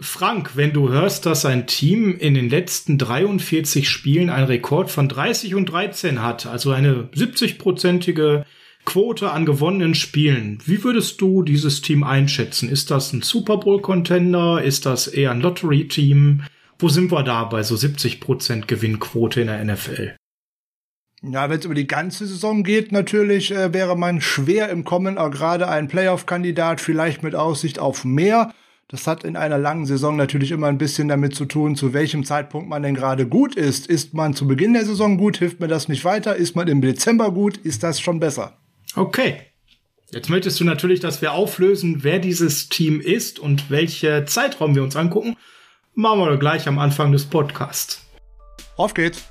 Frank, wenn du hörst, dass ein Team in den letzten 43 Spielen einen Rekord von 30 und 13 hat, also eine 70-prozentige Quote an gewonnenen Spielen, wie würdest du dieses Team einschätzen? Ist das ein Super Bowl-Contender? Ist das eher ein Lottery-Team? Wo sind wir da bei so 70 Prozent Gewinnquote in der NFL? Ja, wenn es über die ganze Saison geht, natürlich äh, wäre man schwer im Kommen, auch gerade ein Playoff-Kandidat, vielleicht mit Aussicht auf mehr. Das hat in einer langen Saison natürlich immer ein bisschen damit zu tun, zu welchem Zeitpunkt man denn gerade gut ist. Ist man zu Beginn der Saison gut, hilft mir das nicht weiter. Ist man im Dezember gut, ist das schon besser. Okay. Jetzt möchtest du natürlich, dass wir auflösen, wer dieses Team ist und welche Zeitraum wir uns angucken. Machen wir gleich am Anfang des Podcasts. Auf geht's.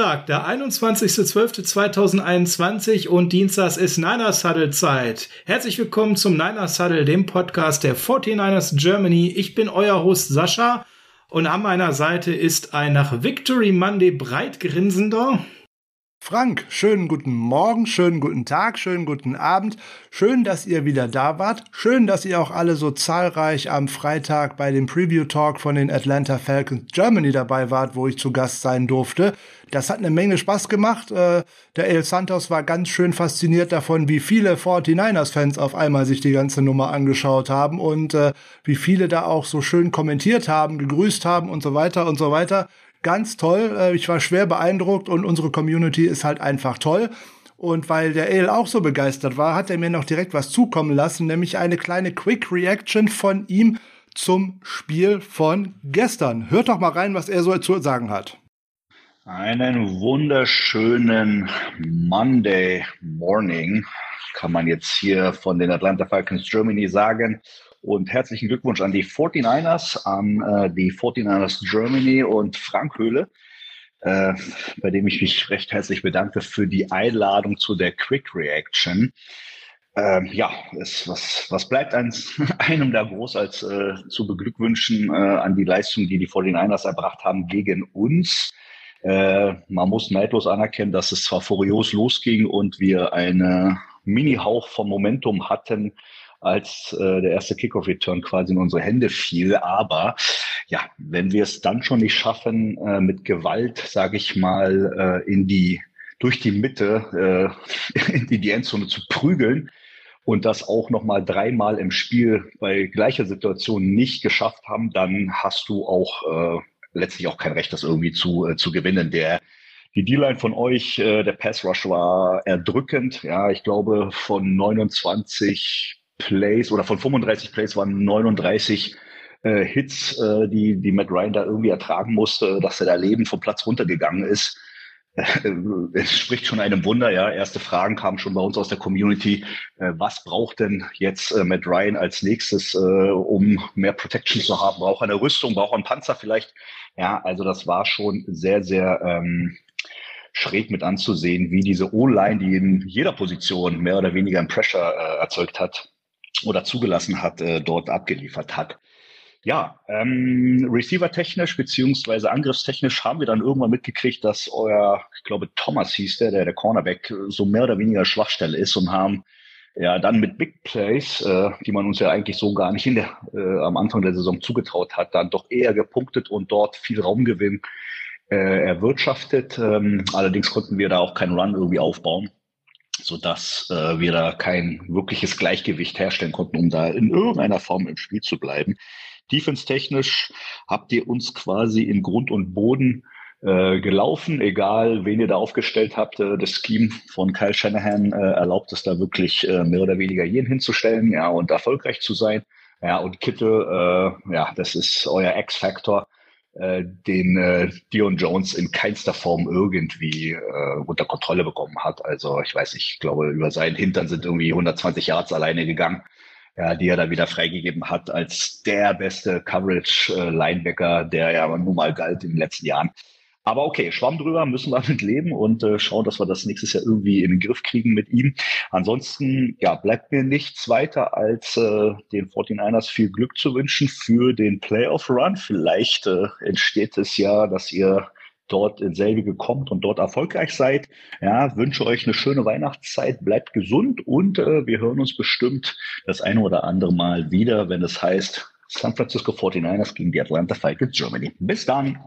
Dienstag, der 21.12.2021 und Dienstags ist Niners Huddle Zeit. Herzlich willkommen zum Niners Huddle, dem Podcast der 49ers Germany. Ich bin euer Host Sascha und an meiner Seite ist ein nach Victory Monday breit grinsender Frank, schönen guten Morgen, schönen guten Tag, schönen guten Abend. Schön, dass ihr wieder da wart. Schön, dass ihr auch alle so zahlreich am Freitag bei dem Preview Talk von den Atlanta Falcons Germany dabei wart, wo ich zu Gast sein durfte. Das hat eine Menge Spaß gemacht. Äh, der El Santos war ganz schön fasziniert davon, wie viele 49ers-Fans auf einmal sich die ganze Nummer angeschaut haben und äh, wie viele da auch so schön kommentiert haben, gegrüßt haben und so weiter und so weiter ganz toll. Äh, ich war schwer beeindruckt und unsere Community ist halt einfach toll. Und weil der Ale auch so begeistert war, hat er mir noch direkt was zukommen lassen, nämlich eine kleine Quick Reaction von ihm zum Spiel von gestern. Hört doch mal rein, was er so zu sagen hat. Einen wunderschönen Monday Morning kann man jetzt hier von den Atlanta Falcons Germany sagen. Und herzlichen Glückwunsch an die 49ers, an äh, die 49ers Germany und Frank Höhle, äh, bei dem ich mich recht herzlich bedanke für die Einladung zu der Quick Reaction. Ähm, ja, es, was, was bleibt eins, einem da groß als äh, zu beglückwünschen äh, an die Leistung, die die 49ers erbracht haben gegen uns. Äh, man muss neidlos anerkennen, dass es zwar furios losging und wir eine Mini-Hauch von Momentum hatten, als äh, der erste Kickoff-Return quasi in unsere Hände fiel. Aber ja, wenn wir es dann schon nicht schaffen, äh, mit Gewalt, sage ich mal, äh, in die durch die Mitte äh, in die Endzone zu prügeln und das auch noch mal dreimal im Spiel bei gleicher Situation nicht geschafft haben, dann hast du auch äh, letztlich auch kein Recht, das irgendwie zu, äh, zu gewinnen. Der die D-Line von euch, äh, der Pass Rush war erdrückend. Ja, ich glaube von 29 Plays oder von 35 Plays waren 39 äh, Hits, äh, die, die Matt Ryan da irgendwie ertragen musste, dass er da lebend vom Platz runtergegangen ist. Äh, es spricht schon einem Wunder, ja. Erste Fragen kamen schon bei uns aus der Community. Äh, was braucht denn jetzt äh, Matt Ryan als nächstes, um mehr Protection zu haben? Braucht er eine Rüstung? Braucht er einen Panzer vielleicht? Ja, also das war schon sehr, sehr ähm, schräg mit anzusehen, wie diese O-Line, die in jeder Position mehr oder weniger einen Pressure äh, erzeugt hat, oder zugelassen hat, äh, dort abgeliefert hat. Ja, ähm, Receiver-technisch beziehungsweise angriffstechnisch haben wir dann irgendwann mitgekriegt, dass euer, ich glaube Thomas hieß der, der, der Cornerback, so mehr oder weniger Schwachstelle ist und haben ja dann mit Big Plays, äh, die man uns ja eigentlich so gar nicht in der, äh, am Anfang der Saison zugetraut hat, dann doch eher gepunktet und dort viel Raumgewinn äh, erwirtschaftet. Ähm, allerdings konnten wir da auch keinen Run irgendwie aufbauen so dass äh, wir da kein wirkliches Gleichgewicht herstellen konnten, um da in irgendeiner Form im Spiel zu bleiben. Defense-technisch habt ihr uns quasi in Grund und Boden äh, gelaufen, egal wen ihr da aufgestellt habt. Äh, das Scheme von Kyle Shanahan äh, erlaubt es da wirklich äh, mehr oder weniger jeden hinzustellen, ja, und erfolgreich zu sein. Ja, und Kittel, äh, ja, das ist euer X-Factor äh, den äh, Dion Jones in keinster Form irgendwie äh, unter Kontrolle bekommen hat. Also ich weiß ich glaube, über seinen Hintern sind irgendwie 120 Yards alleine gegangen, ja, die er dann wieder freigegeben hat als der beste Coverage-Linebacker, der ja nun mal galt in den letzten Jahren. Aber okay, Schwamm drüber, müssen wir mit leben und äh, schauen, dass wir das nächstes Jahr irgendwie in den Griff kriegen mit ihm. Ansonsten, ja, bleibt mir nichts weiter, als äh, den 49ers viel Glück zu wünschen für den Playoff-Run. Vielleicht äh, entsteht es ja, dass ihr dort in selbige kommt und dort erfolgreich seid. Ja, wünsche euch eine schöne Weihnachtszeit, bleibt gesund und äh, wir hören uns bestimmt das eine oder andere Mal wieder, wenn es heißt San Francisco 49ers gegen die Atlanta Falcons Germany. Bis dann.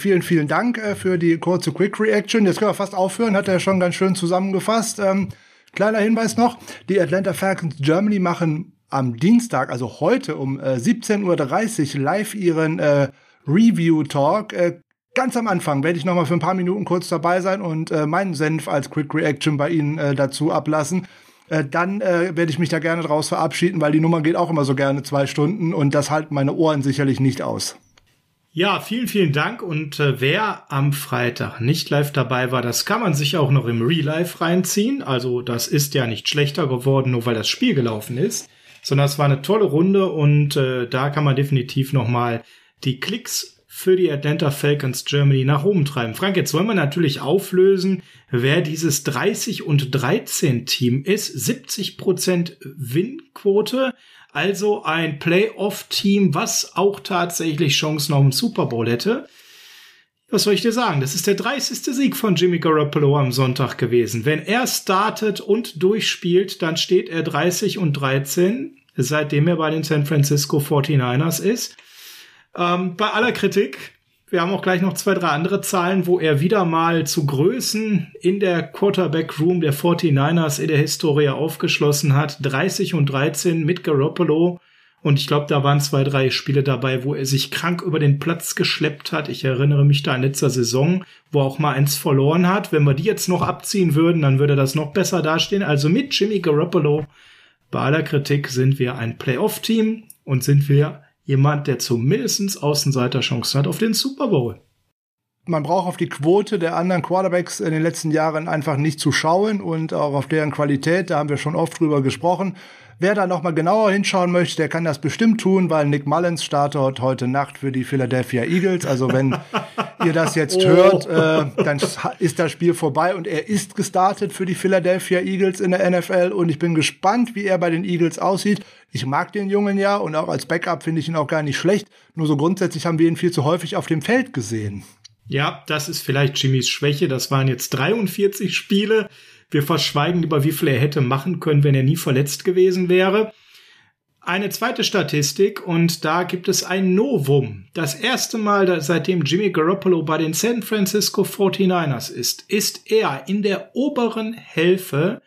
Vielen, vielen Dank äh, für die kurze Quick Reaction. Jetzt können wir fast aufhören, hat er schon ganz schön zusammengefasst. Ähm, kleiner Hinweis noch, die Atlanta Falcons Germany machen am Dienstag, also heute um äh, 17.30 Uhr live ihren äh, Review-Talk. Äh, ganz am Anfang werde ich noch mal für ein paar Minuten kurz dabei sein und äh, meinen Senf als Quick Reaction bei Ihnen äh, dazu ablassen. Äh, dann äh, werde ich mich da gerne draus verabschieden, weil die Nummer geht auch immer so gerne zwei Stunden und das halten meine Ohren sicherlich nicht aus. Ja, vielen, vielen Dank. Und äh, wer am Freitag nicht live dabei war, das kann man sich auch noch im Real Life reinziehen. Also das ist ja nicht schlechter geworden, nur weil das Spiel gelaufen ist, sondern es war eine tolle Runde und äh, da kann man definitiv noch mal die Klicks für die Atlanta Falcons Germany nach oben treiben. Frank, jetzt wollen wir natürlich auflösen, wer dieses 30 und 13 Team ist. 70 Prozent Win-Quote. Also ein Playoff-Team, was auch tatsächlich Chancen auf den Super Bowl hätte. Was soll ich dir sagen? Das ist der 30. Sieg von Jimmy Garoppolo am Sonntag gewesen. Wenn er startet und durchspielt, dann steht er 30 und 13, seitdem er bei den San Francisco 49ers ist. Ähm, bei aller Kritik wir haben auch gleich noch zwei, drei andere Zahlen, wo er wieder mal zu Größen in der Quarterback Room der 49ers in der Historie aufgeschlossen hat. 30 und 13 mit Garoppolo. Und ich glaube, da waren zwei, drei Spiele dabei, wo er sich krank über den Platz geschleppt hat. Ich erinnere mich da an letzter Saison, wo er auch mal eins verloren hat. Wenn wir die jetzt noch abziehen würden, dann würde das noch besser dastehen. Also mit Jimmy Garoppolo, bei aller Kritik sind wir ein Playoff-Team und sind wir jemand, der zumindest Außenseiterchancen hat auf den Super Bowl. Man braucht auf die Quote der anderen Quarterbacks in den letzten Jahren einfach nicht zu schauen und auch auf deren Qualität, da haben wir schon oft drüber gesprochen. Wer da noch mal genauer hinschauen möchte, der kann das bestimmt tun, weil Nick Mullins startet heute Nacht für die Philadelphia Eagles. Also wenn ihr das jetzt oh. hört, äh, dann ist das Spiel vorbei und er ist gestartet für die Philadelphia Eagles in der NFL und ich bin gespannt, wie er bei den Eagles aussieht. Ich mag den Jungen ja und auch als Backup finde ich ihn auch gar nicht schlecht. Nur so grundsätzlich haben wir ihn viel zu häufig auf dem Feld gesehen. Ja, das ist vielleicht Jimmys Schwäche. Das waren jetzt 43 Spiele. Wir verschweigen über wie viel er hätte machen können, wenn er nie verletzt gewesen wäre. Eine zweite Statistik und da gibt es ein Novum. Das erste Mal, seitdem Jimmy Garoppolo bei den San Francisco 49ers ist, ist er in der oberen Hälfte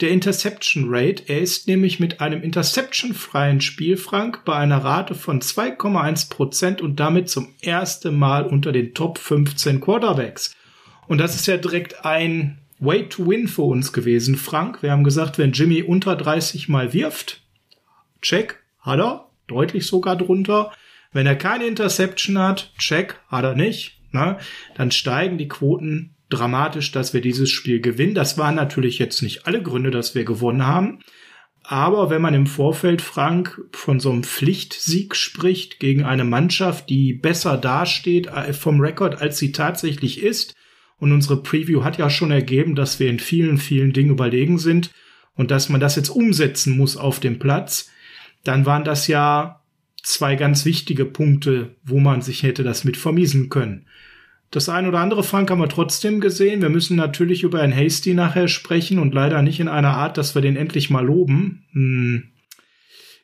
der Interception Rate. Er ist nämlich mit einem interception-freien Spiel, Frank, bei einer Rate von 2,1 Prozent und damit zum ersten Mal unter den Top 15 Quarterbacks. Und das ist ja direkt ein Way to win für uns gewesen, Frank. Wir haben gesagt, wenn Jimmy unter 30 mal wirft, check, hat er, deutlich sogar drunter. Wenn er keine Interception hat, check, hat er nicht, ne? dann steigen die Quoten dramatisch, dass wir dieses Spiel gewinnen. Das waren natürlich jetzt nicht alle Gründe, dass wir gewonnen haben. Aber wenn man im Vorfeld, Frank, von so einem Pflichtsieg spricht gegen eine Mannschaft, die besser dasteht äh, vom Rekord, als sie tatsächlich ist, und unsere Preview hat ja schon ergeben, dass wir in vielen, vielen Dingen überlegen sind und dass man das jetzt umsetzen muss auf dem Platz. Dann waren das ja zwei ganz wichtige Punkte, wo man sich hätte das mit vermiesen können. Das ein oder andere, Frank, haben wir trotzdem gesehen. Wir müssen natürlich über einen Hasty nachher sprechen und leider nicht in einer Art, dass wir den endlich mal loben. Hm,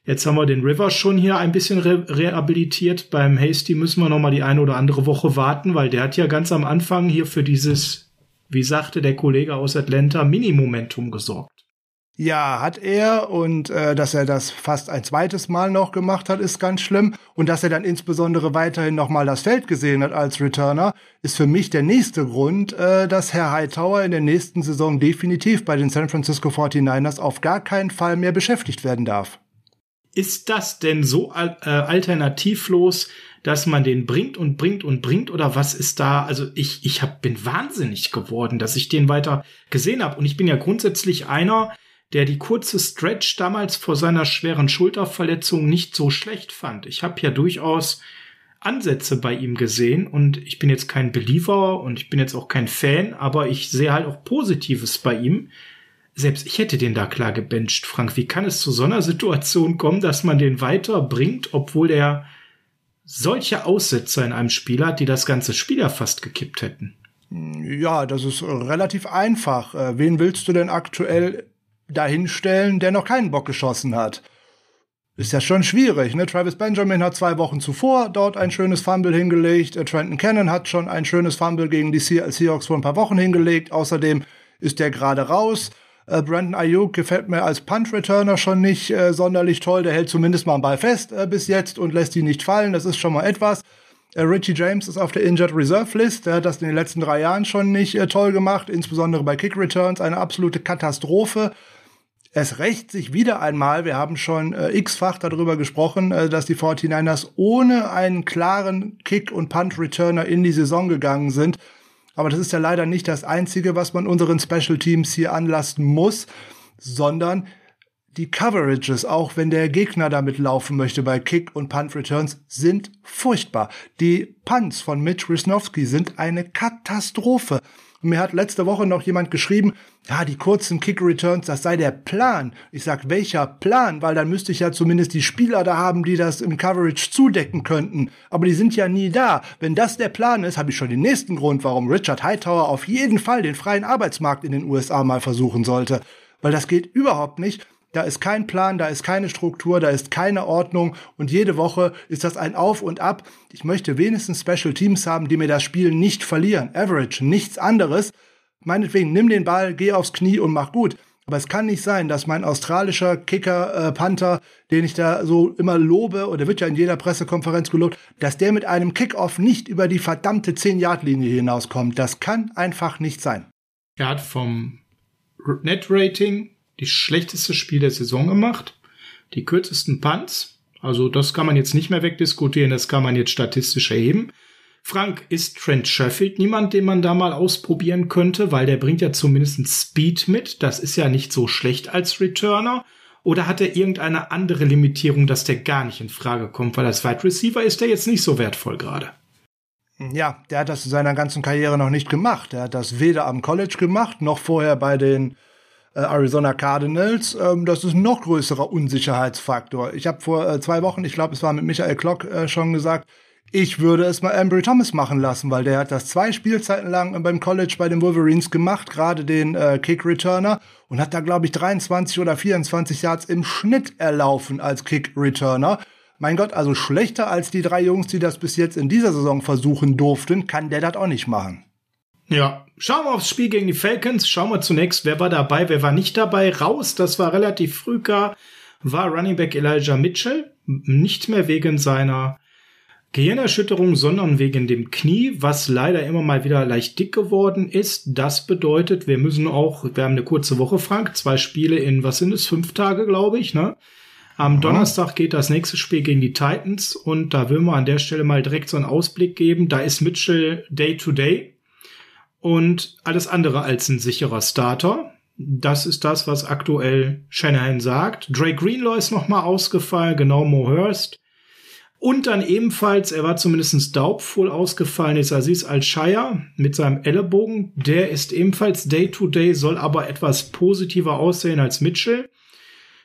Jetzt haben wir den River schon hier ein bisschen re rehabilitiert. Beim Hasty müssen wir noch mal die eine oder andere Woche warten, weil der hat ja ganz am Anfang hier für dieses, wie sagte der Kollege aus Atlanta, Mini-Momentum gesorgt. Ja, hat er und äh, dass er das fast ein zweites Mal noch gemacht hat, ist ganz schlimm und dass er dann insbesondere weiterhin noch mal das Feld gesehen hat als Returner, ist für mich der nächste Grund, äh, dass Herr Hightower in der nächsten Saison definitiv bei den San Francisco 49ers auf gar keinen Fall mehr beschäftigt werden darf. Ist das denn so äh, alternativlos, dass man den bringt und bringt und bringt oder was ist da? Also ich ich hab, bin wahnsinnig geworden, dass ich den weiter gesehen habe und ich bin ja grundsätzlich einer, der die kurze Stretch damals vor seiner schweren Schulterverletzung nicht so schlecht fand. Ich habe ja durchaus Ansätze bei ihm gesehen und ich bin jetzt kein Believer und ich bin jetzt auch kein Fan, aber ich sehe halt auch Positives bei ihm. Selbst ich hätte den da klar gebencht, Frank. Wie kann es zu so einer Situation kommen, dass man den weiterbringt, obwohl er solche Aussetzer in einem Spiel hat, die das ganze Spiel ja fast gekippt hätten? Ja, das ist relativ einfach. Äh, wen willst du denn aktuell dahinstellen, der noch keinen Bock geschossen hat? ist ja schon schwierig. Ne? Travis Benjamin hat zwei Wochen zuvor dort ein schönes Fumble hingelegt. Äh, Trenton Cannon hat schon ein schönes Fumble gegen die Seahawks vor ein paar Wochen hingelegt. Außerdem ist der gerade raus. Äh, Brandon Ayuk gefällt mir als Punt-Returner schon nicht äh, sonderlich toll. Der hält zumindest mal einen Ball fest äh, bis jetzt und lässt ihn nicht fallen. Das ist schon mal etwas. Äh, Richie James ist auf der Injured Reserve List. Der hat das in den letzten drei Jahren schon nicht äh, toll gemacht, insbesondere bei Kick Returns. Eine absolute Katastrophe. Es rächt sich wieder einmal, wir haben schon äh, x-fach darüber gesprochen, äh, dass die 49ers ohne einen klaren Kick- und Punt-Returner in die Saison gegangen sind. Aber das ist ja leider nicht das Einzige, was man unseren Special Teams hier anlasten muss, sondern die Coverages, auch wenn der Gegner damit laufen möchte bei Kick- und Punt-Returns, sind furchtbar. Die Punts von Mitch Wisnowski sind eine Katastrophe. Mir hat letzte Woche noch jemand geschrieben, ja, die kurzen Kick-Returns, das sei der Plan. Ich sag, welcher Plan? Weil dann müsste ich ja zumindest die Spieler da haben, die das im Coverage zudecken könnten. Aber die sind ja nie da. Wenn das der Plan ist, habe ich schon den nächsten Grund, warum Richard Hightower auf jeden Fall den freien Arbeitsmarkt in den USA mal versuchen sollte. Weil das geht überhaupt nicht. Da ist kein Plan, da ist keine Struktur, da ist keine Ordnung und jede Woche ist das ein Auf und Ab. Ich möchte wenigstens Special Teams haben, die mir das Spiel nicht verlieren. Average, nichts anderes. Meinetwegen, nimm den Ball, geh aufs Knie und mach gut. Aber es kann nicht sein, dass mein australischer Kicker, äh, Panther, den ich da so immer lobe, oder wird ja in jeder Pressekonferenz gelobt, dass der mit einem Kickoff nicht über die verdammte 10-Yard-Linie hinauskommt. Das kann einfach nicht sein. Er hat vom Net-Rating die schlechteste Spiel der Saison gemacht, die kürzesten Punts. Also das kann man jetzt nicht mehr wegdiskutieren, das kann man jetzt statistisch erheben. Frank, ist Trent Sheffield niemand, den man da mal ausprobieren könnte, weil der bringt ja zumindest Speed mit. Das ist ja nicht so schlecht als Returner. Oder hat er irgendeine andere Limitierung, dass der gar nicht in Frage kommt, weil als Wide Receiver ist der jetzt nicht so wertvoll gerade? Ja, der hat das in seiner ganzen Karriere noch nicht gemacht. Er hat das weder am College gemacht, noch vorher bei den Arizona Cardinals. Ähm, das ist ein noch größerer Unsicherheitsfaktor. Ich habe vor äh, zwei Wochen, ich glaube, es war mit Michael Klock äh, schon gesagt, ich würde es mal Embry Thomas machen lassen, weil der hat das zwei Spielzeiten lang beim College bei den Wolverines gemacht, gerade den äh, Kick Returner und hat da glaube ich 23 oder 24 Yards im Schnitt erlaufen als Kick Returner. Mein Gott, also schlechter als die drei Jungs, die das bis jetzt in dieser Saison versuchen durften, kann der das auch nicht machen. Ja, schauen wir aufs Spiel gegen die Falcons. Schauen wir zunächst, wer war dabei, wer war nicht dabei. Raus, das war relativ früh gar, war Running Back Elijah Mitchell. Nicht mehr wegen seiner Gehirnerschütterung, sondern wegen dem Knie, was leider immer mal wieder leicht dick geworden ist. Das bedeutet, wir müssen auch, wir haben eine kurze Woche, Frank, zwei Spiele in, was sind es, fünf Tage, glaube ich, ne? Am Donnerstag geht das nächste Spiel gegen die Titans und da will wir an der Stelle mal direkt so einen Ausblick geben. Da ist Mitchell Day to Day und alles andere als ein sicherer Starter. Das ist das, was aktuell Shanahan sagt. Drake Greenlaw ist nochmal ausgefallen, genau Mo Hurst. Und dann ebenfalls, er war zumindest daubvoll ausgefallen, ist Aziz Al-Shaya mit seinem Ellenbogen. Der ist ebenfalls Day-to-Day, -Day, soll aber etwas positiver aussehen als Mitchell.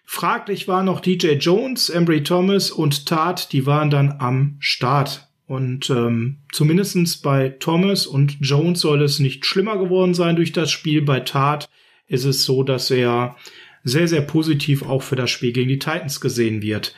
Fraglich war noch DJ Jones, Embry Thomas und Tat, die waren dann am Start. Und ähm, zumindestens bei Thomas und Jones soll es nicht schlimmer geworden sein durch das Spiel. Bei Tat ist es so, dass er sehr, sehr positiv auch für das Spiel gegen die Titans gesehen wird.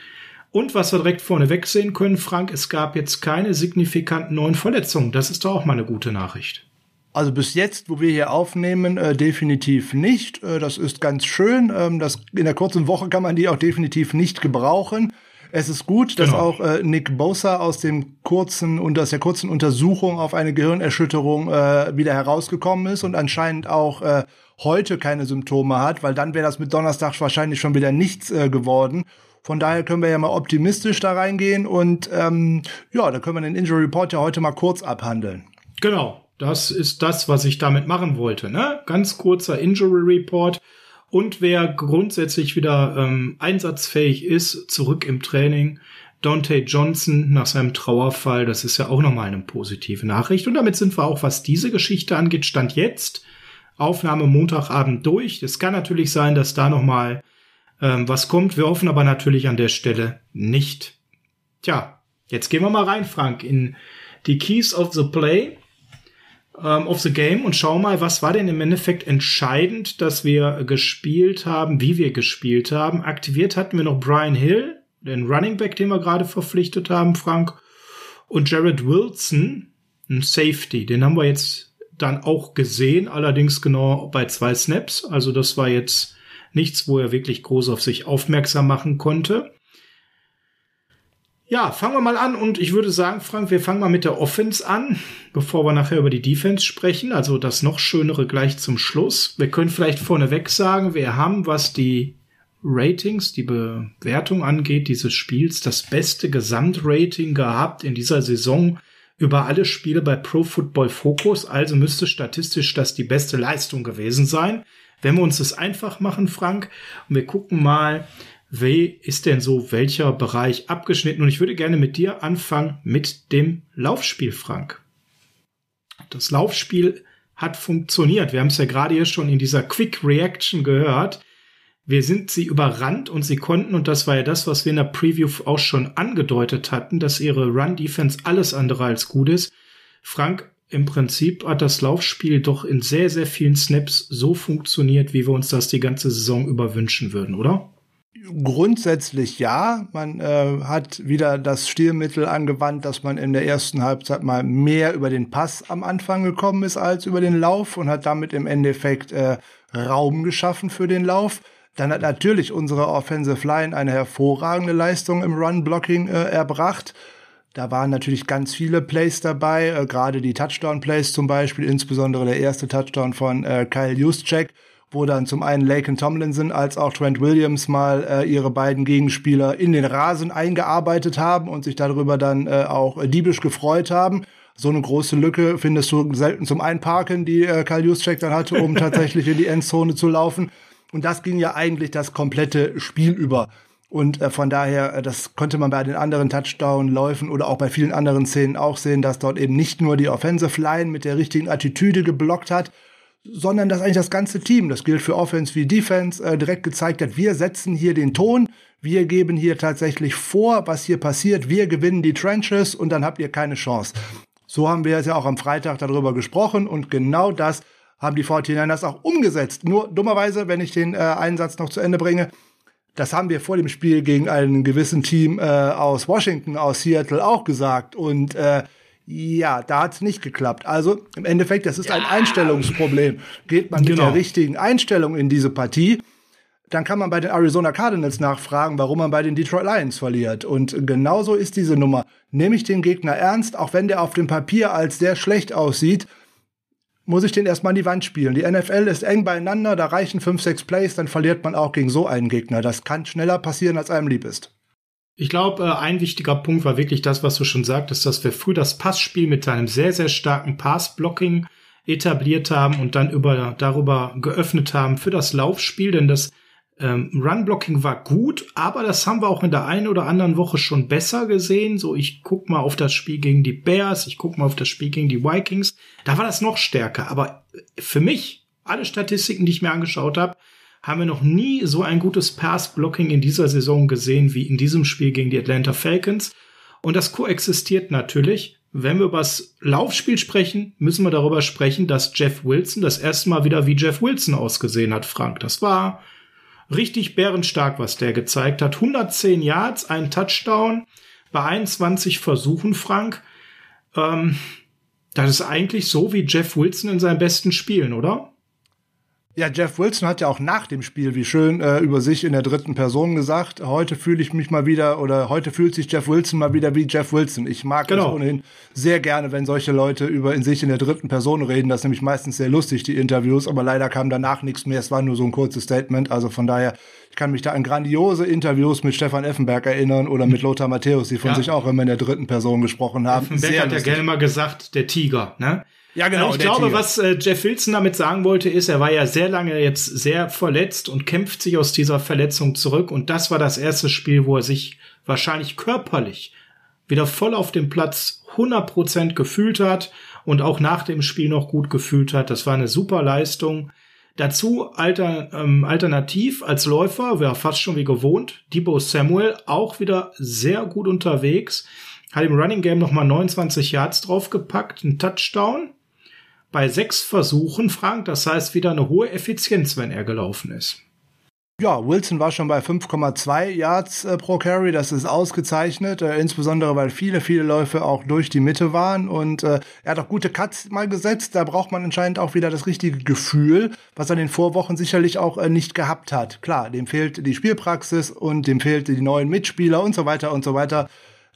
Und was wir direkt vorneweg sehen können, Frank, es gab jetzt keine signifikanten neuen Verletzungen. Das ist doch auch mal eine gute Nachricht. Also bis jetzt, wo wir hier aufnehmen, äh, definitiv nicht. Äh, das ist ganz schön. Ähm, das, in der kurzen Woche kann man die auch definitiv nicht gebrauchen. Es ist gut, dass genau. auch äh, Nick Bosa aus dem kurzen und aus der kurzen Untersuchung auf eine Gehirnerschütterung äh, wieder herausgekommen ist und anscheinend auch äh, heute keine Symptome hat, weil dann wäre das mit Donnerstag wahrscheinlich schon wieder nichts äh, geworden. Von daher können wir ja mal optimistisch da reingehen und ähm, ja, da können wir den Injury Report ja heute mal kurz abhandeln. Genau, das ist das, was ich damit machen wollte. Ne? Ganz kurzer Injury Report. Und wer grundsätzlich wieder ähm, einsatzfähig ist, zurück im Training, Dante Johnson nach seinem Trauerfall, das ist ja auch nochmal eine positive Nachricht. Und damit sind wir auch, was diese Geschichte angeht, Stand jetzt, Aufnahme Montagabend durch. Es kann natürlich sein, dass da nochmal ähm, was kommt. Wir hoffen aber natürlich an der Stelle nicht. Tja, jetzt gehen wir mal rein, Frank, in die Keys of the Play, ähm, of the Game und schauen mal, was war denn im Endeffekt entscheidend, dass wir gespielt haben, wie wir gespielt haben. Aktiviert hatten wir noch Brian Hill, den Running Back, den wir gerade verpflichtet haben, Frank, und Jared Wilson, ein Safety. Den haben wir jetzt dann auch gesehen, allerdings genau bei zwei Snaps. Also das war jetzt nichts, wo er wirklich groß auf sich aufmerksam machen konnte. Ja, fangen wir mal an und ich würde sagen, Frank, wir fangen mal mit der Offense an, bevor wir nachher über die Defense sprechen. Also das noch schönere gleich zum Schluss. Wir können vielleicht vorneweg sagen, wir haben, was die Ratings, die Bewertung angeht, dieses Spiels, das beste Gesamtrating gehabt in dieser Saison über alle Spiele bei Pro Football Focus. Also müsste statistisch das die beste Leistung gewesen sein. Wenn wir uns das einfach machen, Frank, und wir gucken mal, wie ist denn so welcher Bereich abgeschnitten? Und ich würde gerne mit dir anfangen mit dem Laufspiel, Frank. Das Laufspiel hat funktioniert. Wir haben es ja gerade hier schon in dieser Quick Reaction gehört. Wir sind sie überrannt und sie konnten, und das war ja das, was wir in der Preview auch schon angedeutet hatten, dass ihre Run-Defense alles andere als gut ist. Frank, im Prinzip hat das Laufspiel doch in sehr, sehr vielen Snaps so funktioniert, wie wir uns das die ganze Saison über wünschen würden, oder? Grundsätzlich ja. Man äh, hat wieder das Stilmittel angewandt, dass man in der ersten Halbzeit mal mehr über den Pass am Anfang gekommen ist als über den Lauf und hat damit im Endeffekt äh, Raum geschaffen für den Lauf. Dann hat natürlich unsere Offensive Line eine hervorragende Leistung im Run-Blocking äh, erbracht. Da waren natürlich ganz viele Plays dabei, äh, gerade die Touchdown-Plays zum Beispiel, insbesondere der erste Touchdown von äh, Kyle Juszczyk, wo dann zum einen Laken Tomlinson als auch Trent Williams mal äh, ihre beiden Gegenspieler in den Rasen eingearbeitet haben und sich darüber dann äh, auch diebisch gefreut haben. So eine große Lücke findest du selten zum Einparken, die äh, Kyle Juszczyk dann hatte, um tatsächlich in die Endzone zu laufen. Und das ging ja eigentlich das komplette Spiel über. Und äh, von daher, äh, das konnte man bei den anderen Touchdown-Läufen oder auch bei vielen anderen Szenen auch sehen, dass dort eben nicht nur die Offensive Line mit der richtigen Attitüde geblockt hat, sondern dass eigentlich das ganze Team, das gilt für Offense wie Defense, äh, direkt gezeigt hat, wir setzen hier den Ton, wir geben hier tatsächlich vor, was hier passiert, wir gewinnen die Trenches und dann habt ihr keine Chance. So haben wir es ja auch am Freitag darüber gesprochen und genau das haben die 49ers auch umgesetzt. Nur dummerweise, wenn ich den äh, Einsatz noch zu Ende bringe, das haben wir vor dem Spiel gegen einen gewissen Team äh, aus Washington, aus Seattle auch gesagt. Und äh, ja, da hat's nicht geklappt. Also im Endeffekt, das ist ja. ein Einstellungsproblem. Geht man genau. mit der richtigen Einstellung in diese Partie, dann kann man bei den Arizona Cardinals nachfragen, warum man bei den Detroit Lions verliert. Und genauso ist diese Nummer. Nehme ich den Gegner ernst, auch wenn der auf dem Papier als sehr schlecht aussieht, muss ich den erstmal an die Wand spielen. Die NFL ist eng beieinander, da reichen fünf, sechs Plays, dann verliert man auch gegen so einen Gegner. Das kann schneller passieren, als einem lieb ist. Ich glaube, äh, ein wichtiger Punkt war wirklich das, was du schon sagtest, dass wir früh das Passspiel mit einem sehr, sehr starken Passblocking etabliert haben und dann über, darüber geöffnet haben für das Laufspiel, denn das ähm, Run-Blocking war gut, aber das haben wir auch in der einen oder anderen Woche schon besser gesehen. So, ich guck mal auf das Spiel gegen die Bears, ich guck mal auf das Spiel gegen die Vikings. Da war das noch stärker. Aber für mich, alle Statistiken, die ich mir angeschaut habe, haben wir noch nie so ein gutes Pass-Blocking in dieser Saison gesehen wie in diesem Spiel gegen die Atlanta Falcons. Und das koexistiert natürlich. Wenn wir über das Laufspiel sprechen, müssen wir darüber sprechen, dass Jeff Wilson das erste Mal wieder wie Jeff Wilson ausgesehen hat, Frank. Das war richtig bärenstark, was der gezeigt hat. 110 Yards, ein Touchdown bei 21 Versuchen, Frank. Ähm, das ist eigentlich so wie Jeff Wilson in seinen besten Spielen, oder? Ja, Jeff Wilson hat ja auch nach dem Spiel, wie schön, äh, über sich in der dritten Person gesagt, heute fühle ich mich mal wieder oder heute fühlt sich Jeff Wilson mal wieder wie Jeff Wilson. Ich mag genau. es ohnehin sehr gerne, wenn solche Leute über in sich in der dritten Person reden. Das ist nämlich meistens sehr lustig, die Interviews, aber leider kam danach nichts mehr. Es war nur so ein kurzes Statement. Also von daher, ich kann mich da an grandiose Interviews mit Stefan Effenberg erinnern oder mit Lothar Matthäus, die von ja. sich auch immer in der dritten Person gesprochen haben. Effenberg sehr hat lustig. ja gerne mal gesagt, der Tiger, ne? Ja, genau. Ich glaube, Tiger. was äh, Jeff Wilson damit sagen wollte, ist, er war ja sehr lange jetzt sehr verletzt und kämpft sich aus dieser Verletzung zurück. Und das war das erste Spiel, wo er sich wahrscheinlich körperlich wieder voll auf dem Platz 100% gefühlt hat und auch nach dem Spiel noch gut gefühlt hat. Das war eine super Leistung. Dazu alter, ähm, alternativ als Läufer, wäre fast schon wie gewohnt, Debo Samuel auch wieder sehr gut unterwegs. Hat im Running Game nochmal 29 Yards draufgepackt, ein Touchdown bei sechs Versuchen, Frank. Das heißt wieder eine hohe Effizienz, wenn er gelaufen ist. Ja, Wilson war schon bei 5,2 Yards äh, pro Carry. Das ist ausgezeichnet, äh, insbesondere weil viele, viele Läufe auch durch die Mitte waren. Und äh, er hat auch gute Cuts mal gesetzt. Da braucht man anscheinend auch wieder das richtige Gefühl, was er in den Vorwochen sicherlich auch äh, nicht gehabt hat. Klar, dem fehlt die Spielpraxis und dem fehlt die neuen Mitspieler und so weiter und so weiter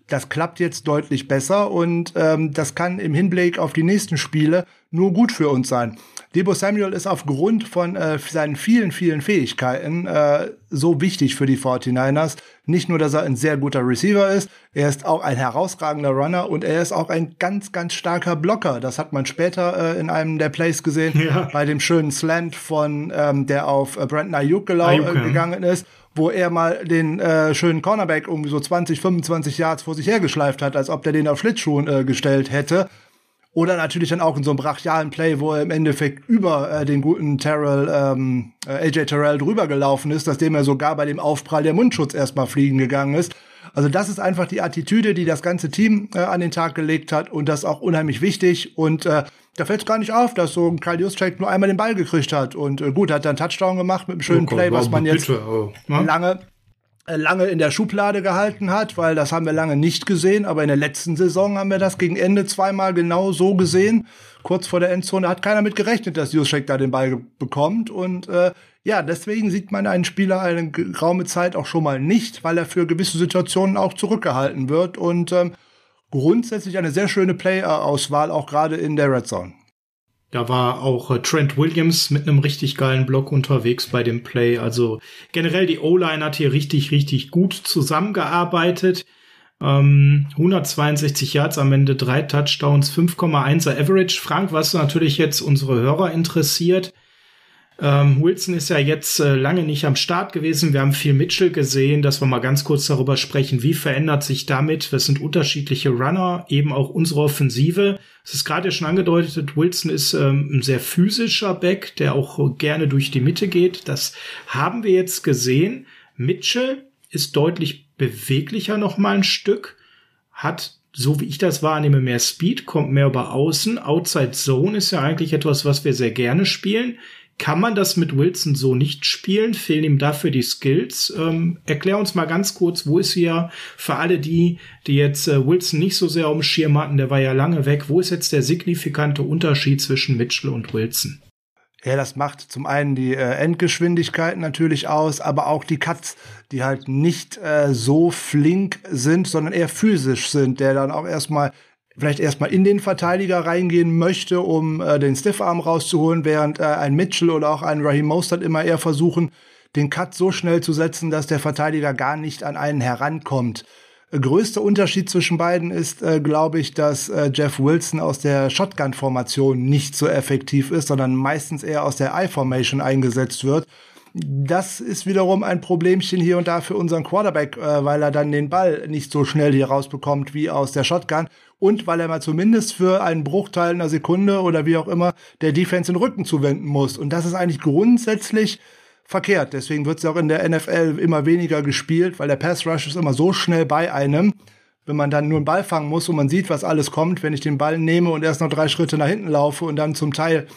das klappt jetzt deutlich besser und ähm, das kann im Hinblick auf die nächsten Spiele nur gut für uns sein. Debo Samuel ist aufgrund von äh, seinen vielen, vielen Fähigkeiten äh, so wichtig für die 49ers. Nicht nur, dass er ein sehr guter Receiver ist, er ist auch ein herausragender Runner und er ist auch ein ganz, ganz starker Blocker. Das hat man später äh, in einem der Plays gesehen, ja. bei dem schönen Slant von, ähm, der auf äh, Brandon Ayuk, äh, gegangen ist wo er mal den äh, schönen Cornerback irgendwie so 20, 25 Yards vor sich hergeschleift hat, als ob der den auf Schlittschuhen äh, gestellt hätte. Oder natürlich dann auch in so einem brachialen Play, wo er im Endeffekt über äh, den guten Terrell, ähm, äh, AJ Terrell drüber gelaufen ist, dass dem er sogar bei dem Aufprall der Mundschutz erstmal fliegen gegangen ist. Also das ist einfach die Attitüde, die das ganze Team äh, an den Tag gelegt hat und das auch unheimlich wichtig. Und äh, da fällt es gar nicht auf, dass so ein Kyle Juszczyk nur einmal den Ball gekriegt hat. Und äh, gut, hat dann Touchdown gemacht mit einem schönen oh Play, was man jetzt oh. lange äh, lange in der Schublade gehalten hat, weil das haben wir lange nicht gesehen, aber in der letzten Saison haben wir das gegen Ende zweimal genau so gesehen. Kurz vor der Endzone hat keiner mit gerechnet, dass Juszczyk da den Ball bekommt und äh, ja, deswegen sieht man einen Spieler eine geraume Zeit auch schon mal nicht, weil er für gewisse Situationen auch zurückgehalten wird und ähm, grundsätzlich eine sehr schöne Player-Auswahl, auch gerade in der Red Zone. Da war auch äh, Trent Williams mit einem richtig geilen Block unterwegs bei dem Play. Also generell die O-Line hat hier richtig, richtig gut zusammengearbeitet. Ähm, 162 Yards am Ende, drei Touchdowns, 5,1er Average. Frank, was natürlich jetzt unsere Hörer interessiert, ähm, Wilson ist ja jetzt äh, lange nicht am Start gewesen. Wir haben viel Mitchell gesehen, dass wir mal ganz kurz darüber sprechen, wie verändert sich damit. Das sind unterschiedliche Runner, eben auch unsere Offensive. Es ist gerade schon angedeutet, Wilson ist ähm, ein sehr physischer Back, der auch gerne durch die Mitte geht. Das haben wir jetzt gesehen. Mitchell ist deutlich beweglicher noch mal ein Stück, hat so wie ich das wahrnehme, mehr Speed, kommt mehr über außen. Outside Zone ist ja eigentlich etwas, was wir sehr gerne spielen. Kann man das mit Wilson so nicht spielen? Fehlen ihm dafür die Skills? Ähm, erklär uns mal ganz kurz, wo ist hier für alle die, die jetzt äh, Wilson nicht so sehr auf dem Schirm hatten, der war ja lange weg, wo ist jetzt der signifikante Unterschied zwischen Mitchell und Wilson? Ja, das macht zum einen die äh, Endgeschwindigkeit natürlich aus, aber auch die Cuts, die halt nicht äh, so flink sind, sondern eher physisch sind, der dann auch erstmal vielleicht erstmal in den Verteidiger reingehen möchte, um äh, den Stiffarm rauszuholen, während äh, ein Mitchell oder auch ein Raheem Mostert immer eher versuchen, den Cut so schnell zu setzen, dass der Verteidiger gar nicht an einen herankommt. Äh, größter Unterschied zwischen beiden ist, äh, glaube ich, dass äh, Jeff Wilson aus der Shotgun-Formation nicht so effektiv ist, sondern meistens eher aus der I-Formation eingesetzt wird das ist wiederum ein Problemchen hier und da für unseren Quarterback, äh, weil er dann den Ball nicht so schnell hier rausbekommt wie aus der Shotgun und weil er mal zumindest für einen Bruchteil einer Sekunde oder wie auch immer der Defense den Rücken zuwenden muss. Und das ist eigentlich grundsätzlich verkehrt. Deswegen wird es auch in der NFL immer weniger gespielt, weil der Pass Rush ist immer so schnell bei einem. Wenn man dann nur einen Ball fangen muss und man sieht, was alles kommt, wenn ich den Ball nehme und erst noch drei Schritte nach hinten laufe und dann zum Teil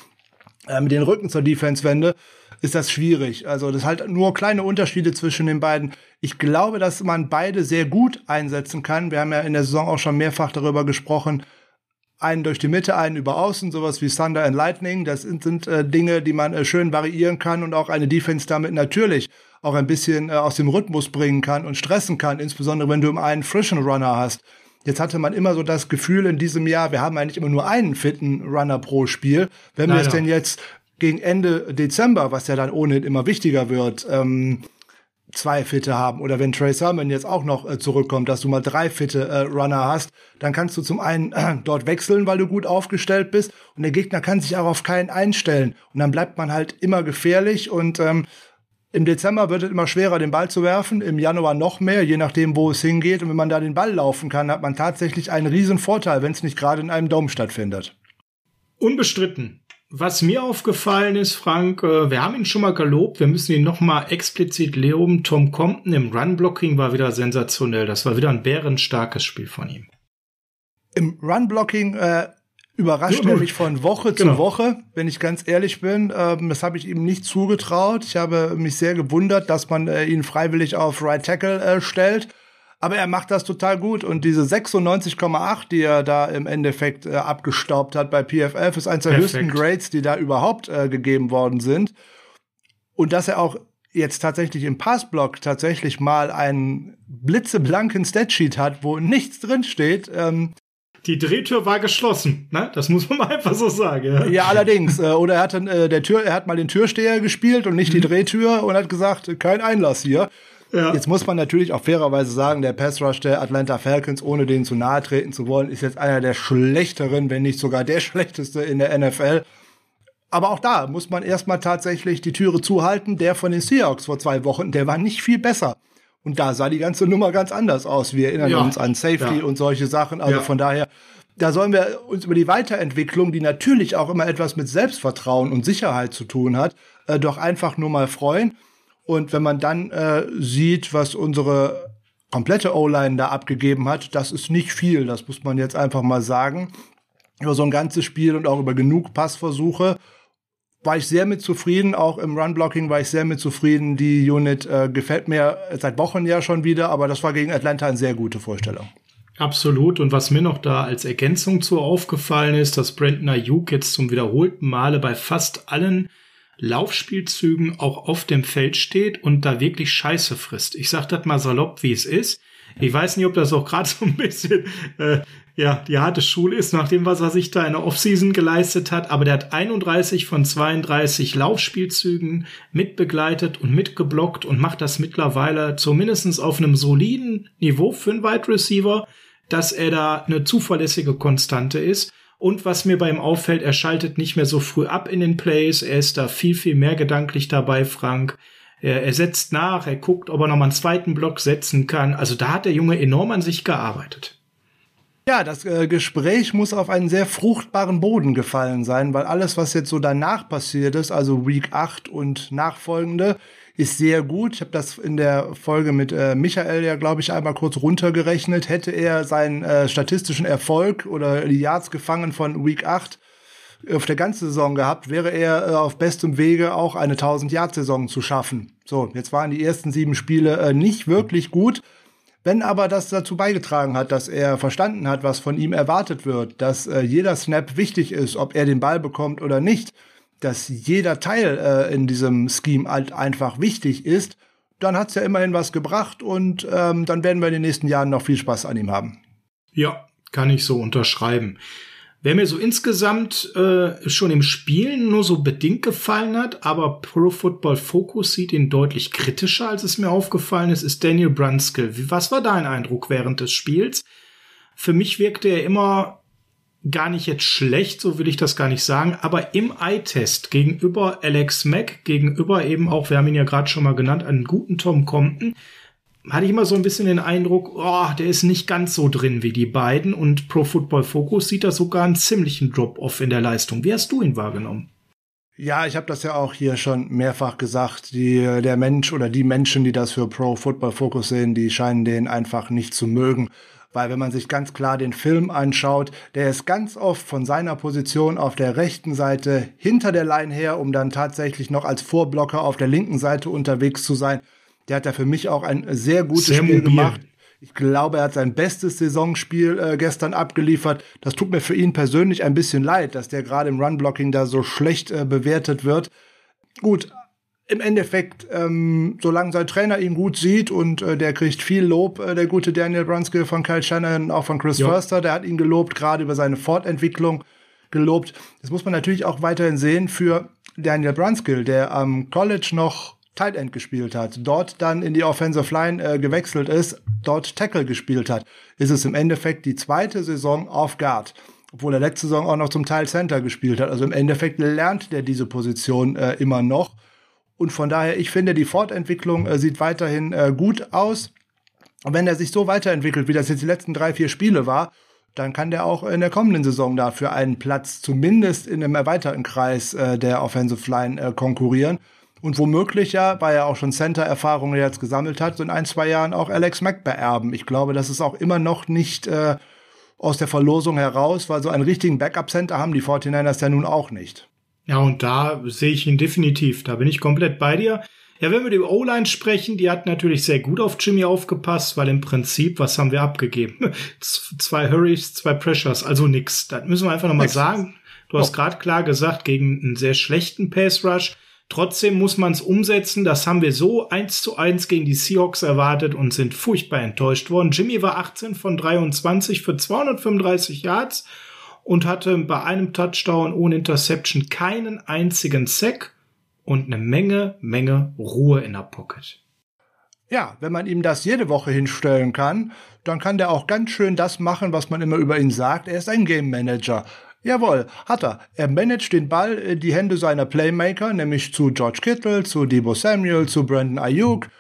mit den Rücken zur Defense wende, ist das schwierig. Also das halt nur kleine Unterschiede zwischen den beiden. Ich glaube, dass man beide sehr gut einsetzen kann. Wir haben ja in der Saison auch schon mehrfach darüber gesprochen. einen durch die Mitte, einen über außen, sowas wie Thunder and Lightning. Das sind, sind äh, Dinge, die man äh, schön variieren kann und auch eine Defense damit natürlich auch ein bisschen äh, aus dem Rhythmus bringen kann und stressen kann, insbesondere wenn du einen frischen Runner hast. Jetzt hatte man immer so das Gefühl in diesem Jahr, wir haben eigentlich immer nur einen fitten Runner pro Spiel. Wenn wir es denn jetzt gegen Ende Dezember, was ja dann ohnehin immer wichtiger wird, ähm, zwei Fitte haben oder wenn Trey Sermon jetzt auch noch äh, zurückkommt, dass du mal drei fitte äh, Runner hast, dann kannst du zum einen äh, dort wechseln, weil du gut aufgestellt bist und der Gegner kann sich auch auf keinen einstellen und dann bleibt man halt immer gefährlich und ähm, im Dezember wird es immer schwerer, den Ball zu werfen, im Januar noch mehr, je nachdem, wo es hingeht. Und wenn man da den Ball laufen kann, hat man tatsächlich einen riesen Vorteil, wenn es nicht gerade in einem Dom stattfindet. Unbestritten. Was mir aufgefallen ist, Frank, äh, wir haben ihn schon mal gelobt, wir müssen ihn noch mal explizit loben. Tom Compton im Run-Blocking war wieder sensationell. Das war wieder ein bärenstarkes Spiel von ihm. Im Run-Blocking äh, überrascht er mich von Woche genau. zu Woche, wenn ich ganz ehrlich bin. Ähm, das habe ich ihm nicht zugetraut. Ich habe mich sehr gewundert, dass man äh, ihn freiwillig auf Right Tackle äh, stellt. Aber er macht das total gut und diese 96,8, die er da im Endeffekt äh, abgestaubt hat bei PFF, ist eines der Perfekt. höchsten Grades, die da überhaupt äh, gegeben worden sind. Und dass er auch jetzt tatsächlich im Passblock tatsächlich mal einen blitzeblanken Statsheet hat, wo nichts drin steht. Ähm, die Drehtür war geschlossen, ne? Das muss man mal einfach so sagen. Ja, ja allerdings. Äh, oder er hat äh, der Tür, er hat mal den Türsteher gespielt und nicht mhm. die Drehtür und hat gesagt, kein Einlass hier. Ja. Jetzt muss man natürlich auch fairerweise sagen, der Pass Rush der Atlanta Falcons, ohne denen zu nahe treten zu wollen, ist jetzt einer der schlechteren, wenn nicht sogar der schlechteste in der NFL. Aber auch da muss man erstmal tatsächlich die Türe zuhalten. Der von den Seahawks vor zwei Wochen, der war nicht viel besser. Und da sah die ganze Nummer ganz anders aus. Wir erinnern ja. uns an Safety ja. und solche Sachen. Also ja. von daher, da sollen wir uns über die Weiterentwicklung, die natürlich auch immer etwas mit Selbstvertrauen und Sicherheit zu tun hat, äh, doch einfach nur mal freuen. Und wenn man dann äh, sieht, was unsere komplette O-Line da abgegeben hat, das ist nicht viel, das muss man jetzt einfach mal sagen. Über so ein ganzes Spiel und auch über genug Passversuche war ich sehr mit zufrieden. Auch im Run-Blocking war ich sehr mit zufrieden. Die Unit äh, gefällt mir seit Wochen ja schon wieder, aber das war gegen Atlanta eine sehr gute Vorstellung. Absolut. Und was mir noch da als Ergänzung zu aufgefallen ist, dass Brandon Ayuk jetzt zum wiederholten Male bei fast allen Laufspielzügen auch auf dem Feld steht und da wirklich Scheiße frisst. Ich sag das mal salopp, wie es ist. Ich weiß nicht, ob das auch gerade so ein bisschen äh, ja die harte Schule ist, nach dem, was er sich da in der Offseason geleistet hat. Aber der hat 31 von 32 Laufspielzügen mitbegleitet und mitgeblockt und macht das mittlerweile zumindestens auf einem soliden Niveau für einen Wide Receiver, dass er da eine zuverlässige Konstante ist. Und was mir bei ihm auffällt, er schaltet nicht mehr so früh ab in den Plays. Er ist da viel, viel mehr gedanklich dabei, Frank. Er, er setzt nach, er guckt, ob er nochmal einen zweiten Block setzen kann. Also da hat der Junge enorm an sich gearbeitet. Ja, das äh, Gespräch muss auf einen sehr fruchtbaren Boden gefallen sein, weil alles, was jetzt so danach passiert ist, also Week 8 und nachfolgende, ist sehr gut. Ich habe das in der Folge mit äh, Michael ja, glaube ich, einmal kurz runtergerechnet. Hätte er seinen äh, statistischen Erfolg oder die Yards gefangen von Week 8 auf der ganzen Saison gehabt, wäre er äh, auf bestem Wege auch eine 1000-Yard-Saison zu schaffen. So, jetzt waren die ersten sieben Spiele äh, nicht wirklich gut. Wenn aber das dazu beigetragen hat, dass er verstanden hat, was von ihm erwartet wird, dass äh, jeder Snap wichtig ist, ob er den Ball bekommt oder nicht, dass jeder Teil äh, in diesem Scheme halt einfach wichtig ist, dann hat's ja immerhin was gebracht und ähm, dann werden wir in den nächsten Jahren noch viel Spaß an ihm haben. Ja, kann ich so unterschreiben. Wer mir so insgesamt äh, schon im Spielen nur so bedingt gefallen hat, aber Pro Football Focus sieht ihn deutlich kritischer, als es mir aufgefallen ist, ist Daniel Brunskill. Was war dein Eindruck während des Spiels? Für mich wirkte er immer gar nicht jetzt schlecht, so will ich das gar nicht sagen, aber im Eye-Test gegenüber Alex Mack, gegenüber eben auch, wir haben ihn ja gerade schon mal genannt, einen guten Tom Compton, hatte ich immer so ein bisschen den Eindruck, oh, der ist nicht ganz so drin wie die beiden und Pro Football Focus sieht da sogar einen ziemlichen Drop-off in der Leistung. Wie hast du ihn wahrgenommen? Ja, ich habe das ja auch hier schon mehrfach gesagt. Die, der Mensch oder die Menschen, die das für Pro Football Focus sehen, die scheinen den einfach nicht zu mögen weil wenn man sich ganz klar den Film anschaut, der ist ganz oft von seiner Position auf der rechten Seite hinter der Line her, um dann tatsächlich noch als Vorblocker auf der linken Seite unterwegs zu sein. Der hat da für mich auch ein sehr gutes sehr Spiel mobil. gemacht. Ich glaube, er hat sein bestes Saisonspiel äh, gestern abgeliefert. Das tut mir für ihn persönlich ein bisschen leid, dass der gerade im Run-Blocking da so schlecht äh, bewertet wird. Gut, im Endeffekt, ähm, solange sein Trainer ihn gut sieht und äh, der kriegt viel Lob, äh, der gute Daniel Brunskill von Kyle Shannon, auch von Chris jo. Förster, der hat ihn gelobt, gerade über seine Fortentwicklung gelobt. Das muss man natürlich auch weiterhin sehen für Daniel Brunskill, der am College noch Tight End gespielt hat, dort dann in die Offensive Line äh, gewechselt ist, dort Tackle gespielt hat, ist es im Endeffekt die zweite Saison auf Guard obwohl er letzte Saison auch noch zum Teil Center gespielt hat. Also im Endeffekt lernt der diese Position äh, immer noch. Und von daher, ich finde, die Fortentwicklung äh, sieht weiterhin äh, gut aus. Und wenn er sich so weiterentwickelt, wie das jetzt die letzten drei, vier Spiele war, dann kann der auch in der kommenden Saison dafür einen Platz zumindest in einem erweiterten Kreis äh, der Offensive Line äh, konkurrieren. Und womöglich ja, weil er auch schon Center-Erfahrungen jetzt gesammelt hat, so in ein, zwei Jahren auch Alex Mack beerben. Ich glaube, das ist auch immer noch nicht äh, aus der Verlosung heraus, weil so einen richtigen Backup-Center haben die 49ers ja nun auch nicht. Ja, und da sehe ich ihn definitiv. Da bin ich komplett bei dir. Ja, wenn wir über O-Line sprechen, die hat natürlich sehr gut auf Jimmy aufgepasst, weil im Prinzip, was haben wir abgegeben? zwei Hurries, zwei Pressures, also nix. Das müssen wir einfach nochmal sagen. Du hast oh. gerade klar gesagt, gegen einen sehr schlechten Pass Rush. Trotzdem muss man es umsetzen. Das haben wir so eins zu eins gegen die Seahawks erwartet und sind furchtbar enttäuscht worden. Jimmy war 18 von 23 für 235 Yards und hatte bei einem Touchdown ohne Interception keinen einzigen Sack und eine Menge, Menge Ruhe in der Pocket. Ja, wenn man ihm das jede Woche hinstellen kann, dann kann der auch ganz schön das machen, was man immer über ihn sagt. Er ist ein Game Manager. Jawohl, hat er. Er managt den Ball in die Hände seiner Playmaker, nämlich zu George Kittle, zu Debo Samuel, zu Brandon Ayuk.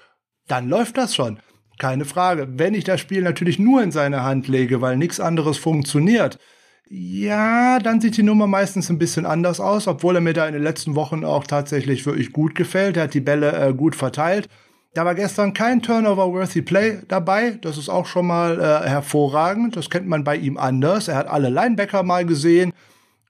Dann läuft das schon. Keine Frage. Wenn ich das Spiel natürlich nur in seine Hand lege, weil nichts anderes funktioniert, ja, dann sieht die Nummer meistens ein bisschen anders aus, obwohl er mir da in den letzten Wochen auch tatsächlich wirklich gut gefällt. Er hat die Bälle äh, gut verteilt. Da war gestern kein Turnover-worthy Play dabei. Das ist auch schon mal äh, hervorragend. Das kennt man bei ihm anders. Er hat alle Linebacker mal gesehen.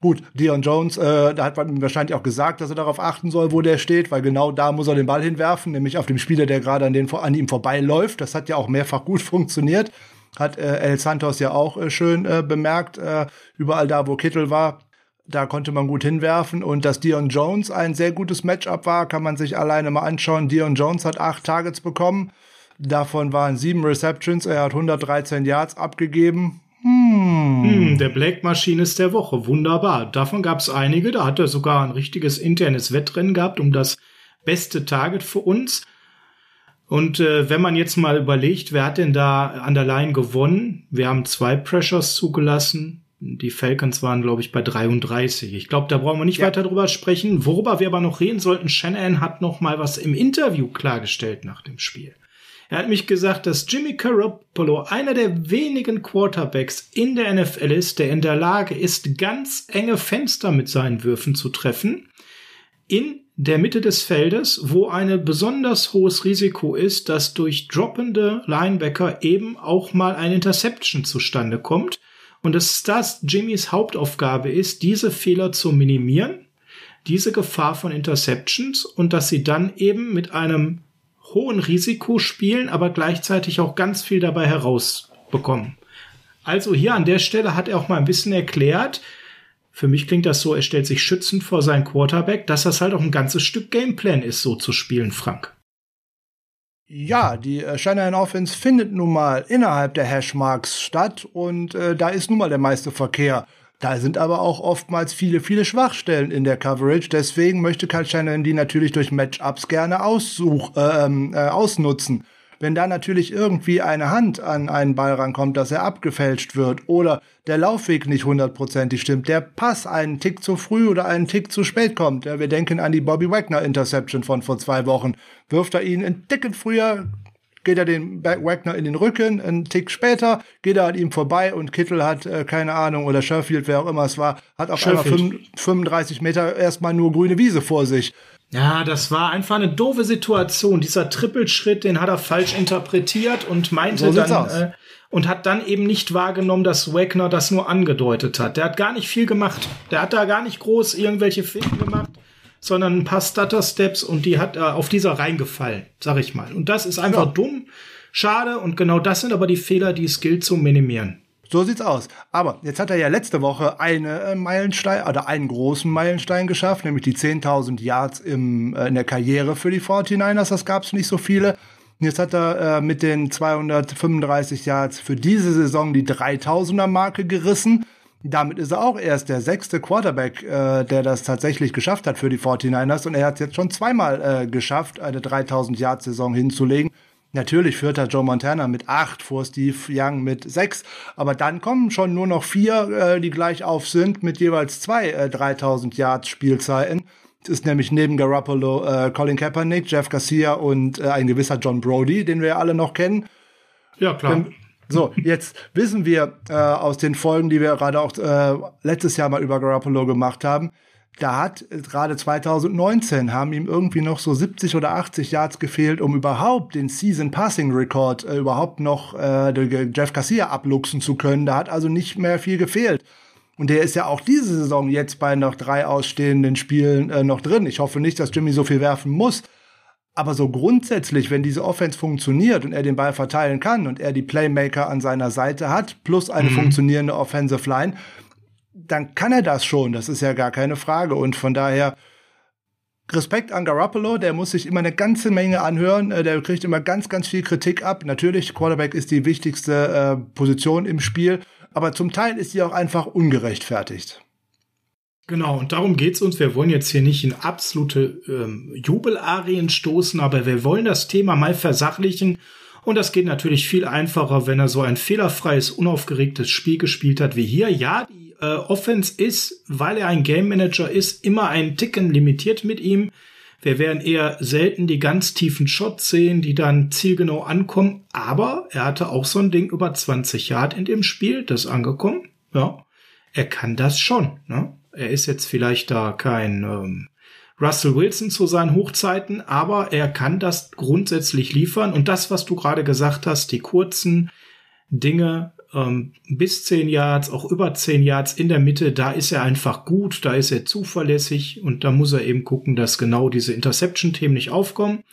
Gut, Dion Jones, äh, da hat man wahrscheinlich auch gesagt, dass er darauf achten soll, wo der steht, weil genau da muss er den Ball hinwerfen, nämlich auf dem Spieler, der gerade an, an ihm vorbeiläuft. Das hat ja auch mehrfach gut funktioniert hat äh, El Santos ja auch äh, schön äh, bemerkt. Äh, überall da, wo Kittel war, da konnte man gut hinwerfen. Und dass Dion Jones ein sehr gutes Matchup war, kann man sich alleine mal anschauen. Dion Jones hat acht Targets bekommen. Davon waren sieben Receptions. Er hat 113 Yards abgegeben. Hm. Hm, der Black Maschinist der Woche. Wunderbar. Davon gab es einige. Da hat er sogar ein richtiges internes Wettrennen gehabt um das beste Target für uns. Und äh, wenn man jetzt mal überlegt, wer hat denn da an der Line gewonnen? Wir haben zwei Pressures zugelassen. Die Falcons waren, glaube ich, bei 33. Ich glaube, da brauchen wir nicht ja. weiter drüber sprechen. Worüber wir aber noch reden sollten, Shannon hat noch mal was im Interview klargestellt nach dem Spiel. Er hat mich gesagt, dass Jimmy Garoppolo einer der wenigen Quarterbacks in der NFL ist, der in der Lage ist, ganz enge Fenster mit seinen Würfen zu treffen. In der Mitte des Feldes, wo ein besonders hohes Risiko ist, dass durch droppende Linebacker eben auch mal ein Interception zustande kommt. Und dass das Jimmys Hauptaufgabe ist, diese Fehler zu minimieren, diese Gefahr von Interceptions und dass sie dann eben mit einem hohen Risiko spielen, aber gleichzeitig auch ganz viel dabei herausbekommen. Also hier an der Stelle hat er auch mal ein bisschen erklärt, für mich klingt das so, er stellt sich schützend vor seinen Quarterback, dass das halt auch ein ganzes Stück Gameplan ist, so zu spielen, Frank. Ja, die äh, Shanahan Offense findet nun mal innerhalb der Hashmarks statt und äh, da ist nun mal der meiste Verkehr. Da sind aber auch oftmals viele, viele Schwachstellen in der Coverage. Deswegen möchte Kyle Shanahan die natürlich durch Matchups gerne aussuch, äh, ähm, äh, ausnutzen. Wenn da natürlich irgendwie eine Hand an einen Ball rankommt, dass er abgefälscht wird oder der Laufweg nicht hundertprozentig stimmt, der Pass einen Tick zu früh oder einen Tick zu spät kommt. Ja, wir denken an die Bobby Wagner Interception von vor zwei Wochen. Wirft er ihn ein Ticken früher, geht er den Wagner in den Rücken, einen Tick später geht er an ihm vorbei und Kittel hat, äh, keine Ahnung, oder Sherfield, wer auch immer es war, hat auf einmal 35 Meter erstmal nur grüne Wiese vor sich. Ja, das war einfach eine doofe Situation. Dieser Trippelschritt, den hat er falsch interpretiert und meinte so dann äh, und hat dann eben nicht wahrgenommen, dass Wagner das nur angedeutet hat. Der hat gar nicht viel gemacht. Der hat da gar nicht groß irgendwelche Fehler gemacht, sondern ein paar Stutter Steps und die hat äh, auf dieser reingefallen, sag ich mal. Und das ist einfach ja. dumm. Schade und genau das sind aber die Fehler, die es gilt zu minimieren. So sieht's aus. Aber jetzt hat er ja letzte Woche eine äh, Meilenstein oder einen großen Meilenstein geschafft, nämlich die 10.000 Yards im, äh, in der Karriere für die 49ers. Das gab's nicht so viele. Jetzt hat er äh, mit den 235 Yards für diese Saison die 3000er Marke gerissen. Damit ist er auch erst der sechste Quarterback, äh, der das tatsächlich geschafft hat für die 49ers. Und er hat jetzt schon zweimal äh, geschafft, eine 3000 Yard Saison hinzulegen. Natürlich führt er Joe Montana mit acht, vor Steve Young mit sechs. Aber dann kommen schon nur noch vier, äh, die gleich auf sind, mit jeweils zwei äh, 3000 Yards Spielzeiten. Es ist nämlich neben Garoppolo äh, Colin Kaepernick, Jeff Garcia und äh, ein gewisser John Brody, den wir alle noch kennen. Ja, klar. Wenn, so, jetzt wissen wir äh, aus den Folgen, die wir gerade auch äh, letztes Jahr mal über Garoppolo gemacht haben, da hat äh, gerade 2019 haben ihm irgendwie noch so 70 oder 80 Yards gefehlt, um überhaupt den Season Passing Record äh, überhaupt noch äh, Jeff Garcia abluchsen zu können. Da hat also nicht mehr viel gefehlt. Und der ist ja auch diese Saison jetzt bei noch drei ausstehenden Spielen äh, noch drin. Ich hoffe nicht, dass Jimmy so viel werfen muss. Aber so grundsätzlich, wenn diese Offense funktioniert und er den Ball verteilen kann und er die Playmaker an seiner Seite hat, plus eine mhm. funktionierende Offensive Line, dann kann er das schon. Das ist ja gar keine Frage. Und von daher Respekt an Garoppolo, der muss sich immer eine ganze Menge anhören. Äh, der kriegt immer ganz, ganz viel Kritik ab. Natürlich, Quarterback ist die wichtigste äh, Position im Spiel, aber zum Teil ist sie auch einfach ungerechtfertigt. Genau, und darum geht's uns. Wir wollen jetzt hier nicht in absolute ähm, Jubelarien stoßen, aber wir wollen das Thema mal versachlichen. Und das geht natürlich viel einfacher, wenn er so ein fehlerfreies, unaufgeregtes Spiel gespielt hat wie hier. Ja, die äh, Offense ist, weil er ein Game Manager ist, immer ein Ticken limitiert mit ihm. Wir werden eher selten die ganz tiefen Shots sehen, die dann zielgenau ankommen. Aber er hatte auch so ein Ding über 20 Yard in dem Spiel, das angekommen. Ja, er kann das schon. Ne? Er ist jetzt vielleicht da kein ähm, Russell Wilson zu seinen Hochzeiten, aber er kann das grundsätzlich liefern. Und das, was du gerade gesagt hast, die kurzen Dinge ähm, bis zehn Yards, auch über zehn Yards in der Mitte, da ist er einfach gut, da ist er zuverlässig und da muss er eben gucken, dass genau diese Interception-Themen nicht aufkommen.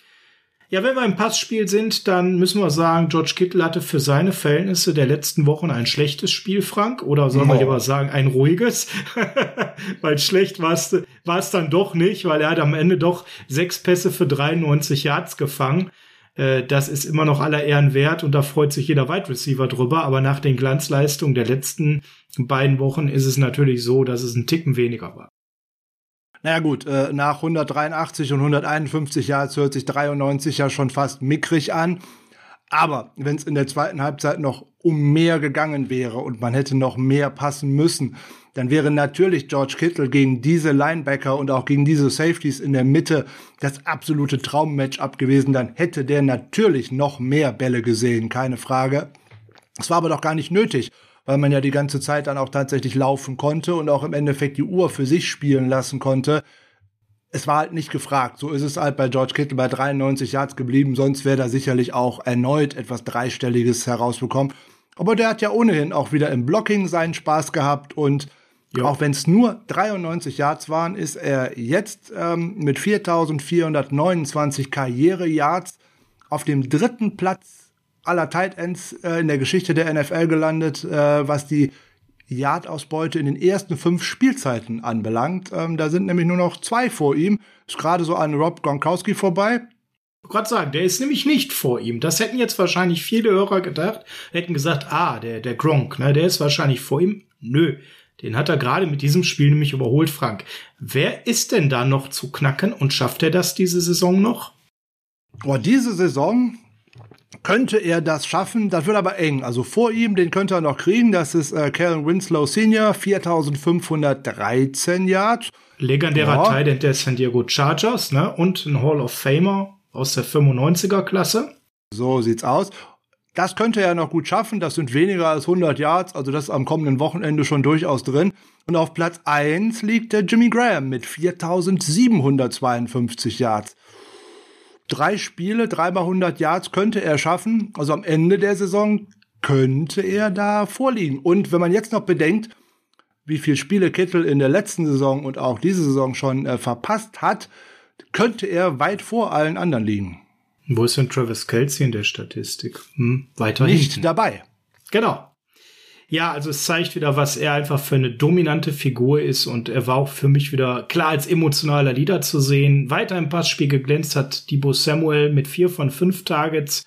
Ja, wenn wir im Passspiel sind, dann müssen wir sagen, George Kittle hatte für seine Verhältnisse der letzten Wochen ein schlechtes Spiel, Frank. Oder soll man oh. lieber sagen, ein ruhiges? weil schlecht war es, war es dann doch nicht, weil er hat am Ende doch sechs Pässe für 93 Yards gefangen. Äh, das ist immer noch aller Ehren wert und da freut sich jeder Wide Receiver drüber. Aber nach den Glanzleistungen der letzten beiden Wochen ist es natürlich so, dass es ein Ticken weniger war. Naja gut, äh, nach 183 und 151 Yards hört sich 93 ja schon fast mickrig an. Aber wenn es in der zweiten Halbzeit noch um mehr gegangen wäre und man hätte noch mehr passen müssen, dann wäre natürlich George Kittle gegen diese Linebacker und auch gegen diese Safeties in der Mitte das absolute Traummatchup gewesen. Dann hätte der natürlich noch mehr Bälle gesehen, keine Frage. Es war aber doch gar nicht nötig weil man ja die ganze Zeit dann auch tatsächlich laufen konnte und auch im Endeffekt die Uhr für sich spielen lassen konnte. Es war halt nicht gefragt. So ist es halt bei George Kittle bei 93 Yards geblieben. Sonst wäre da sicherlich auch erneut etwas Dreistelliges herausbekommen. Aber der hat ja ohnehin auch wieder im Blocking seinen Spaß gehabt und ja. Auch wenn es nur 93 Yards waren, ist er jetzt ähm, mit 4.429 Karriere-Yards auf dem dritten Platz aller Tight Ends äh, in der Geschichte der NFL gelandet, äh, was die Yard-Ausbeute in den ersten fünf Spielzeiten anbelangt. Ähm, da sind nämlich nur noch zwei vor ihm. Ist gerade so an Rob Gronkowski vorbei. Ich gerade sagen, der ist nämlich nicht vor ihm. Das hätten jetzt wahrscheinlich viele Hörer gedacht, hätten gesagt, ah, der, der Gronk, ne, der ist wahrscheinlich vor ihm. Nö, den hat er gerade mit diesem Spiel nämlich überholt, Frank. Wer ist denn da noch zu knacken und schafft er das diese Saison noch? Boah, diese Saison, könnte er das schaffen. Das wird aber eng. Also vor ihm, den könnte er noch kriegen. Das ist äh, Kellen Winslow Senior, 4513 Yards. Legendärer ja. Teil der San Diego Chargers, ne? Und ein Hall of Famer aus der 95er Klasse. So sieht's aus. Das könnte er noch gut schaffen. Das sind weniger als 100 Yards. Also das ist am kommenden Wochenende schon durchaus drin. Und auf Platz 1 liegt der Jimmy Graham mit 4752 Yards drei Spiele, dreimal 100 Yards könnte er schaffen. Also am Ende der Saison könnte er da vorliegen. Und wenn man jetzt noch bedenkt, wie viele Spiele Kittel in der letzten Saison und auch diese Saison schon äh, verpasst hat, könnte er weit vor allen anderen liegen. Wo ist denn Travis Kelsey in der Statistik? Hm, weiter Nicht hinten. dabei. Genau. Ja, also es zeigt wieder, was er einfach für eine dominante Figur ist und er war auch für mich wieder klar als emotionaler Leader zu sehen. Weiter im Passspiel geglänzt hat Debo Samuel mit vier von fünf Targets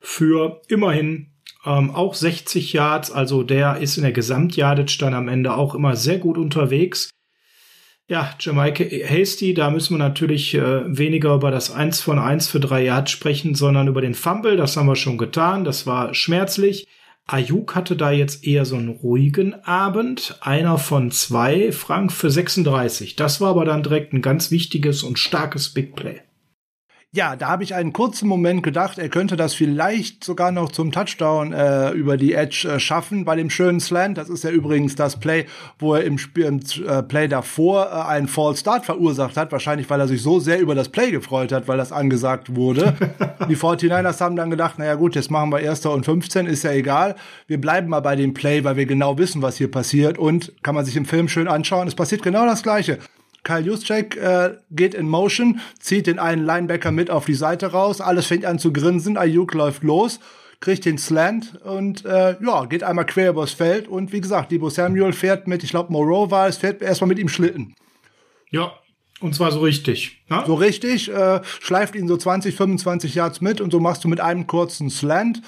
für immerhin ähm, auch 60 Yards. Also der ist in der Gesamtyardage dann am Ende auch immer sehr gut unterwegs. Ja, Jamaica Hasty, da müssen wir natürlich äh, weniger über das 1 von 1 für 3 Yards sprechen, sondern über den Fumble. Das haben wir schon getan. Das war schmerzlich. Ayuk hatte da jetzt eher so einen ruhigen Abend. Einer von zwei, Frank für 36. Das war aber dann direkt ein ganz wichtiges und starkes Big Play. Ja, da habe ich einen kurzen Moment gedacht, er könnte das vielleicht sogar noch zum Touchdown äh, über die Edge äh, schaffen bei dem schönen Slant. Das ist ja übrigens das Play, wo er im, Spiel, im äh, Play davor äh, einen False Start verursacht hat. Wahrscheinlich, weil er sich so sehr über das Play gefreut hat, weil das angesagt wurde. die 49ers haben dann gedacht, naja gut, jetzt machen wir Erster und 15, ist ja egal. Wir bleiben mal bei dem Play, weil wir genau wissen, was hier passiert. Und kann man sich im Film schön anschauen. Es passiert genau das Gleiche. Kyle Juszczyk äh, geht in Motion, zieht den einen Linebacker mit auf die Seite raus, alles fängt an zu grinsen, Ayuk läuft los, kriegt den Slant und äh, ja, geht einmal quer übers Feld und wie gesagt, Debo Samuel fährt mit, ich glaube Moreau war es, fährt erstmal mit ihm Schlitten. Ja, und zwar so richtig. Ne? So richtig, äh, schleift ihn so 20, 25 Yards mit und so machst du mit einem kurzen Slant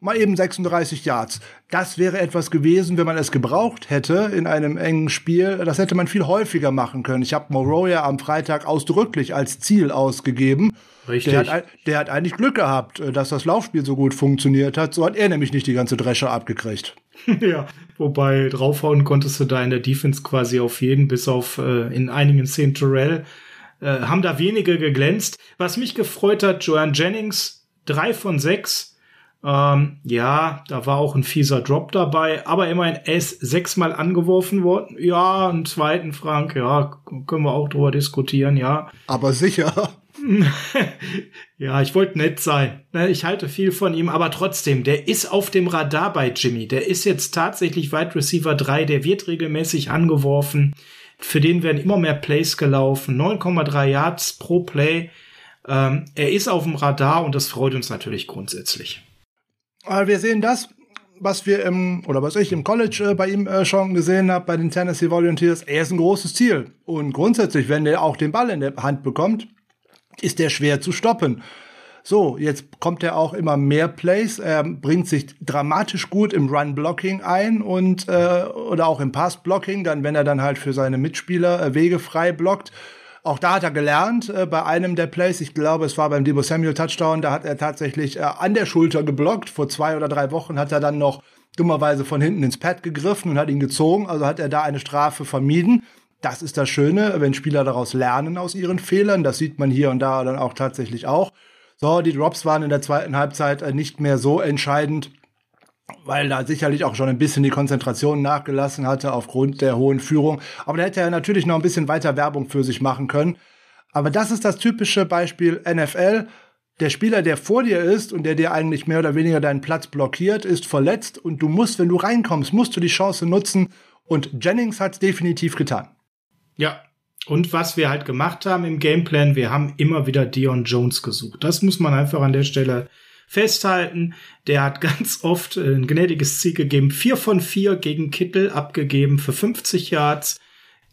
mal eben 36 Yards. Das wäre etwas gewesen, wenn man es gebraucht hätte in einem engen Spiel. Das hätte man viel häufiger machen können. Ich habe Moreau ja am Freitag ausdrücklich als Ziel ausgegeben. Richtig. Der hat, der hat eigentlich Glück gehabt, dass das Laufspiel so gut funktioniert hat. So hat er nämlich nicht die ganze Dresche abgekriegt. ja, wobei draufhauen konntest du da in der Defense quasi auf jeden, bis auf äh, in einigen Szenen Terrell. Äh, haben da wenige geglänzt. Was mich gefreut hat, Joanne Jennings, drei von sechs ähm, ja, da war auch ein fieser Drop dabei, aber immerhin er ist sechsmal angeworfen worden. Ja, einen zweiten Frank, ja, können wir auch drüber diskutieren, ja. Aber sicher. ja, ich wollte nett sein. Ne, ich halte viel von ihm, aber trotzdem, der ist auf dem Radar bei Jimmy. Der ist jetzt tatsächlich Wide Receiver 3, der wird regelmäßig angeworfen. Für den werden immer mehr Plays gelaufen. 9,3 Yards pro Play. Ähm, er ist auf dem Radar und das freut uns natürlich grundsätzlich. Aber wir sehen das, was wir im, oder was ich im College äh, bei ihm äh, schon gesehen habe, bei den Tennessee Volunteers. Er ist ein großes Ziel. Und grundsätzlich, wenn er auch den Ball in der Hand bekommt, ist der schwer zu stoppen. So, jetzt kommt er auch immer mehr Plays. Er bringt sich dramatisch gut im Run-Blocking ein und äh, oder auch im Pass-Blocking, dann wenn er dann halt für seine Mitspieler äh, Wege frei blockt. Auch da hat er gelernt äh, bei einem der Plays. Ich glaube, es war beim Debo Samuel Touchdown. Da hat er tatsächlich äh, an der Schulter geblockt. Vor zwei oder drei Wochen hat er dann noch dummerweise von hinten ins Pad gegriffen und hat ihn gezogen. Also hat er da eine Strafe vermieden. Das ist das Schöne, wenn Spieler daraus lernen aus ihren Fehlern. Das sieht man hier und da dann auch tatsächlich auch. So, die Drops waren in der zweiten Halbzeit äh, nicht mehr so entscheidend weil da sicherlich auch schon ein bisschen die Konzentration nachgelassen hatte aufgrund der hohen Führung. Aber da hätte er natürlich noch ein bisschen weiter Werbung für sich machen können. Aber das ist das typische Beispiel NFL. Der Spieler, der vor dir ist und der dir eigentlich mehr oder weniger deinen Platz blockiert, ist verletzt und du musst, wenn du reinkommst, musst du die Chance nutzen. Und Jennings hat es definitiv getan. Ja, und was wir halt gemacht haben im Gameplan, wir haben immer wieder Dion Jones gesucht. Das muss man einfach an der Stelle festhalten. Der hat ganz oft ein gnädiges Ziel gegeben. Vier von vier gegen Kittel abgegeben für 50 Yards.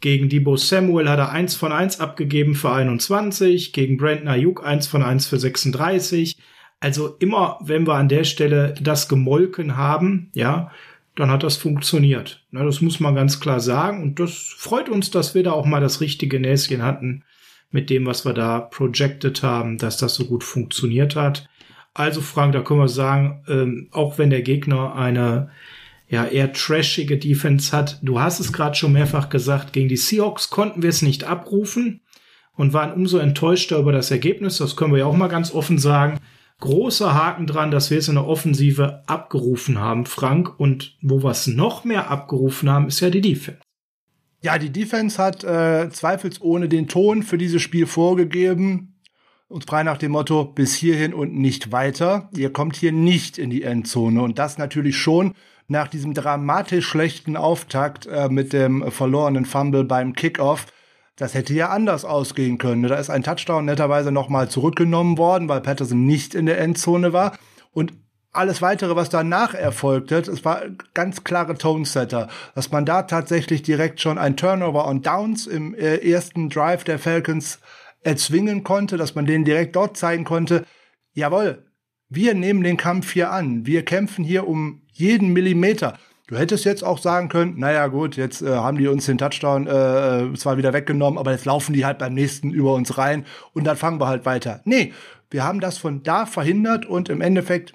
Gegen Debo Samuel hat er eins von eins abgegeben für 21. Gegen Brandon Ayuk eins von eins für 36. Also immer, wenn wir an der Stelle das gemolken haben, ja, dann hat das funktioniert. Na, das muss man ganz klar sagen. Und das freut uns, dass wir da auch mal das richtige Näschen hatten mit dem, was wir da projected haben, dass das so gut funktioniert hat. Also Frank, da können wir sagen, ähm, auch wenn der Gegner eine ja eher trashige Defense hat, du hast es gerade schon mehrfach gesagt, gegen die Seahawks konnten wir es nicht abrufen und waren umso enttäuschter über das Ergebnis. Das können wir ja auch mal ganz offen sagen. Großer Haken dran, dass wir es in der Offensive abgerufen haben, Frank. Und wo wir es noch mehr abgerufen haben, ist ja die Defense. Ja, die Defense hat äh, zweifelsohne den Ton für dieses Spiel vorgegeben und frei nach dem Motto, bis hierhin und nicht weiter. Ihr kommt hier nicht in die Endzone. Und das natürlich schon nach diesem dramatisch schlechten Auftakt äh, mit dem verlorenen Fumble beim Kickoff. das hätte ja anders ausgehen können. Da ist ein Touchdown netterweise nochmal zurückgenommen worden, weil Patterson nicht in der Endzone war. Und alles weitere, was danach erfolgte, es war ganz klare Tonesetter, dass man da tatsächlich direkt schon ein Turnover on Downs im äh, ersten Drive der Falcons erzwingen konnte, dass man denen direkt dort zeigen konnte, jawohl, wir nehmen den Kampf hier an, wir kämpfen hier um jeden Millimeter. Du hättest jetzt auch sagen können, naja gut, jetzt äh, haben die uns den Touchdown äh, äh, zwar wieder weggenommen, aber jetzt laufen die halt beim nächsten über uns rein und dann fangen wir halt weiter. Nee, wir haben das von da verhindert und im Endeffekt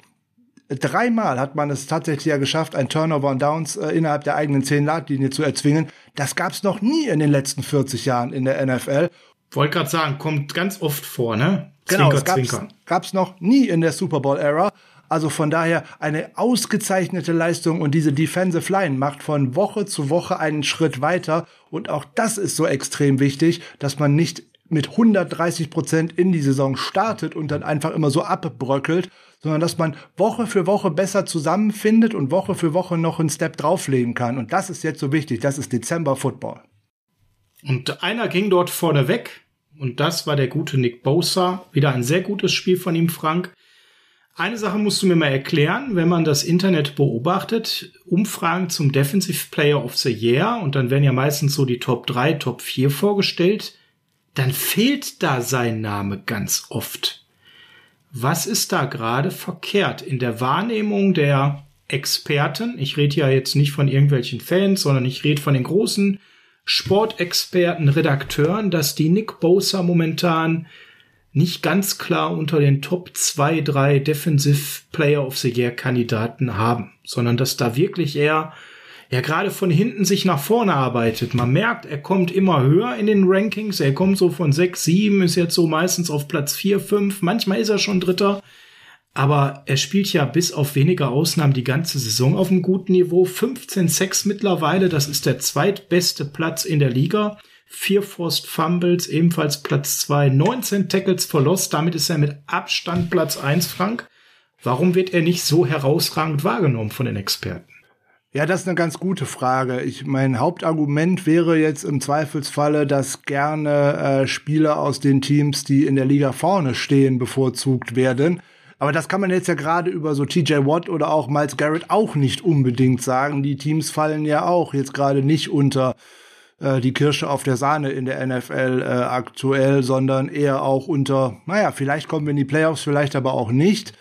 dreimal hat man es tatsächlich ja geschafft, ein Turnover und Downs äh, innerhalb der eigenen 10-Yard-Linie zu erzwingen. Das gab es noch nie in den letzten 40 Jahren in der NFL. Wollte gerade sagen, kommt ganz oft vor, ne? Zwinker, genau, es gab es noch nie in der Super Bowl-Ära. Also von daher eine ausgezeichnete Leistung und diese Defensive Line macht von Woche zu Woche einen Schritt weiter. Und auch das ist so extrem wichtig, dass man nicht mit 130 Prozent in die Saison startet und dann einfach immer so abbröckelt, sondern dass man Woche für Woche besser zusammenfindet und Woche für Woche noch einen Step drauflegen kann. Und das ist jetzt so wichtig. Das ist Dezember Football. Und einer ging dort vorne weg. Und das war der gute Nick Bosa. Wieder ein sehr gutes Spiel von ihm, Frank. Eine Sache musst du mir mal erklären, wenn man das Internet beobachtet, Umfragen zum Defensive Player of the Year und dann werden ja meistens so die Top 3, Top 4 vorgestellt, dann fehlt da sein Name ganz oft. Was ist da gerade verkehrt in der Wahrnehmung der Experten? Ich rede ja jetzt nicht von irgendwelchen Fans, sondern ich rede von den großen Sportexperten, Redakteuren, dass die Nick Bosa momentan nicht ganz klar unter den Top 2, 3 Defensive Player of the Year Kandidaten haben, sondern dass da wirklich eher ja gerade von hinten sich nach vorne arbeitet. Man merkt, er kommt immer höher in den Rankings. Er kommt so von 6, 7, ist jetzt so meistens auf Platz 4, 5. Manchmal ist er schon Dritter. Aber er spielt ja bis auf wenige Ausnahmen die ganze Saison auf einem guten Niveau. 15 6 mittlerweile, das ist der zweitbeste Platz in der Liga vier Forced Fumbles, ebenfalls Platz zwei, 19 Tackles for Loss, damit ist er mit Abstand Platz eins, Frank. Warum wird er nicht so herausragend wahrgenommen von den Experten? Ja, das ist eine ganz gute Frage. Ich mein Hauptargument wäre jetzt im Zweifelsfalle, dass gerne äh, Spieler aus den Teams, die in der Liga vorne stehen, bevorzugt werden. Aber das kann man jetzt ja gerade über so TJ Watt oder auch Miles Garrett auch nicht unbedingt sagen. Die Teams fallen ja auch jetzt gerade nicht unter äh, die Kirsche auf der Sahne in der NFL äh, aktuell, sondern eher auch unter, naja, vielleicht kommen wir in die Playoffs, vielleicht aber auch nicht.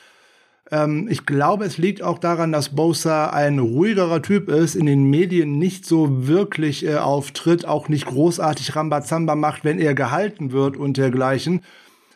Ähm, ich glaube, es liegt auch daran, dass Bosa ein ruhigerer Typ ist, in den Medien nicht so wirklich äh, auftritt, auch nicht großartig Rambazamba macht, wenn er gehalten wird und dergleichen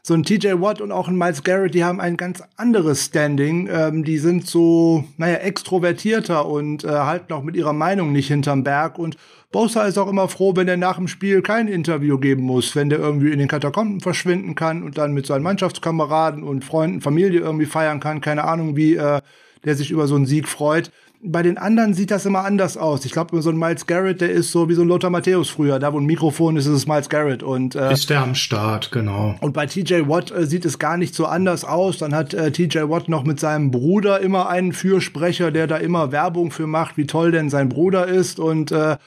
so ein TJ Watt und auch ein Miles Garrett, die haben ein ganz anderes Standing. Ähm, die sind so, naja, extrovertierter und äh, halten auch mit ihrer Meinung nicht hinterm Berg. Und Bosa ist auch immer froh, wenn er nach dem Spiel kein Interview geben muss, wenn der irgendwie in den Katakomben verschwinden kann und dann mit seinen Mannschaftskameraden und Freunden, Familie irgendwie feiern kann. Keine Ahnung, wie äh, der sich über so einen Sieg freut bei den anderen sieht das immer anders aus. Ich glaube, so ein Miles Garrett, der ist so wie so ein Lothar Matthäus früher. Da, wo ein Mikrofon ist, ist es Miles Garrett. Und, äh, ist der am Start, genau. Und bei TJ Watt äh, sieht es gar nicht so anders aus. Dann hat äh, TJ Watt noch mit seinem Bruder immer einen Fürsprecher, der da immer Werbung für macht, wie toll denn sein Bruder ist. Und äh,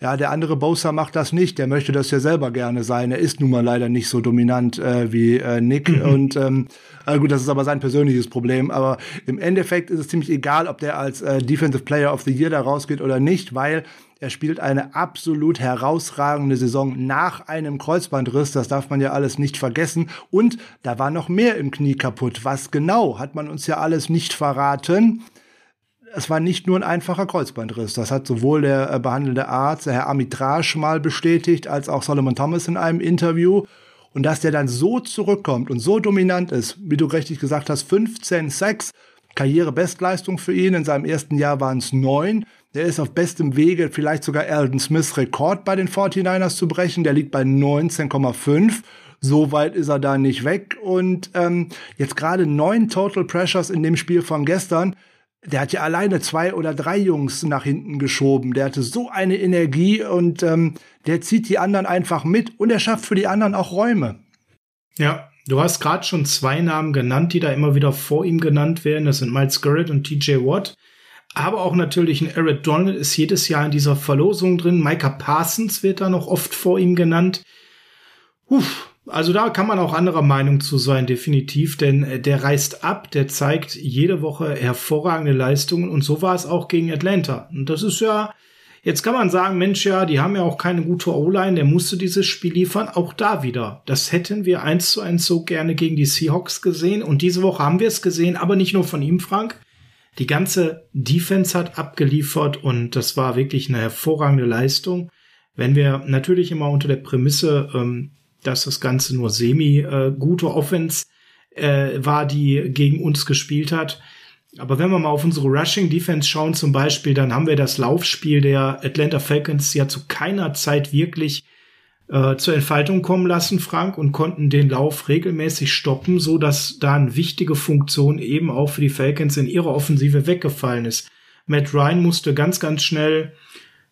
ja, der andere Bowser macht das nicht. Der möchte das ja selber gerne sein. Er ist nun mal leider nicht so dominant äh, wie äh, Nick. Mhm. Und ähm, äh, gut, das ist aber sein persönliches Problem. Aber im Endeffekt ist es ziemlich egal, ob der als äh, Defensive Player of the Year da rausgeht oder nicht, weil er spielt eine absolut herausragende Saison nach einem Kreuzbandriss. Das darf man ja alles nicht vergessen. Und da war noch mehr im Knie kaputt. Was genau, hat man uns ja alles nicht verraten es war nicht nur ein einfacher Kreuzbandriss. Das hat sowohl der äh, behandelnde Arzt, der Herr Amitrage, mal bestätigt, als auch Solomon Thomas in einem Interview. Und dass der dann so zurückkommt und so dominant ist, wie du richtig gesagt hast, 15 Sacks, Karrierebestleistung für ihn. In seinem ersten Jahr waren es neun. Der ist auf bestem Wege, vielleicht sogar Alden Smiths Rekord bei den 49ers zu brechen. Der liegt bei 19,5. So weit ist er da nicht weg. Und ähm, jetzt gerade neun Total Pressures in dem Spiel von gestern der hat ja alleine zwei oder drei Jungs nach hinten geschoben. Der hatte so eine Energie und ähm, der zieht die anderen einfach mit und er schafft für die anderen auch Räume. Ja, du hast gerade schon zwei Namen genannt, die da immer wieder vor ihm genannt werden. Das sind Miles Garrett und TJ Watt. Aber auch natürlich ein Eric Donald ist jedes Jahr in dieser Verlosung drin. Micah Parsons wird da noch oft vor ihm genannt. Uff, also da kann man auch anderer Meinung zu sein, definitiv, denn äh, der reißt ab, der zeigt jede Woche hervorragende Leistungen und so war es auch gegen Atlanta. Und das ist ja, jetzt kann man sagen, Mensch, ja, die haben ja auch keine gute O-Line, der musste dieses Spiel liefern, auch da wieder. Das hätten wir eins zu eins so gerne gegen die Seahawks gesehen und diese Woche haben wir es gesehen, aber nicht nur von ihm, Frank. Die ganze Defense hat abgeliefert und das war wirklich eine hervorragende Leistung. Wenn wir natürlich immer unter der Prämisse ähm, dass das Ganze nur semi äh, gute Offense äh, war, die gegen uns gespielt hat. Aber wenn wir mal auf unsere Rushing Defense schauen zum Beispiel, dann haben wir das Laufspiel der Atlanta Falcons ja zu keiner Zeit wirklich äh, zur Entfaltung kommen lassen, Frank, und konnten den Lauf regelmäßig stoppen, so dass da eine wichtige Funktion eben auch für die Falcons in ihrer Offensive weggefallen ist. Matt Ryan musste ganz, ganz schnell,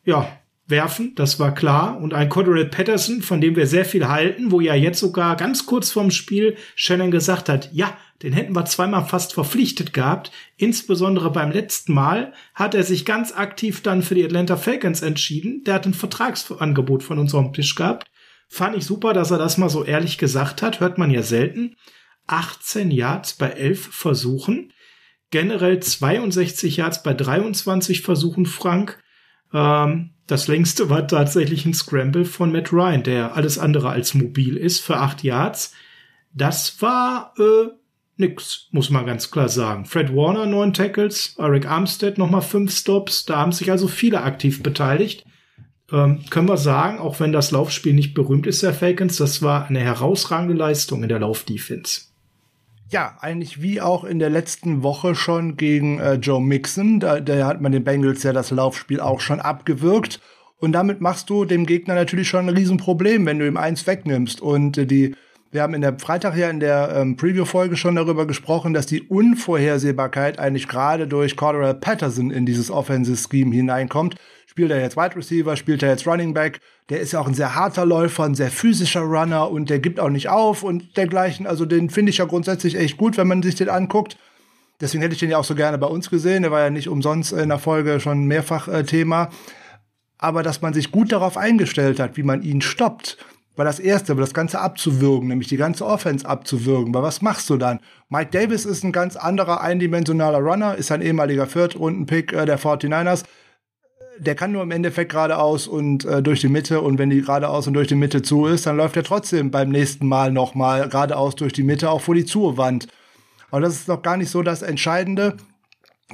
ja, werfen, das war klar. Und ein Cordell Patterson, von dem wir sehr viel halten, wo ja jetzt sogar ganz kurz vorm Spiel Shannon gesagt hat, ja, den hätten wir zweimal fast verpflichtet gehabt. Insbesondere beim letzten Mal hat er sich ganz aktiv dann für die Atlanta Falcons entschieden. Der hat ein Vertragsangebot von uns auf dem Tisch gehabt. Fand ich super, dass er das mal so ehrlich gesagt hat. Hört man ja selten. 18 Yards bei 11 Versuchen. Generell 62 Yards bei 23 Versuchen, Frank. Ähm, das längste war tatsächlich ein Scramble von Matt Ryan, der alles andere als mobil ist für acht Yards. Das war äh, nix, muss man ganz klar sagen. Fred Warner neun Tackles, Eric Armstead nochmal fünf Stops. Da haben sich also viele aktiv beteiligt. Ähm, können wir sagen, auch wenn das Laufspiel nicht berühmt ist, der Falcons, das war eine herausragende Leistung in der Laufdefense. Ja, eigentlich wie auch in der letzten Woche schon gegen äh, Joe Mixon. Da, da hat man den Bengals ja das Laufspiel auch schon abgewirkt. Und damit machst du dem Gegner natürlich schon ein Riesenproblem, wenn du ihm eins wegnimmst. Und äh, die, wir haben in der Freitag ja in der ähm, Preview-Folge schon darüber gesprochen, dass die Unvorhersehbarkeit eigentlich gerade durch Cordell Patterson in dieses Offensive Scheme hineinkommt. Spielt er jetzt Wide Receiver, spielt er jetzt Running Back? Der ist ja auch ein sehr harter Läufer, ein sehr physischer Runner und der gibt auch nicht auf und dergleichen. Also den finde ich ja grundsätzlich echt gut, wenn man sich den anguckt. Deswegen hätte ich den ja auch so gerne bei uns gesehen. Der war ja nicht umsonst in der Folge schon mehrfach äh, Thema. Aber dass man sich gut darauf eingestellt hat, wie man ihn stoppt, war das Erste, das Ganze abzuwürgen, nämlich die ganze Offense abzuwürgen. Weil was machst du dann? Mike Davis ist ein ganz anderer eindimensionaler Runner, ist ein ehemaliger Viertrunden-Pick äh, der 49ers der kann nur im Endeffekt geradeaus und äh, durch die Mitte und wenn die geradeaus und durch die Mitte zu ist, dann läuft er trotzdem beim nächsten Mal nochmal geradeaus durch die Mitte auch vor die Zuwand. Aber das ist doch gar nicht so das Entscheidende,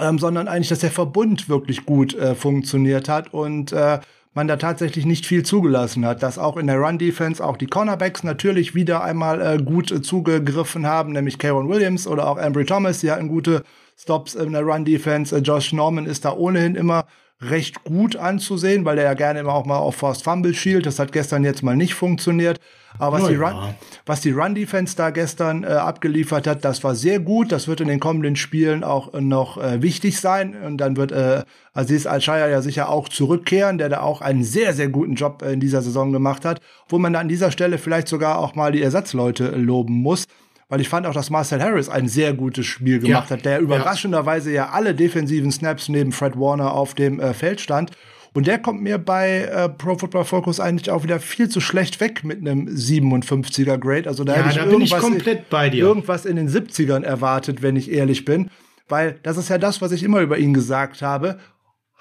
ähm, sondern eigentlich, dass der Verbund wirklich gut äh, funktioniert hat und äh, man da tatsächlich nicht viel zugelassen hat, dass auch in der Run-Defense auch die Cornerbacks natürlich wieder einmal äh, gut äh, zugegriffen haben, nämlich Karen Williams oder auch Ambry Thomas, die hatten gute Stops in der Run-Defense. Äh, Josh Norman ist da ohnehin immer recht gut anzusehen, weil er ja gerne immer auch mal auf Forced Fumble schielt. Das hat gestern jetzt mal nicht funktioniert. Aber was, oh, die, Run, was die Run-Defense da gestern äh, abgeliefert hat, das war sehr gut. Das wird in den kommenden Spielen auch noch äh, wichtig sein. Und dann wird äh, Aziz Al-Shaya ja sicher auch zurückkehren, der da auch einen sehr, sehr guten Job in dieser Saison gemacht hat, wo man da an dieser Stelle vielleicht sogar auch mal die Ersatzleute loben muss weil ich fand auch, dass Marcel Harris ein sehr gutes Spiel gemacht ja. hat, der überraschenderweise ja. ja alle defensiven Snaps neben Fred Warner auf dem äh, Feld stand. Und der kommt mir bei äh, Pro Football Focus eigentlich auch wieder viel zu schlecht weg mit einem 57er Grade. Also da ja, hätte ich, da bin ich komplett bei dir. irgendwas in den 70ern erwartet, wenn ich ehrlich bin. Weil das ist ja das, was ich immer über ihn gesagt habe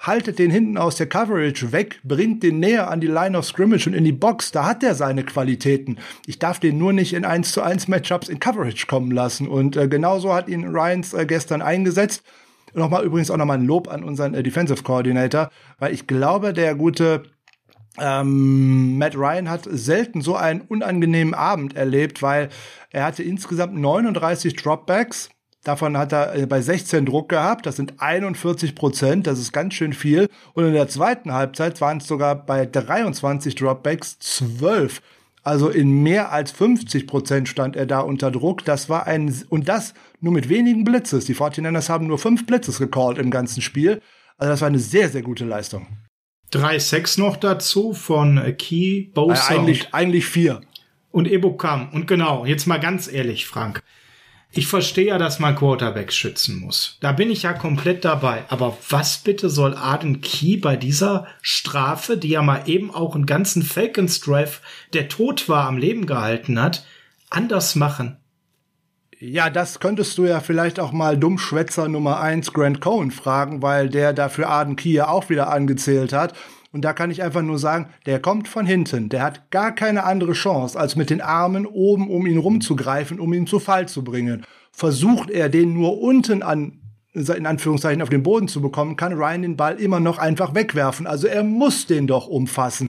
haltet den hinten aus der Coverage weg, bringt den näher an die Line of Scrimmage und in die Box, da hat er seine Qualitäten. Ich darf den nur nicht in 1 zu 1 Matchups in Coverage kommen lassen. Und äh, genauso hat ihn Ryans äh, gestern eingesetzt. Nochmal übrigens auch nochmal ein Lob an unseren äh, Defensive Coordinator, weil ich glaube, der gute ähm, Matt Ryan hat selten so einen unangenehmen Abend erlebt, weil er hatte insgesamt 39 Dropbacks Davon hat er äh, bei 16 Druck gehabt. Das sind 41 Prozent. Das ist ganz schön viel. Und in der zweiten Halbzeit waren es sogar bei 23 Dropbacks 12. Also in mehr als 50 Prozent stand er da unter Druck. Das war ein, und das nur mit wenigen Blitzes. Die 49ers haben nur fünf Blitzes gecallt im ganzen Spiel. Also das war eine sehr, sehr gute Leistung. Drei Sex noch dazu von Key, Bosa. Äh, eigentlich, eigentlich vier. Und Ebo Kam. Und genau, jetzt mal ganz ehrlich, Frank Ich verstehe ja, dass man Quarterbacks schützen muss. Da bin ich ja komplett dabei. Aber was bitte soll Arden Key bei dieser Strafe, die ja mal eben auch einen ganzen Falcons Drive, der tot war, am Leben gehalten hat, anders machen? Ja, das könntest du ja vielleicht auch mal Dummschwätzer Nummer eins Grant Cohen fragen, weil der dafür Arden Key ja auch wieder angezählt hat. Und da kann ich einfach nur sagen, der kommt von hinten. Der hat gar keine andere Chance, als mit den Armen oben um ihn rumzugreifen, um ihn zu Fall zu bringen. Versucht er den nur unten an in Anführungszeichen auf den Boden zu bekommen, kann Ryan den Ball immer noch einfach wegwerfen. Also er muss den doch umfassen.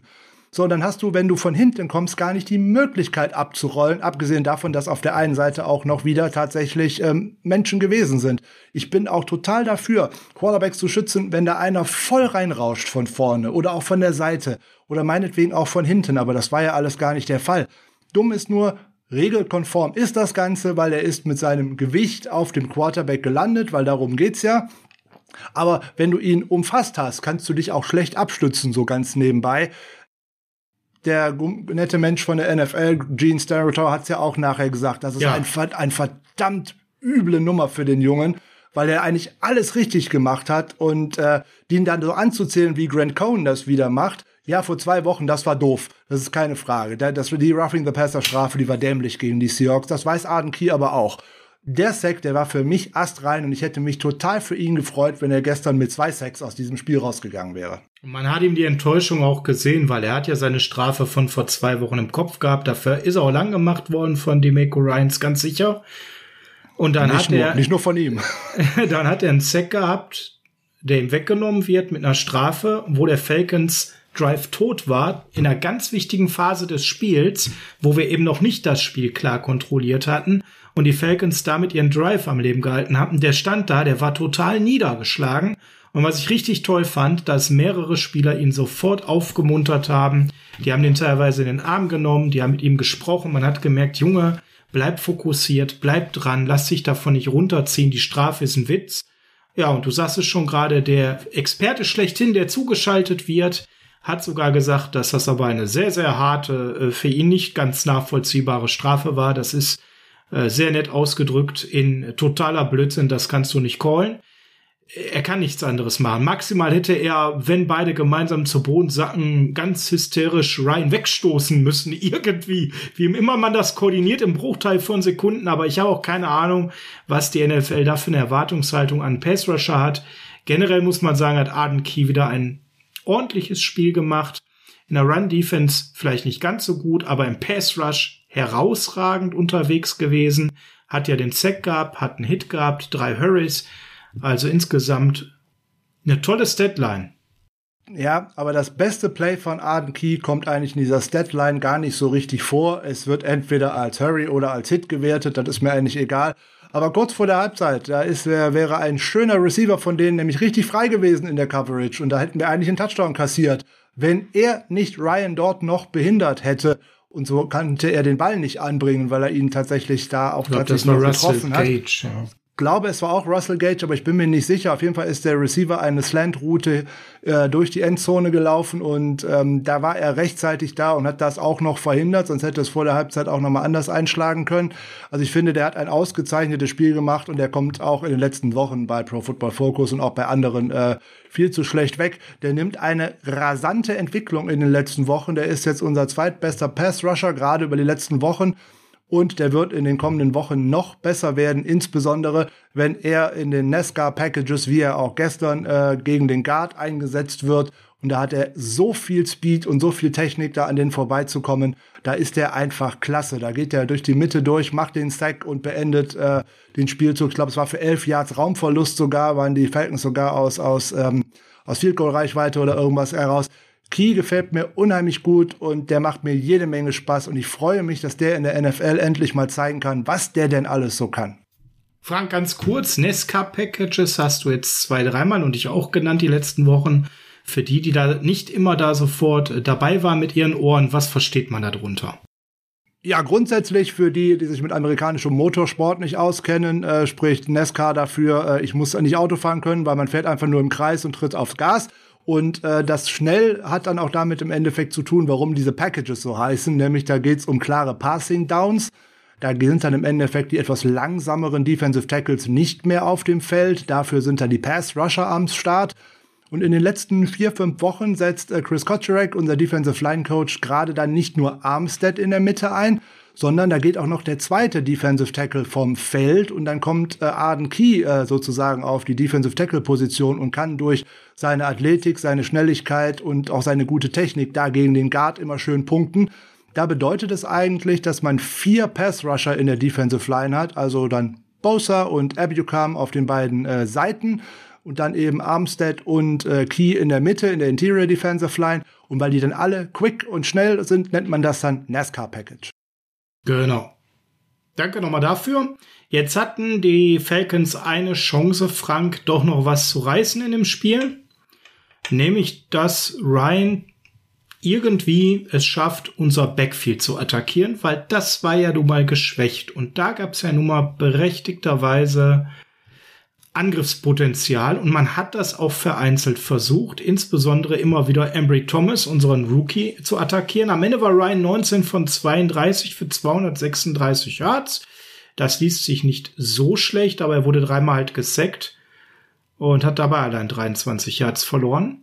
So, dann hast du, wenn du von hinten kommst, gar nicht die Möglichkeit abzurollen, abgesehen davon, dass auf der einen Seite auch noch wieder tatsächlich ähm, Menschen gewesen sind. Ich bin auch total dafür, Quarterbacks zu schützen, wenn da einer voll reinrauscht von vorne oder auch von der Seite oder meinetwegen auch von hinten, aber das war ja alles gar nicht der Fall. Dumm ist nur, regelkonform ist das Ganze, weil er ist mit seinem Gewicht auf dem Quarterback gelandet, weil darum geht's ja. Aber wenn du ihn umfasst hast, kannst du dich auch schlecht abstützen, so ganz nebenbei der nette Mensch von der NFL, Gene Steratore, hat es ja auch nachher gesagt, das ist ja. ein, ein verdammt üble Nummer für den Jungen, weil er eigentlich alles richtig gemacht hat und äh, den dann so anzuzählen, wie Grant Cohn das wieder macht. Ja, vor zwei Wochen, das war doof. Das ist keine Frage. Das, die Roughing the Passer Strafe, die war dämlich gegen die Seahawks. Das weiß Arden Key aber auch der Sack, der war für mich astrein und ich hätte mich total für ihn gefreut, wenn er gestern mit zwei Sacks aus diesem Spiel rausgegangen wäre. Man hat ihm die Enttäuschung auch gesehen, weil er hat ja seine Strafe von vor zwei Wochen im Kopf gehabt. Dafür ist er auch lang gemacht worden von Demeco Ryans, ganz sicher. Und dann nicht hat er. Nicht nur von ihm. dann hat er einen Sack gehabt, der ihm weggenommen wird mit einer Strafe, wo der Falcons Drive tot war, in einer ganz wichtigen Phase des Spiels, wo wir eben noch nicht das Spiel klar kontrolliert hatten und die Falcons damit ihren Drive am Leben gehalten haben. Der stand da, der war total niedergeschlagen. Und was ich richtig toll fand, dass mehrere Spieler ihn sofort aufgemuntert haben. Die haben den teilweise in den Arm genommen, die haben mit ihm gesprochen. Man hat gemerkt, Junge, bleib fokussiert, bleib dran, lass dich davon nicht runterziehen. Die Strafe ist ein Witz. Ja, und du sagst es schon gerade, der Experte schlechthin, der zugeschaltet wird, hat sogar gesagt, dass das aber eine sehr, sehr harte, äh, für ihn nicht ganz nachvollziehbare Strafe war. Das ist äh, sehr nett ausgedrückt in totaler Blödsinn, das kannst du nicht callen. Er kann nichts anderes machen. Maximal hätte er, wenn beide gemeinsam zu Boden sacken, ganz hysterisch Ryan wegstoßen müssen, irgendwie. Wie immer man das koordiniert im Bruchteil von Sekunden, aber ich habe auch keine Ahnung, was die NFL da für eine Erwartungshaltung an Pass Rusher hat. Generell muss man sagen, hat Arden Key wieder ein ordentliches Spiel gemacht. In der Run Defense vielleicht nicht ganz so gut, aber im Pass Rush herausragend unterwegs gewesen. Hat ja den Sack gehabt, hat einen Hit gehabt, drei Hurries. Also insgesamt eine tolle Statline. Ja, aber das beste Play von Arden Key kommt eigentlich in dieser Statline gar nicht so richtig vor. Es wird entweder als Hurry oder als Hit gewertet, das ist mir eigentlich egal. Aber kurz vor der Halbzeit, da ist, wäre ein schöner Receiver von denen nämlich richtig frei gewesen in der Coverage und da hätten wir eigentlich einen Touchdown kassiert. Wenn er nicht Ryan dort noch behindert hätte und so konnte er den Ball nicht anbringen, weil er ihn tatsächlich da auch glaub, tatsächlich getroffen hat. Gage, ja glaube, es war auch Russell Gage, aber ich bin mir nicht sicher. Auf jeden Fall ist der Receiver eine Slant-Route äh, durch die Endzone gelaufen und ähm, da war er rechtzeitig da und hat das auch noch verhindert, sonst hätte es vor der Halbzeit auch nochmal anders einschlagen können. Also ich finde, der hat ein ausgezeichnetes Spiel gemacht und der kommt auch in den letzten Wochen bei Pro Football Focus und auch bei anderen äh, viel zu schlecht weg. Der nimmt eine rasante Entwicklung in den letzten Wochen. Der ist jetzt unser zweitbester Pass-Rusher, gerade über die letzten Wochen und der wird in den kommenden Wochen noch besser werden, insbesondere wenn er in den NASCAR-Packages, wie er auch gestern äh, gegen den Guard eingesetzt wird. Und da hat er so viel Speed und so viel Technik, da an den vorbeizukommen. Da ist er einfach klasse. Da geht er durch die Mitte durch, macht den Sack und beendet äh, den Spielzug. Ich glaube, es war für elf Yards Raumverlust sogar, waren die Falcons sogar aus, aus, ähm, aus Field Goal Reichweite oder irgendwas heraus. Key gefällt mir unheimlich gut und der macht mir jede Menge Spaß und ich freue mich, dass der in der NFL endlich mal zeigen kann, was der denn alles so kann. Frank, ganz kurz, Nesca-Packages hast du jetzt zwei, dreimal und ich auch genannt die letzten Wochen. Für die, die da nicht immer da sofort äh, dabei waren mit ihren Ohren, was versteht man darunter? Ja, grundsätzlich für die, die sich mit amerikanischem Motorsport nicht auskennen, äh, spricht NASCAR dafür, äh, ich muss nicht Auto fahren können, weil man fährt einfach nur im Kreis und tritt aufs Gas. Und äh, das schnell hat dann auch damit im Endeffekt zu tun, warum diese Packages so heißen. Nämlich da geht's um klare Passing Downs. Da sind dann im Endeffekt die etwas langsameren Defensive Tackles nicht mehr auf dem Feld. Dafür sind dann die Pass-Rusher am Start. Und in den letzten vier, fünf Wochen setzt äh, Chris Kotcherek, unser Defensive Line Coach, gerade dann nicht nur Armstead in der Mitte ein, sondern da geht auch noch der zweite Defensive Tackle vom Feld und dann kommt äh, Arden Key äh, sozusagen auf die Defensive Tackle Position und kann durch seine Athletik, seine Schnelligkeit und auch seine gute Technik da gegen den Guard immer schön punkten. Da bedeutet es eigentlich, dass man vier Pass Rusher in der Defensive Line hat, also dann Bosa und Abucam auf den beiden äh, Seiten und dann eben Armstead und äh, Key in der Mitte, in der Interior Defensive Line. Und weil die dann alle quick und schnell sind, nennt man das dann NASCAR Package. Genau. Danke nochmal dafür. Jetzt hatten die Falcons eine Chance, Frank doch noch was zu reißen in dem Spiel. Nämlich, dass Ryan irgendwie es schafft, unser Backfield zu attackieren, weil das war ja nun mal geschwächt. Und da gab es ja nun mal berechtigterweise Angriffspotenzial und man hat das auch vereinzelt versucht, insbesondere immer wieder Embry Thomas, unseren Rookie, zu attackieren. Am Ende war Ryan 19 von 32 für 236 Yards. Das liest sich nicht so schlecht, aber er wurde dreimal halt gesackt und hat dabei allein 23 Yards verloren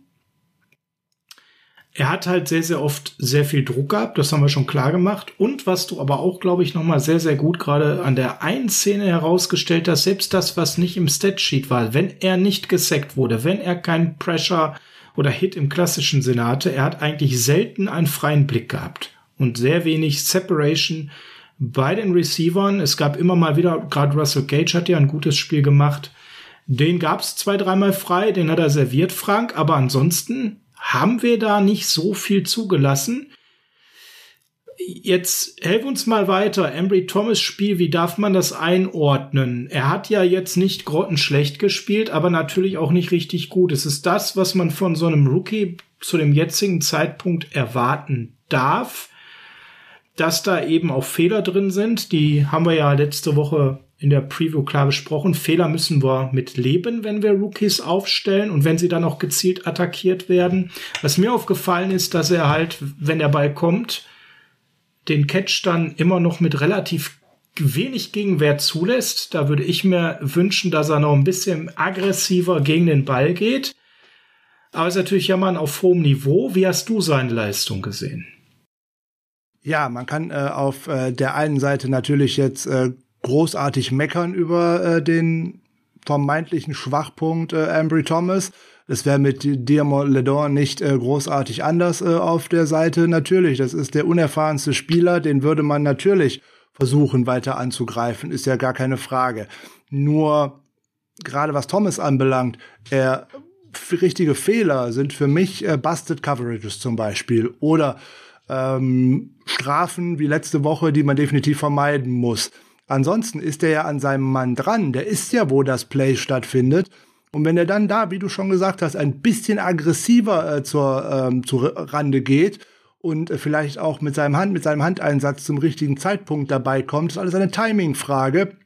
er hat halt sehr, sehr oft sehr viel Druck gehabt, das haben wir schon klar gemacht. Und was du aber auch, glaube ich, nochmal sehr, sehr gut gerade an der einen Szene herausgestellt hast, selbst das, was nicht im Statsheet war, wenn er nicht gesackt wurde, wenn er keinen Pressure oder Hit im klassischen Sinne hatte, er hat eigentlich selten einen freien Blick gehabt und sehr wenig Separation bei den Receivern. Es gab immer mal wieder, gerade Russell Gage hat ja ein gutes Spiel gemacht. Den gab es zwei, dreimal frei, den hat er serviert, Frank, aber ansonsten haben wir da nicht so viel zugelassen. Jetzt helf uns mal weiter. Embry Thomas Spiel, wie darf man das einordnen? Er hat ja jetzt nicht grottenschlecht gespielt, aber natürlich auch nicht richtig gut. Es ist das, was man von so einem Rookie zu dem jetzigen Zeitpunkt erwarten darf. Dass da eben auch Fehler drin sind, die haben wir ja letzte Woche in der Preview klar besprochen. Fehler müssen wir mit leben, wenn wir Rookies aufstellen und wenn sie dann auch gezielt attackiert werden. Was mir aufgefallen ist, dass er halt, wenn der Ball kommt, den Catch dann immer noch mit relativ wenig Gegenwert zulässt. Da würde ich mir wünschen, dass er noch ein bisschen aggressiver gegen den Ball geht. Aber es ist natürlich jammern auf hohem Niveau. Wie hast du seine Leistung gesehen? Ja, man kann äh, auf äh, der einen Seite natürlich jetzt äh, großartig meckern über äh, den vermeintlichen Schwachpunkt äh, Ambry Thomas. Es wäre mit Diamond Ledon nicht äh, großartig anders äh, auf der Seite. Natürlich, das ist der unerfahrenste Spieler, den würde man natürlich versuchen weiter anzugreifen, ist ja gar keine Frage. Nur gerade was Thomas anbelangt, er richtige Fehler sind für mich äh, Busted Coverages zum Beispiel oder ähm, Strafen wie letzte Woche, die man definitiv vermeiden muss. Ansonsten ist er ja an seinem Mann dran. Der ist ja, wo das Play stattfindet. Und wenn er dann da, wie du schon gesagt hast, ein bisschen aggressiver äh, zur, ähm, zur Rande geht und äh, vielleicht auch mit seinem Hand, mit seinem Handeinsatz zum richtigen Zeitpunkt dabei kommt, ist alles eine Timing-Frage.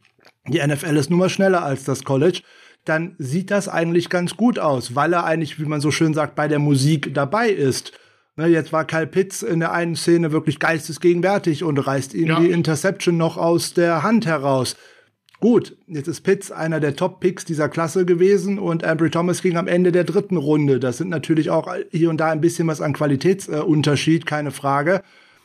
Die NFL ist nun mal schneller als das College. Dann sieht das eigentlich ganz gut aus, weil er eigentlich, wie man so schön sagt, bei der Musik dabei ist. Ne, jetzt war Kyle Pitts in der einen Szene wirklich geistesgegenwärtig und reißt ihm ja. die Interception noch aus der Hand heraus. Gut, jetzt ist Pitts einer der Top-Picks dieser Klasse gewesen und Ambry Thomas ging am Ende der dritten Runde. Das sind natürlich auch hier und da ein bisschen was an Qualitätsunterschied, äh, keine Frage.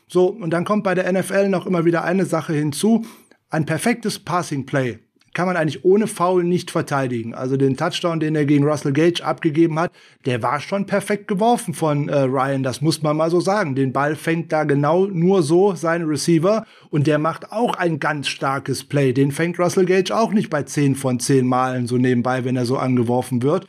So, und dann kommt bei der NFL noch immer wieder eine Sache hinzu. Ein perfektes Passing Play kann man eigentlich ohne Foul nicht verteidigen. Also den Touchdown, den er gegen Russell Gage abgegeben hat, der war schon perfekt geworfen von äh, Ryan. Das muss man mal so sagen. Den Ball fängt da genau nur so sein Receiver und der macht auch ein ganz starkes Play. Den fängt Russell Gage auch nicht bei 10 von 10 Malen so nebenbei, wenn er so angeworfen wird.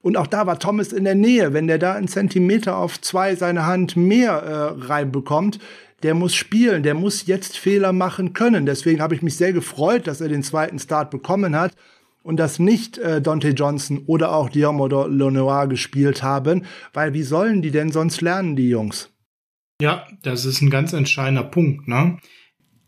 Und auch da war Thomas in der Nähe. Wenn der da einen Zentimeter auf zwei seine Hand mehr äh, reinbekommt, der muss spielen, der muss jetzt Fehler machen können. Deswegen habe ich mich sehr gefreut, dass er den zweiten Start bekommen hat und dass nicht äh, Dante Johnson oder auch Diomodor Lenoir gespielt haben, weil wie sollen die denn sonst lernen, die Jungs? Ja, das ist ein ganz entscheidender Punkt, ne?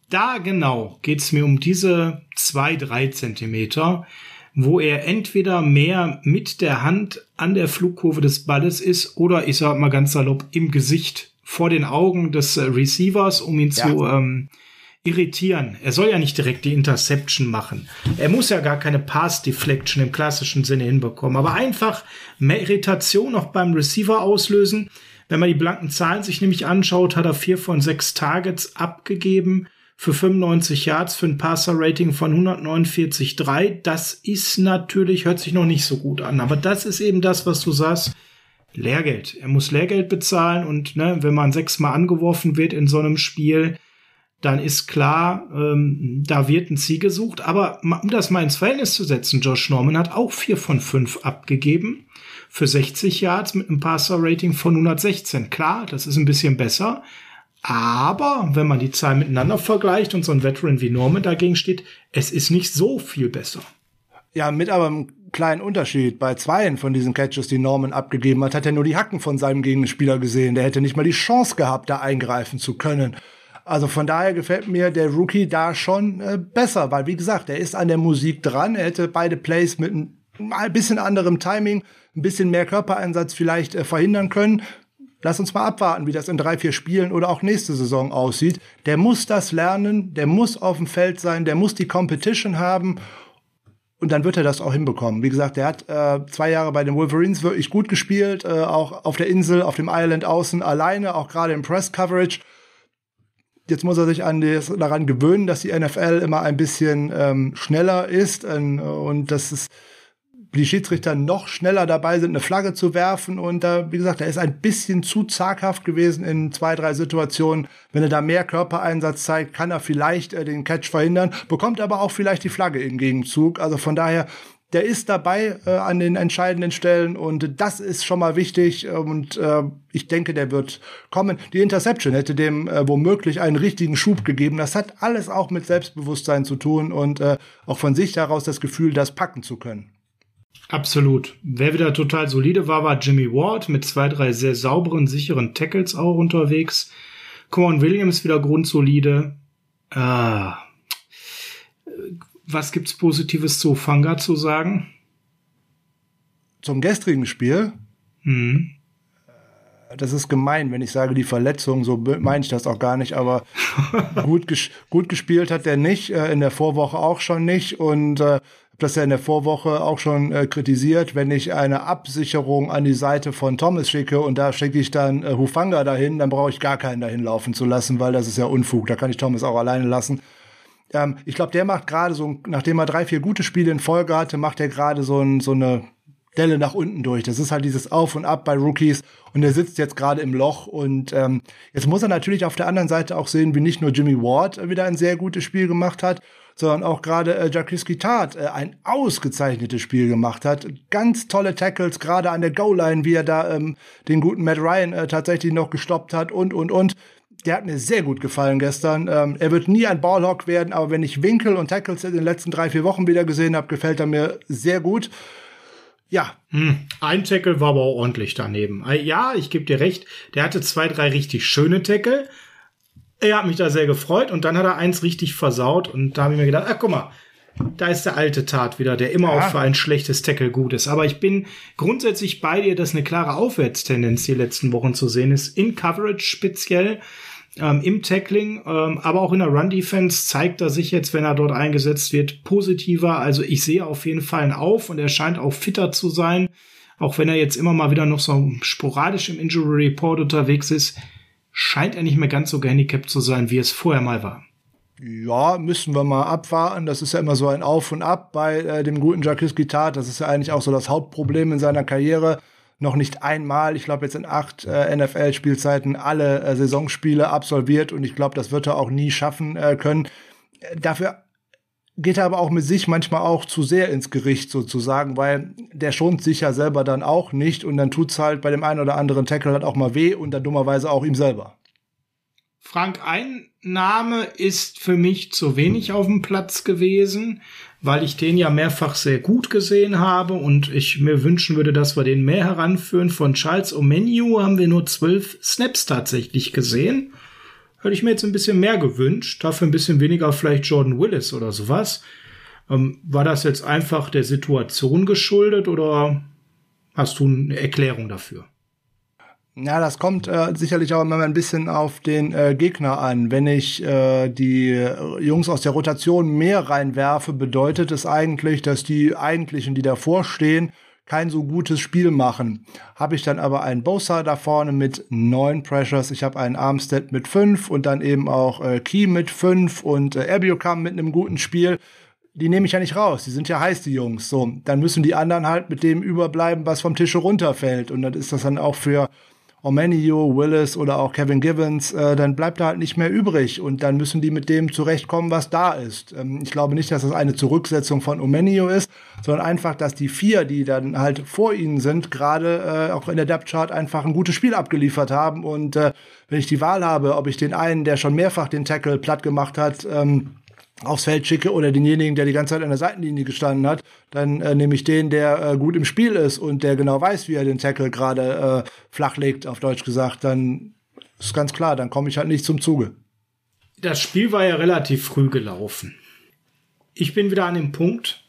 Da genau geht's mir um diese zwei, drei Zentimeter, wo er entweder mehr mit der Hand an der Flugkurve des Balles ist oder ich sag mal ganz salopp im Gesicht vor den Augen des äh, Receivers, um ihn ja. zu ähm, irritieren. Er soll ja nicht direkt die Interception machen. Er muss ja gar keine Pass Deflection im klassischen Sinne hinbekommen, aber einfach mehr Irritation noch beim Receiver auslösen. Wenn man die blanken Zahlen sich nämlich anschaut, hat er vier von sechs Targets abgegeben für 95 Yards für ein Passer-Rating von 149,3. Das ist natürlich, hört sich noch nicht so gut an, aber das ist eben das, was du sagst. Lehrgeld. Er muss Lehrgeld bezahlen und ne, wenn man sechsmal angeworfen wird in so einem Spiel, dann ist klar, ähm, da wird ein Ziel gesucht. Aber um das mal ins Verhältnis zu setzen, Josh Norman hat auch vier von fünf abgegeben für 60 Yards mit einem Passer-Rating von 116. Klar, das ist ein bisschen besser. Aber wenn man die Zahlen miteinander vergleicht und so ein Veteran wie Norman dagegen steht, es ist nicht so viel besser. Ja, mit aber kleinen Unterschied. Bei zweien von diesen Catches, die Norman abgegeben hat, hat er nur die Hacken von seinem Gegenspieler gesehen. Der hätte nicht mal die Chance gehabt, da eingreifen zu können. Also von daher gefällt mir der Rookie da schon äh, besser, weil wie gesagt, er ist an der Musik dran. Er hätte beide Plays mit ein, bisschen anderem Timing, ein bisschen mehr Körpereinsatz vielleicht äh, verhindern können. Lass uns mal abwarten, wie das in drei, vier Spielen oder auch nächste Saison aussieht. Der muss das lernen, der muss auf dem Feld sein, der muss die Competition haben und dann wird er das auch hinbekommen. Wie gesagt, er hat äh, zwei Jahre bei den Wolverines wirklich gut gespielt, äh, auch auf der Insel, auf dem Island außen alleine, auch gerade im Press Coverage. Jetzt muss er sich an das, daran gewöhnen, dass die NFL immer ein bisschen ähm, schneller ist ähm, und dass es die Schiedsrichter noch schneller dabei sind, eine Flagge zu werfen. Und da, wie gesagt, er ist ein bisschen zu zaghaft gewesen in zwei, drei Situationen. Wenn er da mehr Körpereinsatz zeigt, kann er vielleicht äh, den Catch verhindern, bekommt aber auch vielleicht die Flagge im Gegenzug. Also von daher, der ist dabei äh, an den entscheidenden Stellen und das ist schon mal wichtig und äh, ich denke, der wird kommen. Die Interception hätte dem äh, womöglich einen richtigen Schub gegeben. Das hat alles auch mit Selbstbewusstsein zu tun und äh, auch von sich heraus das Gefühl, das packen zu können. Absolut. Wer wieder total solide war, war Jimmy Ward mit zwei, drei sehr sauberen, sicheren Tackles auch unterwegs. Corn Williams wieder grundsolide. Ah, was gibt's Positives zu Fanga zu sagen? Zum gestrigen Spiel? Hm. Das ist gemein, wenn ich sage, die Verletzung, so meine ich das auch gar nicht, aber gut, ges gut gespielt hat er nicht, äh, in der Vorwoche auch schon nicht und äh, das ja in der Vorwoche auch schon äh, kritisiert, wenn ich eine Absicherung an die Seite von Thomas schicke und da schicke ich dann äh, Hufanga dahin, dann brauche ich gar keinen dahin laufen zu lassen, weil das ist ja Unfug. Da kann ich Thomas auch alleine lassen. Ähm, ich glaube, der macht gerade so, nachdem er drei, vier gute Spiele in Folge hatte, macht er gerade so, ein, so eine Delle nach unten durch. Das ist halt dieses Auf und Ab bei Rookies und er sitzt jetzt gerade im Loch und ähm, jetzt muss er natürlich auf der anderen Seite auch sehen, wie nicht nur Jimmy Ward wieder ein sehr gutes Spiel gemacht hat, sondern auch gerade äh, Jacques Guitart äh, ein ausgezeichnetes Spiel gemacht hat. Ganz tolle Tackles, gerade an der Goal-Line, wie er da ähm, den guten Matt Ryan äh, tatsächlich noch gestoppt hat und, und, und der hat mir sehr gut gefallen gestern. Ähm, er wird nie ein Ballhawk werden, aber wenn ich Winkel und Tackles in den letzten drei, vier Wochen wieder gesehen habe, gefällt er mir sehr gut. Ja. Hm, ein Tackle war aber ordentlich daneben. Äh, ja, ich gebe dir recht, der hatte zwei, drei richtig schöne Tackle. Er hat mich da sehr gefreut und dann hat er eins richtig versaut und da habe ich mir gedacht, ah, guck mal, da ist der alte Tat wieder, der immer ja. auch für ein schlechtes Tackle gut ist. Aber ich bin grundsätzlich bei dir, dass eine klare Aufwärtstendenz die letzten Wochen zu sehen ist, in Coverage speziell ähm, im Tackling, ähm, aber auch in der Run-Defense zeigt er sich jetzt, wenn er dort eingesetzt wird, positiver. Also ich sehe auf jeden Fall einen Auf und er scheint auch fitter zu sein. Auch wenn er jetzt immer mal wieder noch so sporadisch im Injury Report unterwegs ist, scheint er nicht mehr ganz so gehandicapt zu sein, wie es vorher mal war. Ja, müssen wir mal abwarten. Das ist ja immer so ein Auf und Ab bei äh, dem guten Jacques Guitart. Das ist ja eigentlich auch so das Hauptproblem in seiner Karriere noch nicht einmal, ich glaube jetzt in acht äh, NFL-Spielzeiten, alle äh, Saisonspiele absolviert und ich glaube, das wird er auch nie schaffen äh, können. Dafür geht er aber auch mit sich manchmal auch zu sehr ins Gericht sozusagen, weil der schont sich ja selber dann auch nicht und dann tut's halt bei dem einen oder anderen Tackle halt auch mal weh und dann dummerweise auch ihm selber. Frank, ein Name ist für mich zu wenig auf dem Platz gewesen weil ich den ja mehrfach sehr gut gesehen habe und ich mir wünschen würde, dass wir den mehr heranführen. Von Charles Omenu haben wir nur zwölf Snaps tatsächlich gesehen. Hätte ich mir jetzt ein bisschen mehr gewünscht, dafür ein bisschen weniger vielleicht Jordan Willis oder sowas. Ähm, war das jetzt einfach der Situation geschuldet oder hast du eine Erklärung dafür? Ja, das kommt äh, sicherlich auch immer ein bisschen auf den äh, Gegner an. Wenn ich äh, die Jungs aus der Rotation mehr reinwerfe, bedeutet es eigentlich, dass die eigentlichen, die davor stehen, kein so gutes Spiel machen. Habe ich dann aber einen Bosa da vorne mit neun Pressures, ich habe einen Armstead mit fünf und dann eben auch äh, Key mit fünf und äh, Erbiokam mit einem guten Spiel. Die nehme ich ja nicht raus. Die sind ja heiß, die Jungs. So, dann müssen die anderen halt mit dem überbleiben, was vom Tische runterfällt. Und dann ist das dann auch für Omenio, Willis oder auch Kevin Givens, äh, dann bleibt da halt nicht mehr übrig und dann müssen die mit dem zurechtkommen, was da ist. Ähm, ich glaube nicht, dass das eine Zurücksetzung von Omenio ist, sondern einfach, dass die vier, die dann halt vor ihnen sind, gerade äh, auch in der Depth Chart einfach ein gutes Spiel abgeliefert haben und äh, wenn ich die Wahl habe, ob ich den einen, der schon mehrfach den Tackle platt gemacht hat, ähm, aufs Feld schicke oder denjenigen, der die ganze Zeit an der Seitenlinie gestanden hat, dann äh, nehme ich den, der äh, gut im Spiel ist und der genau weiß, wie er den Tackle gerade äh, flachlegt, auf Deutsch gesagt, dann ist ganz klar, dann komme ich halt nicht zum Zuge. Das Spiel war ja relativ früh gelaufen. Ich bin wieder an dem Punkt,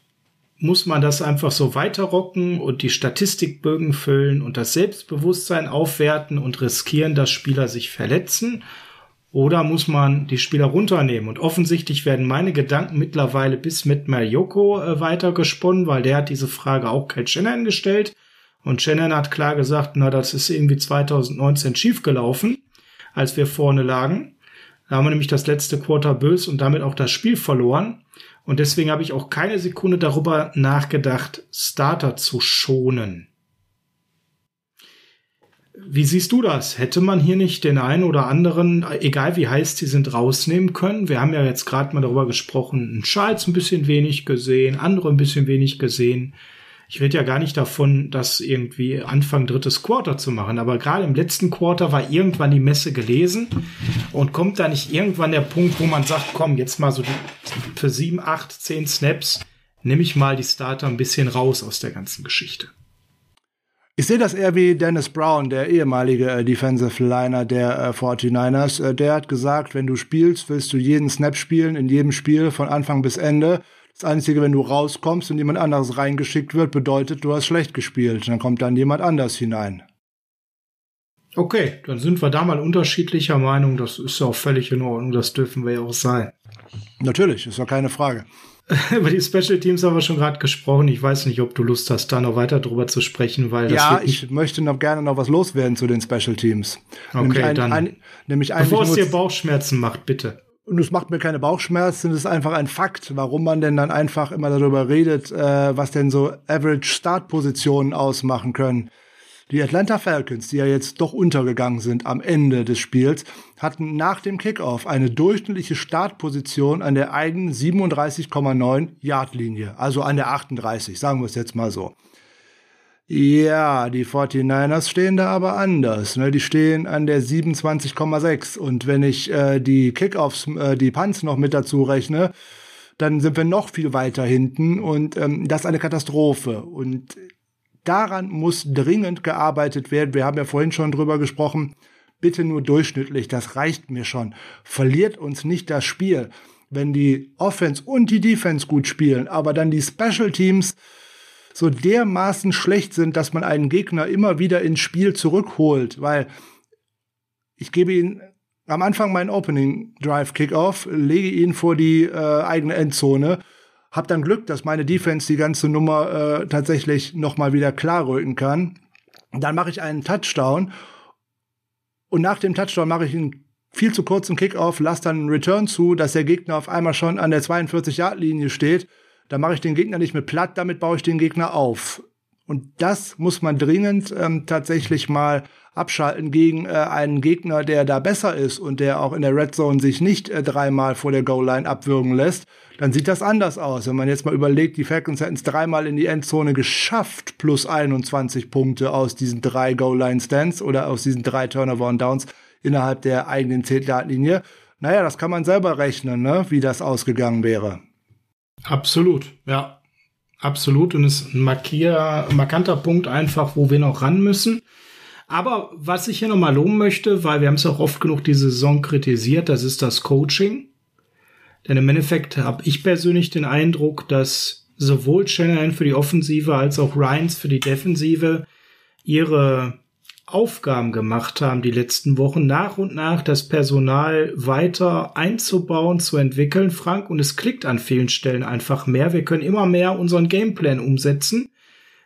muss man das einfach so weiterrocken und die Statistikbögen füllen und das Selbstbewusstsein aufwerten und riskieren, dass Spieler sich verletzen? Oder muss man die Spieler runternehmen? Und offensichtlich werden meine Gedanken mittlerweile bis mit Marioko äh, weitergesponnen, weil der hat diese Frage auch Kate Shannon gestellt. Und Shannon hat klar gesagt, na, das ist irgendwie 2019 schiefgelaufen, als wir vorne lagen. Da haben wir nämlich das letzte Quarter bös und damit auch das Spiel verloren. Und deswegen habe ich auch keine Sekunde darüber nachgedacht, Starter zu schonen. Wie siehst du das? Hätte man hier nicht den einen oder anderen, egal wie heiß die sind, rausnehmen können? Wir haben ja jetzt gerade mal darüber gesprochen, ein Charles ein bisschen wenig gesehen, andere ein bisschen wenig gesehen. Ich rede ja gar nicht davon, das irgendwie Anfang drittes Quarter zu machen, aber gerade im letzten Quarter war irgendwann die Messe gelesen und kommt da nicht irgendwann der Punkt, wo man sagt, komm, jetzt mal so für sieben, acht, zehn Snaps nehme ich mal die Starter ein bisschen raus aus der ganzen Geschichte. Ich sehe das eher wie Dennis Brown, der ehemalige äh, Defensive Liner der äh, 49ers. Äh, der hat gesagt, wenn du spielst, willst du jeden Snap spielen, in jedem Spiel von Anfang bis Ende. Das Einzige, wenn du rauskommst und jemand anderes reingeschickt wird, bedeutet, du hast schlecht gespielt. Dann kommt dann jemand anders hinein. Okay, dann sind wir da mal unterschiedlicher Meinung. Das ist ja auch völlig in Ordnung. Das dürfen wir ja auch sein. Natürlich, ist ja keine Frage. Über die Special Teams haben wir schon gerade gesprochen. Ich weiß nicht, ob du Lust hast, da noch weiter drüber zu sprechen, weil das ja, ich möchte noch gerne noch was loswerden zu den Special Teams. Okay, nämlich ein, dann. Ein, nämlich Bevor es dir Bauchschmerzen macht, bitte. Und es macht mir keine Bauchschmerzen, es ist einfach ein Fakt, warum man denn dann einfach immer darüber redet, äh, was denn so Average Startpositionen ausmachen können. Die Atlanta Falcons, die ja jetzt doch untergegangen sind am Ende des Spiels, hatten nach dem Kickoff eine durchschnittliche Startposition an der eigenen 37,9 Yard-Linie, also an der 38, sagen wir es jetzt mal so. Ja, die 49ers stehen da aber anders. Ne? Die stehen an der 27,6. Und wenn ich äh, die Kickoffs, äh, die Punts noch mit dazu rechne, dann sind wir noch viel weiter hinten. Und ähm, das ist eine Katastrophe. Und daran muss dringend gearbeitet werden. Wir haben ja vorhin schon drüber gesprochen. Bitte nur durchschnittlich, das reicht mir schon. Verliert uns nicht das Spiel. Wenn die Offense und die Defense gut spielen, aber dann die Special Teams so dermaßen schlecht sind, dass man einen Gegner immer wieder ins Spiel zurückholt, weil ich gebe ihn am Anfang meinen Opening Drive Kickoff, lege ihn vor die äh, eigene Endzone hab dann Glück, dass meine Defense die ganze Nummer äh, tatsächlich noch mal wieder klarrücken kann. Dann mache ich einen Touchdown und nach dem Touchdown mache ich einen viel zu kurzen Kickoff, lasse dann einen Return zu, dass der Gegner auf einmal schon an der 42-Yard-Linie steht. Dann mache ich den Gegner nicht mehr platt, damit baue ich den Gegner auf. Und das muss man dringend ähm, tatsächlich mal abschalten gegen äh, einen Gegner, der da besser ist und der auch in der Red Zone sich nicht äh, dreimal vor der Goal-Line abwürgen lässt, dann sieht das anders aus. Wenn man jetzt mal überlegt, die Falcons hätten es dreimal in die Endzone geschafft, plus 21 Punkte aus diesen drei Goal-Line-Stands oder aus diesen drei Turnover und Downs innerhalb der eigenen 10-Yard-Linie. Naja, das kann man selber rechnen, ne, wie das ausgegangen wäre. Absolut, ja. Absolut. Und es ist ein markier, markanter Punkt einfach, wo wir noch ran müssen. Aber was ich hier nochmal loben möchte, weil wir haben es auch oft genug diese Saison kritisiert, das ist das Coaching. Denn im Endeffekt habe ich persönlich den Eindruck, dass sowohl Shanahan für die Offensive als auch Ryans für die Defensive ihre Aufgaben gemacht haben, die letzten Wochen, nach und nach das Personal weiter einzubauen, zu entwickeln, Frank, und es klickt an vielen Stellen einfach mehr. Wir können immer mehr unseren Gameplan umsetzen.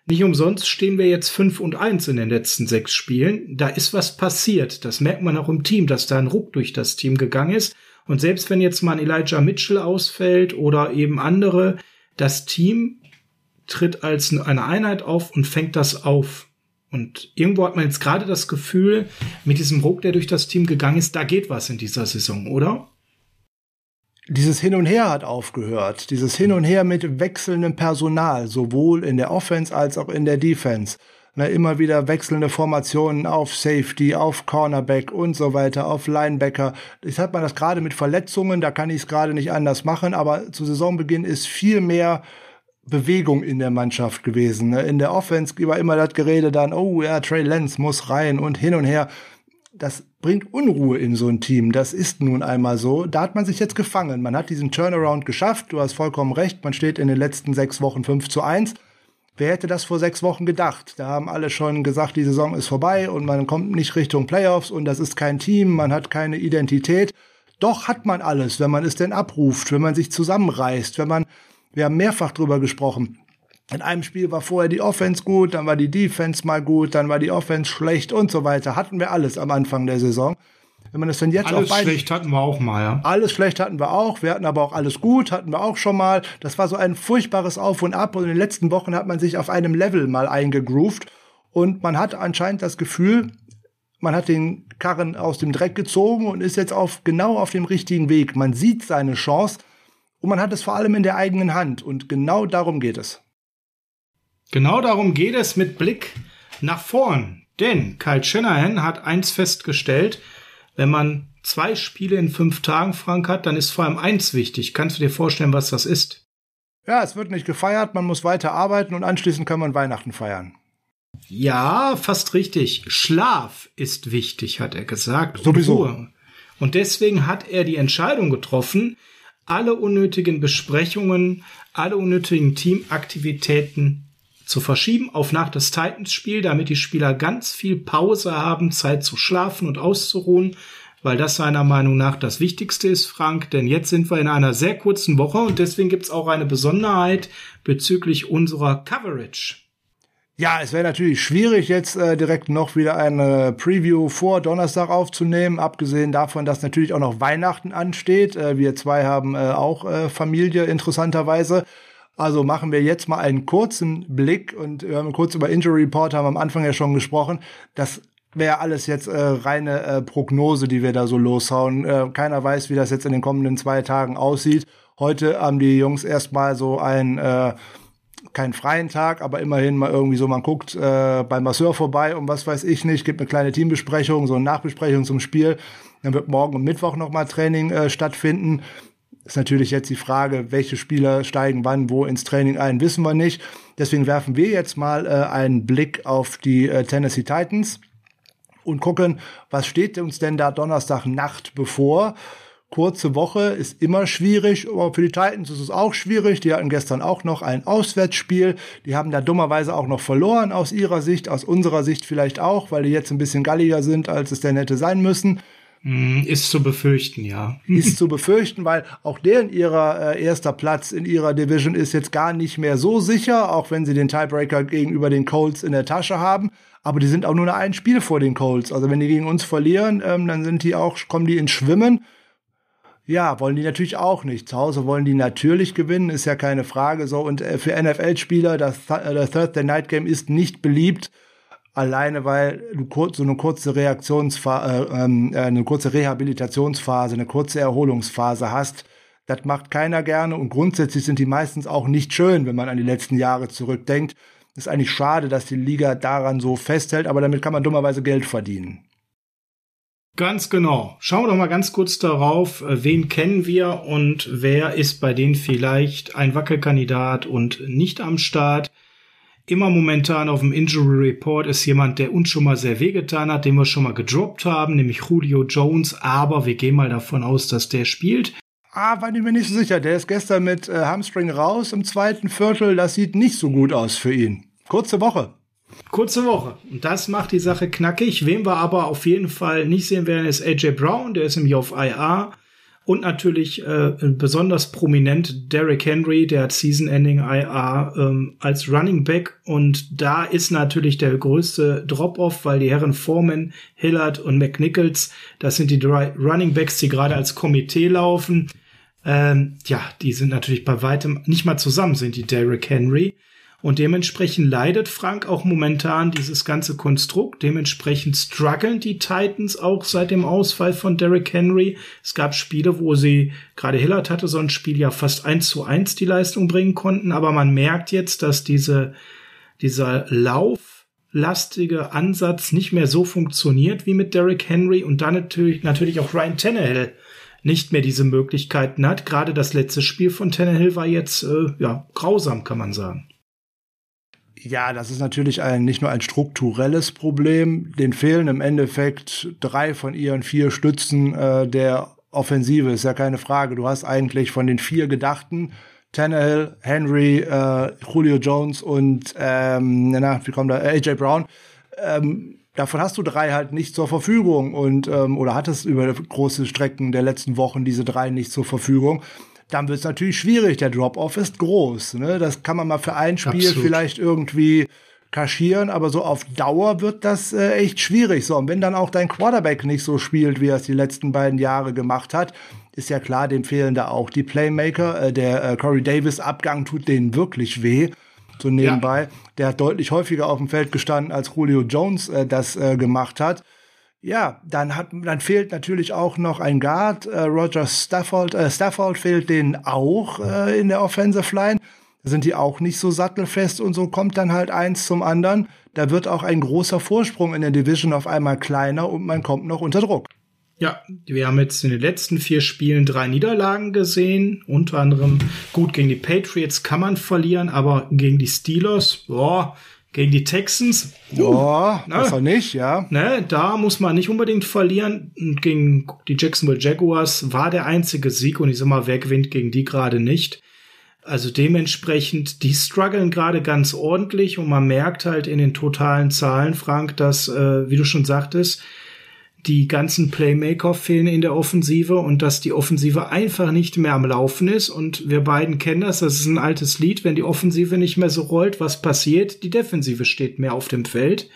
Nicht umsonst stehen wir jetzt fünf und eins in den letzten sechs Spielen. Da ist was passiert. Das merkt man auch im Team, dass da ein Ruck durch das Team gegangen ist. Und selbst wenn jetzt mal ein Elijah Mitchell ausfällt oder eben andere, das Team tritt als eine Einheit auf und fängt das auf. Und irgendwo hat man jetzt gerade das Gefühl, mit diesem Ruck, der durch das Team gegangen ist, da geht was in dieser Saison, oder? Dieses Hin und Her hat aufgehört. Dieses Hin und Her mit wechselndem Personal, sowohl in der Offense als auch in der Defense. Na, immer wieder wechselnde Formationen auf Safety, auf Cornerback und so weiter, auf Linebacker. Jetzt hat man das gerade mit Verletzungen, da kann ich es gerade nicht anders machen, aber zu Saisonbeginn ist viel mehr Bewegung in der Mannschaft gewesen. In der Offense war immer das Gerede dann, oh ja, Trey Lenz muss rein und hin und her das bringt Unruhe in so ein Team. Das ist nun einmal so. Da hat man sich jetzt gefangen. Man hat diesen Turnaround geschafft. Du hast vollkommen recht. Man steht in den letzten sechs Wochen 5 zu 1. Wer hätte das vor sechs Wochen gedacht? Da haben alle schon gesagt, die Saison ist vorbei und man kommt nicht Richtung Playoffs und das ist kein Team, man hat keine Identität. Doch hat man alles, wenn man es denn abruft, wenn man sich zusammenreißt, wenn man, wir haben mehrfach drüber gesprochen, in einem Spiel war vorher die Offense gut, dann war die Defense mal gut, dann war die Offense schlecht und so weiter. Hatten wir alles am Anfang der Saison. Wenn man das dann jetzt alles schlecht hatten wir auch mal, ja. Alles schlecht hatten wir auch. Wir hatten aber auch alles gut, hatten wir auch schon mal. Das war so ein furchtbares Auf und Ab. Und in den letzten Wochen hat man sich auf einem Level mal eingegroovt. Und man hat anscheinend das Gefühl, man hat den Karren aus dem Dreck gezogen und ist jetzt auf, genau auf dem richtigen Weg. Man sieht seine Chance und man hat es vor allem in der eigenen Hand. Und genau darum geht es. Genau darum geht es mit Blick nach vorn. Denn Kyle Shanahan hat eins festgestellt, wenn man zwei Spiele in fünf Tagen, Frank, hat, dann ist vor allem eins wichtig. Kannst du dir vorstellen, was das ist? Ja, es wird nicht gefeiert, man muss weiter arbeiten und anschließend kann man Weihnachten feiern. Ja, fast richtig. Schlaf ist wichtig, hat er gesagt. Sowieso. Und deswegen hat er die Entscheidung getroffen, alle unnötigen Besprechungen, alle unnötigen Teamaktivitäten zu verschieben auf nach das Titans-Spiel, damit die Spieler ganz viel Pause haben, Zeit zu schlafen und auszuruhen, weil das seiner Meinung nach das Wichtigste ist, Frank. Denn jetzt sind wir in einer sehr kurzen Woche und deswegen gibt's auch eine Besonderheit bezüglich unserer Coverage. Ja, es wäre natürlich schwierig, jetzt äh, direkt noch wieder eine Preview vor Donnerstag aufzunehmen, abgesehen davon, dass natürlich auch noch Weihnachten ansteht. Äh, wir zwei haben äh, auch äh, Familie, interessanterweise. Also machen wir jetzt mal einen kurzen Blick und wir haben kurz über Injury Report haben am Anfang ja schon gesprochen. Das wäre alles jetzt äh, reine äh, Prognose, die wir da so loshauen. Äh, keiner weiß, wie das jetzt in den kommenden zwei Tagen aussieht. Heute haben die Jungs erstmal so ein äh, keinen freien Tag, aber immerhin mal irgendwie so, man guckt äh, beim Masseur vorbei und was weiß ich nicht, gibt eine kleine Teambesprechung, so eine Nachbesprechung zum Spiel. Dann wird morgen und Mittwoch nochmal Training äh, stattfinden. Ist natürlich jetzt die Frage, welche Spieler steigen wann wo ins Training ein, wissen wir nicht. Deswegen werfen wir jetzt mal äh, einen Blick auf die äh, Tennessee Titans und gucken, was steht uns denn da Donnerstag Nacht bevor. Kurze Woche ist immer schwierig, aber für die Titans ist es auch schwierig. Die hatten gestern auch noch ein Auswärtsspiel. Die haben da dummerweise auch noch verloren aus ihrer Sicht, aus unserer Sicht vielleicht auch, weil die jetzt ein bisschen galliger sind, als es denn hätte sein müssen. Hm, ist zu befürchten, ja. Ist zu befürchten, weil auch deren ihrer äh, erster Platz in ihrer Division ist jetzt gar nicht mehr so sicher, auch wenn sie den Tiebreaker gegenüber den Colts in der Tasche haben. Aber die sind auch nur ein Spiel vor den Colts. Also wenn die gegen uns verlieren, ähm, dann sind die auch, kommen die ins Schwimmen. Ja, wollen die natürlich auch nicht. Zu Hause wollen die natürlich gewinnen, ist ja keine Frage. So und äh, für NFL-Spieler das, äh, das Thursday Night Game ist nicht beliebt alleine weil so eine kurze Reaktionsphase, äh, ähm, äh, eine kurze Rehabilitationsphase, eine kurze Erholungsphase hast. Das macht keiner gerne und grundsätzlich sind die meistens auch nicht schön, wenn man an die letzten Jahre zurückdenkt. Ist eigentlich schade, dass die Liga daran so festhält, aber damit kann man dummerweise Geld verdienen. Ganz genau. Schauen wir doch mal ganz kurz darauf, äh, wen kennen wir und wer ist bei denen vielleicht ein Wackelkandidat und nicht am Start. Immer momentan auf dem Injury Report ist jemand, der uns schon mal sehr wehgetan hat, den wir schon mal gedroppt haben, nämlich Julio Jones. Aber wir gehen mal davon aus, dass der spielt. Ah, war ich mir nicht so sicher. Der ist gestern mit äh, Hamstring raus im zweiten Viertel. Das sieht nicht so gut aus für ihn. Kurze Woche. Kurze Woche. Und das macht die Sache knackig. Wem wir aber auf jeden Fall nicht sehen werden, ist AJ Brown. Der ist im auf IR. Und natürlich äh, besonders prominent Derrick Henry, der hat Season-Ending IR ähm, als Running Back. Und da ist natürlich der größte Drop-off, weil die Herren Foreman, Hillard und McNichols, das sind die drei Running Backs, die gerade als Komitee laufen. Ähm, ja, die sind natürlich bei weitem nicht mal zusammen, sind die Derrick Henry. Und dementsprechend leidet Frank auch momentan dieses ganze Konstrukt. Dementsprechend strugglen die Titans auch seit dem Ausfall von Derrick Henry. Es gab Spiele, wo sie, gerade Hillard hatte so ein Spiel ja fast eins zu eins die Leistung bringen konnten. Aber man merkt jetzt, dass diese, dieser lauflastige Ansatz nicht mehr so funktioniert wie mit Derrick Henry und dann natürlich, natürlich auch Ryan Tannehill nicht mehr diese Möglichkeiten hat. Gerade das letzte Spiel von Tannehill war jetzt, äh, ja, grausam, kann man sagen. Ja, das ist natürlich ein, nicht nur ein strukturelles Problem. Den fehlen im Endeffekt drei von ihren vier Stützen äh, der Offensive, ist ja keine Frage. Du hast eigentlich von den vier Gedachten Tannehill, Henry, äh, Julio Jones und ähm, na, wie kommt da? Äh, AJ Brown. Ähm, davon hast du drei halt nicht zur Verfügung und ähm, oder hattest über große Strecken der letzten Wochen diese drei nicht zur Verfügung dann wird es natürlich schwierig. Der Drop-off ist groß. Ne? Das kann man mal für ein Spiel Absolut. vielleicht irgendwie kaschieren, aber so auf Dauer wird das äh, echt schwierig. So, und wenn dann auch dein Quarterback nicht so spielt, wie er es die letzten beiden Jahre gemacht hat, ist ja klar, dem fehlen da auch die Playmaker. Äh, der äh, Corey Davis-Abgang tut denen wirklich weh. So nebenbei. Ja. Der hat deutlich häufiger auf dem Feld gestanden, als Julio Jones äh, das äh, gemacht hat. Ja, dann hat, dann fehlt natürlich auch noch ein Guard. Äh, Roger Stafford, äh, Stafford fehlt denen auch äh, in der Offensive Line. Da sind die auch nicht so sattelfest und so kommt dann halt eins zum anderen. Da wird auch ein großer Vorsprung in der Division auf einmal kleiner und man kommt noch unter Druck. Ja, wir haben jetzt in den letzten vier Spielen drei Niederlagen gesehen. Unter anderem gut gegen die Patriots kann man verlieren, aber gegen die Steelers, boah, gegen die Texans. Ja, uh, besser nicht, ja. Ne, da muss man nicht unbedingt verlieren. Gegen die Jacksonville Jaguars war der einzige Sieg und ich sag mal, wer gewinnt gegen die gerade nicht. Also dementsprechend, die strugglen gerade ganz ordentlich und man merkt halt in den totalen Zahlen, Frank, dass, äh, wie du schon sagtest, die ganzen Playmaker fehlen in der Offensive und dass die Offensive einfach nicht mehr am Laufen ist. Und wir beiden kennen das, das ist ein altes Lied. Wenn die Offensive nicht mehr so rollt, was passiert? Die Defensive steht mehr auf dem Feld.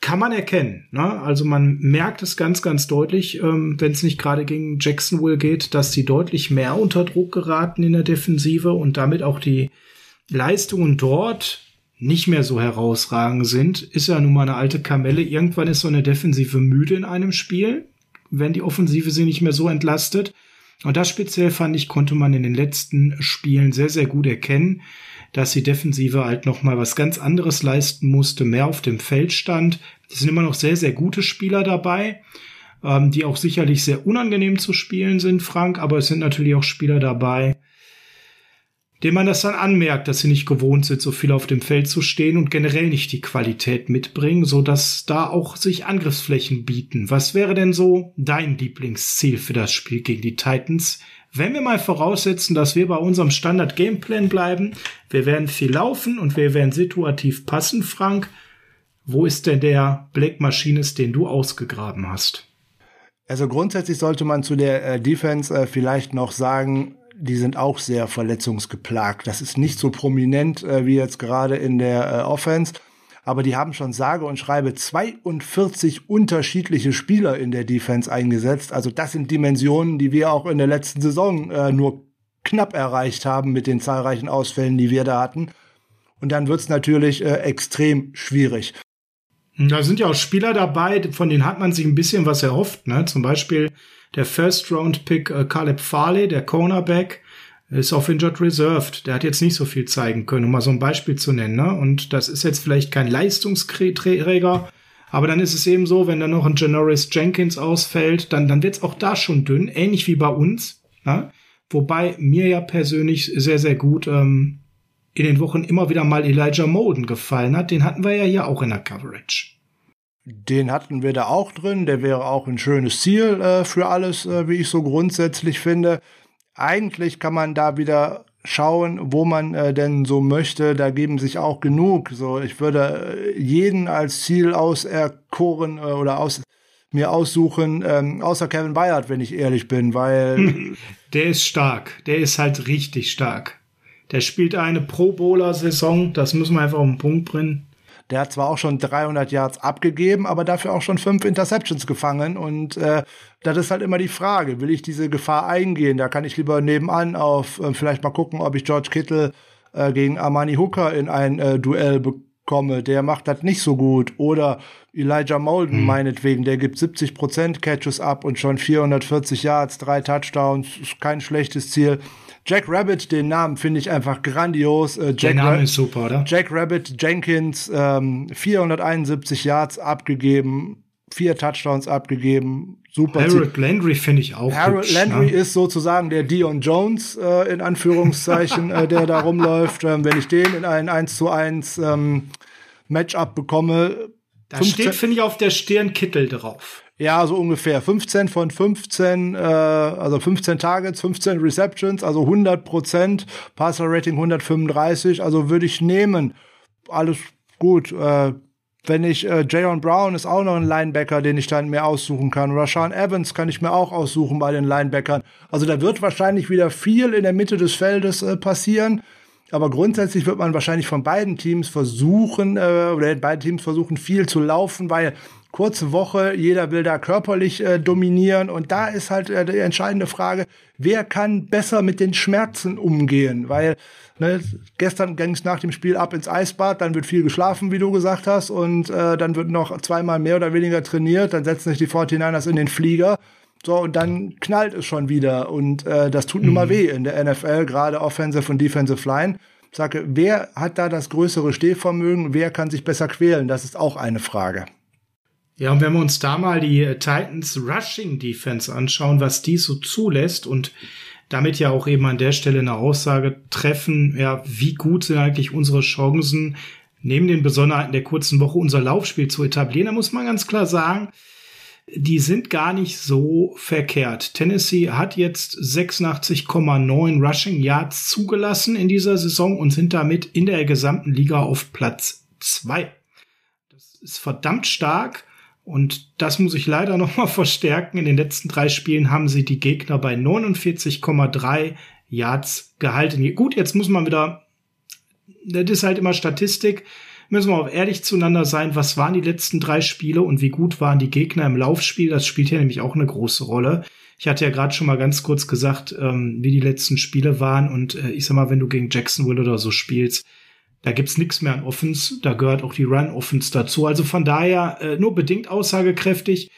Kann man erkennen. Ne? Also man merkt es ganz, ganz deutlich, ähm, wenn es nicht gerade gegen Jacksonville geht, dass sie deutlich mehr unter Druck geraten in der Defensive und damit auch die Leistungen dort nicht mehr so herausragend sind, ist ja nun mal eine alte Kamelle. Irgendwann ist so eine Defensive müde in einem Spiel, wenn die Offensive sie nicht mehr so entlastet. Und das speziell fand ich, konnte man in den letzten Spielen sehr, sehr gut erkennen, dass die Defensive halt noch mal was ganz anderes leisten musste, mehr auf dem Feld stand. Es sind immer noch sehr, sehr gute Spieler dabei, ähm, die auch sicherlich sehr unangenehm zu spielen sind, Frank, aber es sind natürlich auch Spieler dabei, dem man das dann anmerkt, dass sie nicht gewohnt sind, so viel auf dem Feld zu stehen und generell nicht die Qualität mitbringen, so dass da auch sich Angriffsflächen bieten. Was wäre denn so dein Lieblingsziel für das Spiel gegen die Titans? Wenn wir mal voraussetzen, dass wir bei unserem Standard Gameplan bleiben, wir werden viel laufen und wir werden situativ passen, Frank. Wo ist denn der Black Machines, den du ausgegraben hast? Also grundsätzlich sollte man zu der äh, Defense äh, vielleicht noch sagen, die sind auch sehr verletzungsgeplagt. Das ist nicht so prominent äh, wie jetzt gerade in der äh, Offense, aber die haben schon sage und schreibe 42 unterschiedliche Spieler in der Defense eingesetzt. Also das sind Dimensionen, die wir auch in der letzten Saison äh, nur knapp erreicht haben mit den zahlreichen Ausfällen, die wir da hatten. Und dann wird's natürlich äh, extrem schwierig. Da sind ja auch Spieler dabei, von denen hat man sich ein bisschen was erhofft. Ne? Zum Beispiel der First-Round-Pick äh, Caleb Farley, der Cornerback, ist auf Injured Reserved. Der hat jetzt nicht so viel zeigen können, um mal so ein Beispiel zu nennen. Ne? Und das ist jetzt vielleicht kein Leistungsträger, aber dann ist es eben so, wenn dann noch ein Janoris Jenkins ausfällt, dann, dann wird es auch da schon dünn, ähnlich wie bei uns. Ne? Wobei mir ja persönlich sehr, sehr gut ähm, in den Wochen immer wieder mal Elijah Molden gefallen hat. Den hatten wir ja hier auch in der Coverage. Den hatten wir da auch drin. Der wäre auch ein schönes Ziel äh, für alles, äh, wie ich so grundsätzlich finde. Eigentlich kann man da wieder schauen, wo man äh, denn so möchte. Da geben sich auch genug. So, ich würde äh, jeden als Ziel auserkoren äh, oder aus mir aussuchen, ähm, außer Kevin Bayard, wenn ich ehrlich bin, weil der ist stark. Der ist halt richtig stark. Der spielt eine Pro Bowler Saison. Das müssen wir einfach auf den Punkt bringen. Der hat zwar auch schon 300 Yards abgegeben, aber dafür auch schon fünf Interceptions gefangen. Und äh, das ist halt immer die Frage, will ich diese Gefahr eingehen? Da kann ich lieber nebenan auf äh, vielleicht mal gucken, ob ich George Kittle äh, gegen Armani Hooker in ein äh, Duell bekomme. Der macht das nicht so gut. Oder Elijah Molden hm. meinetwegen, der gibt 70 Prozent Catches ab und schon 440 Yards, drei Touchdowns, ist kein schlechtes Ziel. Jack Rabbit, den Namen finde ich einfach grandios. Äh, Jack Der Name Ra ist super, oder? Jack Rabbit Jenkins, ähm, 471 Yards abgegeben, vier Touchdowns abgegeben. Super. Harold Landry finde ich auch. Harold hübsch, Landry ne? ist sozusagen der Dion Jones, äh, in Anführungszeichen, äh, der da rumläuft. Ähm, wenn ich den in ein 1 zu 1 ähm, Matchup bekomme. Da 15, steht, finde ich, auf der Stirn Kittel drauf. Ja, so ungefähr. 15 von 15, äh, also 15 Targets, 15 Receptions, also 100 Prozent. Passer Rating 135, also würde ich nehmen. Alles gut. Äh, wenn ich, äh, Jayon Brown ist auch noch ein Linebacker, den ich dann mir aussuchen kann. Rashawn Evans kann ich mir auch aussuchen bei den Linebackern. Also da wird wahrscheinlich wieder viel in der Mitte des Feldes äh, passieren. Aber grundsätzlich wird man wahrscheinlich von beiden Teams versuchen, äh, oder beide Teams versuchen, viel zu laufen, weil kurze Woche, jeder will da körperlich äh, dominieren und da ist halt äh, die entscheidende Frage, wer kann besser mit den Schmerzen umgehen, weil ne, gestern ging es nach dem Spiel ab ins Eisbad, dann wird viel geschlafen, wie du gesagt hast und äh, dann wird noch zweimal mehr oder weniger trainiert, dann setzen sich die 49ers in den Flieger so, und dann knallt es schon wieder. Und äh, das tut mhm. nun mal mhm. weh in der NFL, gerade Offensive und Defensive Line. Ich sage, wer hat da das größere Stehvermögen? Wer kann sich besser quälen? Das ist auch eine Frage. Ja, und wenn wir uns da mal die äh, Titans Rushing Defense anschauen, was die so zulässt und damit ja auch eben an der Stelle eine Aussage treffen, ja, wie gut sind eigentlich unsere Chancen, neben den Besonderheiten der kurzen Woche unser Laufspiel zu etablieren, da muss man ganz klar sagen, die sind gar nicht so verkehrt. Tennessee hat jetzt 86,9 Rushing Yards zugelassen in dieser Saison und sind damit in der gesamten Liga auf Platz zwei. Das ist verdammt stark. Und das muss ich leider noch mal verstärken. In den letzten drei Spielen haben sie die Gegner bei 49,3 Yards gehalten. Gut, jetzt muss man wieder, das ist halt immer Statistik, müssen wir auch ehrlich zueinander sein. Was waren die letzten drei Spiele und wie gut waren die Gegner im Laufspiel? Das spielt hier nämlich auch eine große Rolle. Ich hatte ja gerade schon mal ganz kurz gesagt, ähm, wie die letzten Spiele waren. Und äh, ich sag mal, wenn du gegen Jacksonville oder so spielst, da gibt's nichts mehr an Offense. Da gehört auch die Run-Offense dazu. Also von daher äh, nur bedingt aussagekräftig.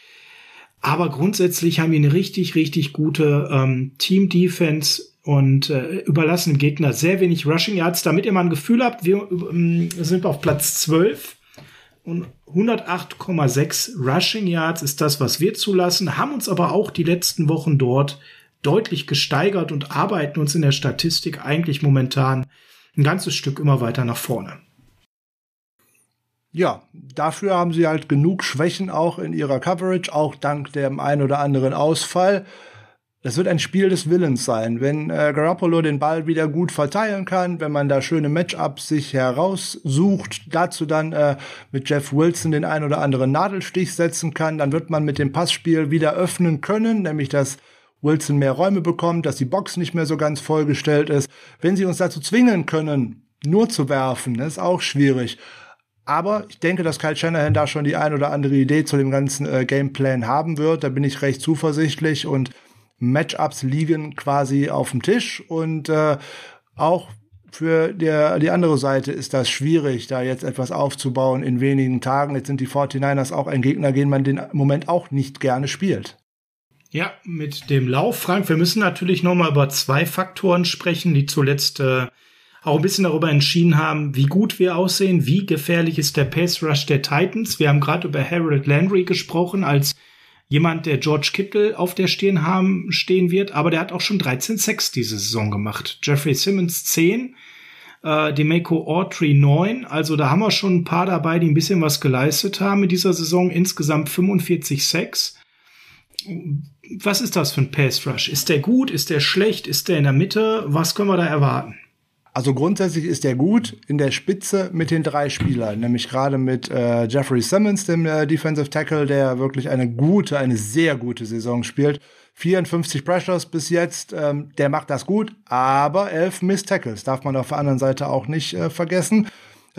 Aber grundsätzlich haben wir eine richtig, richtig gute ähm, Team-Defense und äh, überlassen dem Gegner sehr wenig Rushing Yards, damit ihr mal ein Gefühl habt, wir ähm, sind auf Platz 12 und 108,6 Rushing Yards ist das, was wir zulassen, haben uns aber auch die letzten Wochen dort deutlich gesteigert und arbeiten uns in der Statistik eigentlich momentan ein ganzes Stück immer weiter nach vorne. Ja, dafür haben sie halt genug Schwächen auch in ihrer Coverage, auch dank dem ein oder anderen Ausfall. Das wird ein Spiel des Willens sein. Wenn äh, Garoppolo den Ball wieder gut verteilen kann, wenn man da schöne Matchups sich heraussucht, dazu dann äh, mit Jeff Wilson den ein oder anderen Nadelstich setzen kann, dann wird man mit dem Passspiel wieder öffnen können, nämlich dass Wilson mehr Räume bekommt, dass die Box nicht mehr so ganz vollgestellt ist. Wenn sie uns dazu zwingen können, nur zu werfen, ist auch schwierig. Aber ich denke, dass Kyle Shanahan da schon die ein oder andere Idee zu dem ganzen äh, Gameplan haben wird. Da bin ich recht zuversichtlich und Matchups liegen quasi auf dem Tisch und äh, auch für der, die andere Seite ist das schwierig, da jetzt etwas aufzubauen in wenigen Tagen. Jetzt sind die 49ers auch ein Gegner, gegen man den Moment auch nicht gerne spielt. Ja, mit dem Lauf, Frank, wir müssen natürlich noch mal über zwei Faktoren sprechen, die zuletzt äh, auch ein bisschen darüber entschieden haben, wie gut wir aussehen, wie gefährlich ist der Pass Rush der Titans. Wir haben gerade über Harold Landry gesprochen als jemand, der George Kittle auf der Stirn haben, stehen wird, aber der hat auch schon 13 Sacks diese Saison gemacht. Jeffrey Simmons 10, äh, Demeco Autry 9, also da haben wir schon ein paar dabei, die ein bisschen was geleistet haben in dieser Saison, insgesamt 45 Sacks was ist das für ein Pass Rush? Ist der gut? Ist der schlecht? Ist der in der Mitte? Was können wir da erwarten? Also grundsätzlich ist der gut in der Spitze mit den drei Spielern, nämlich gerade mit äh, Jeffrey Simmons, dem äh, Defensive Tackle, der wirklich eine gute, eine sehr gute Saison spielt. 54 Pressures bis jetzt, ähm, der macht das gut, aber elf Miss Tackles darf man auf der anderen Seite auch nicht äh, vergessen.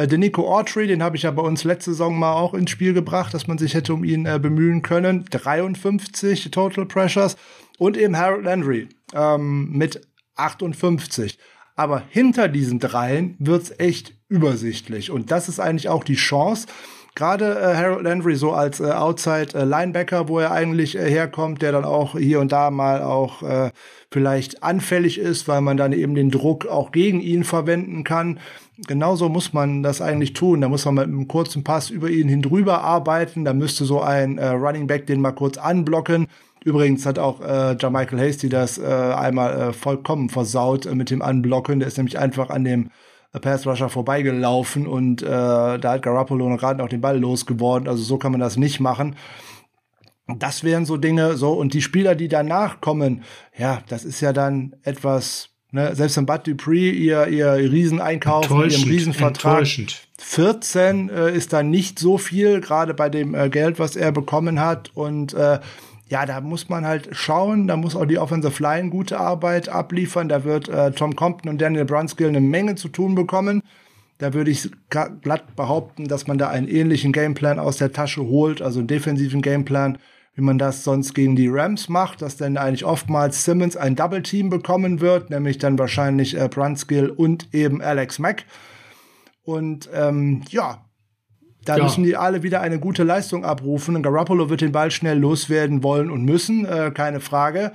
Äh, Nico Autry, den habe ich ja bei uns letzte Saison mal auch ins Spiel gebracht, dass man sich hätte um ihn äh, bemühen können. 53 Total Pressures und eben Harold Landry ähm, mit 58. Aber hinter diesen dreien wird's echt übersichtlich. Und das ist eigentlich auch die Chance. Gerade äh, Harold Landry so als äh, Outside äh, Linebacker, wo er eigentlich äh, herkommt, der dann auch hier und da mal auch äh, vielleicht anfällig ist, weil man dann eben den Druck auch gegen ihn verwenden kann. Genauso muss man das eigentlich tun. Da muss man mit einem kurzen Pass über ihn hin drüber arbeiten. Da müsste so ein äh, Running Back den mal kurz anblocken Übrigens hat auch äh, Michael Hasty das äh, einmal äh, vollkommen versaut äh, mit dem Anblocken. Der ist nämlich einfach an dem äh, Pass Rusher vorbeigelaufen und äh, da hat Garoppolo gerade noch den Ball losgeworden. Also so kann man das nicht machen. Das wären so Dinge, so und die Spieler, die danach kommen, ja, das ist ja dann etwas, ne, selbst wenn Bud Dupree ihr, ihr Rieseneinkauf, ihren Riesenvertrag, 14 äh, ist da nicht so viel, gerade bei dem äh, Geld, was er bekommen hat und äh, ja, da muss man halt schauen, da muss auch die Offensive Line gute Arbeit abliefern. Da wird äh, Tom Compton und Daniel Brunskill eine Menge zu tun bekommen. Da würde ich glatt behaupten, dass man da einen ähnlichen Gameplan aus der Tasche holt, also einen defensiven Gameplan, wie man das sonst gegen die Rams macht, dass dann eigentlich oftmals Simmons ein Double Team bekommen wird, nämlich dann wahrscheinlich äh, Brunskill und eben Alex Mack. Und ähm, ja, da ja. müssen die alle wieder eine gute Leistung abrufen. Und Garoppolo wird den Ball schnell loswerden wollen und müssen, äh, keine Frage.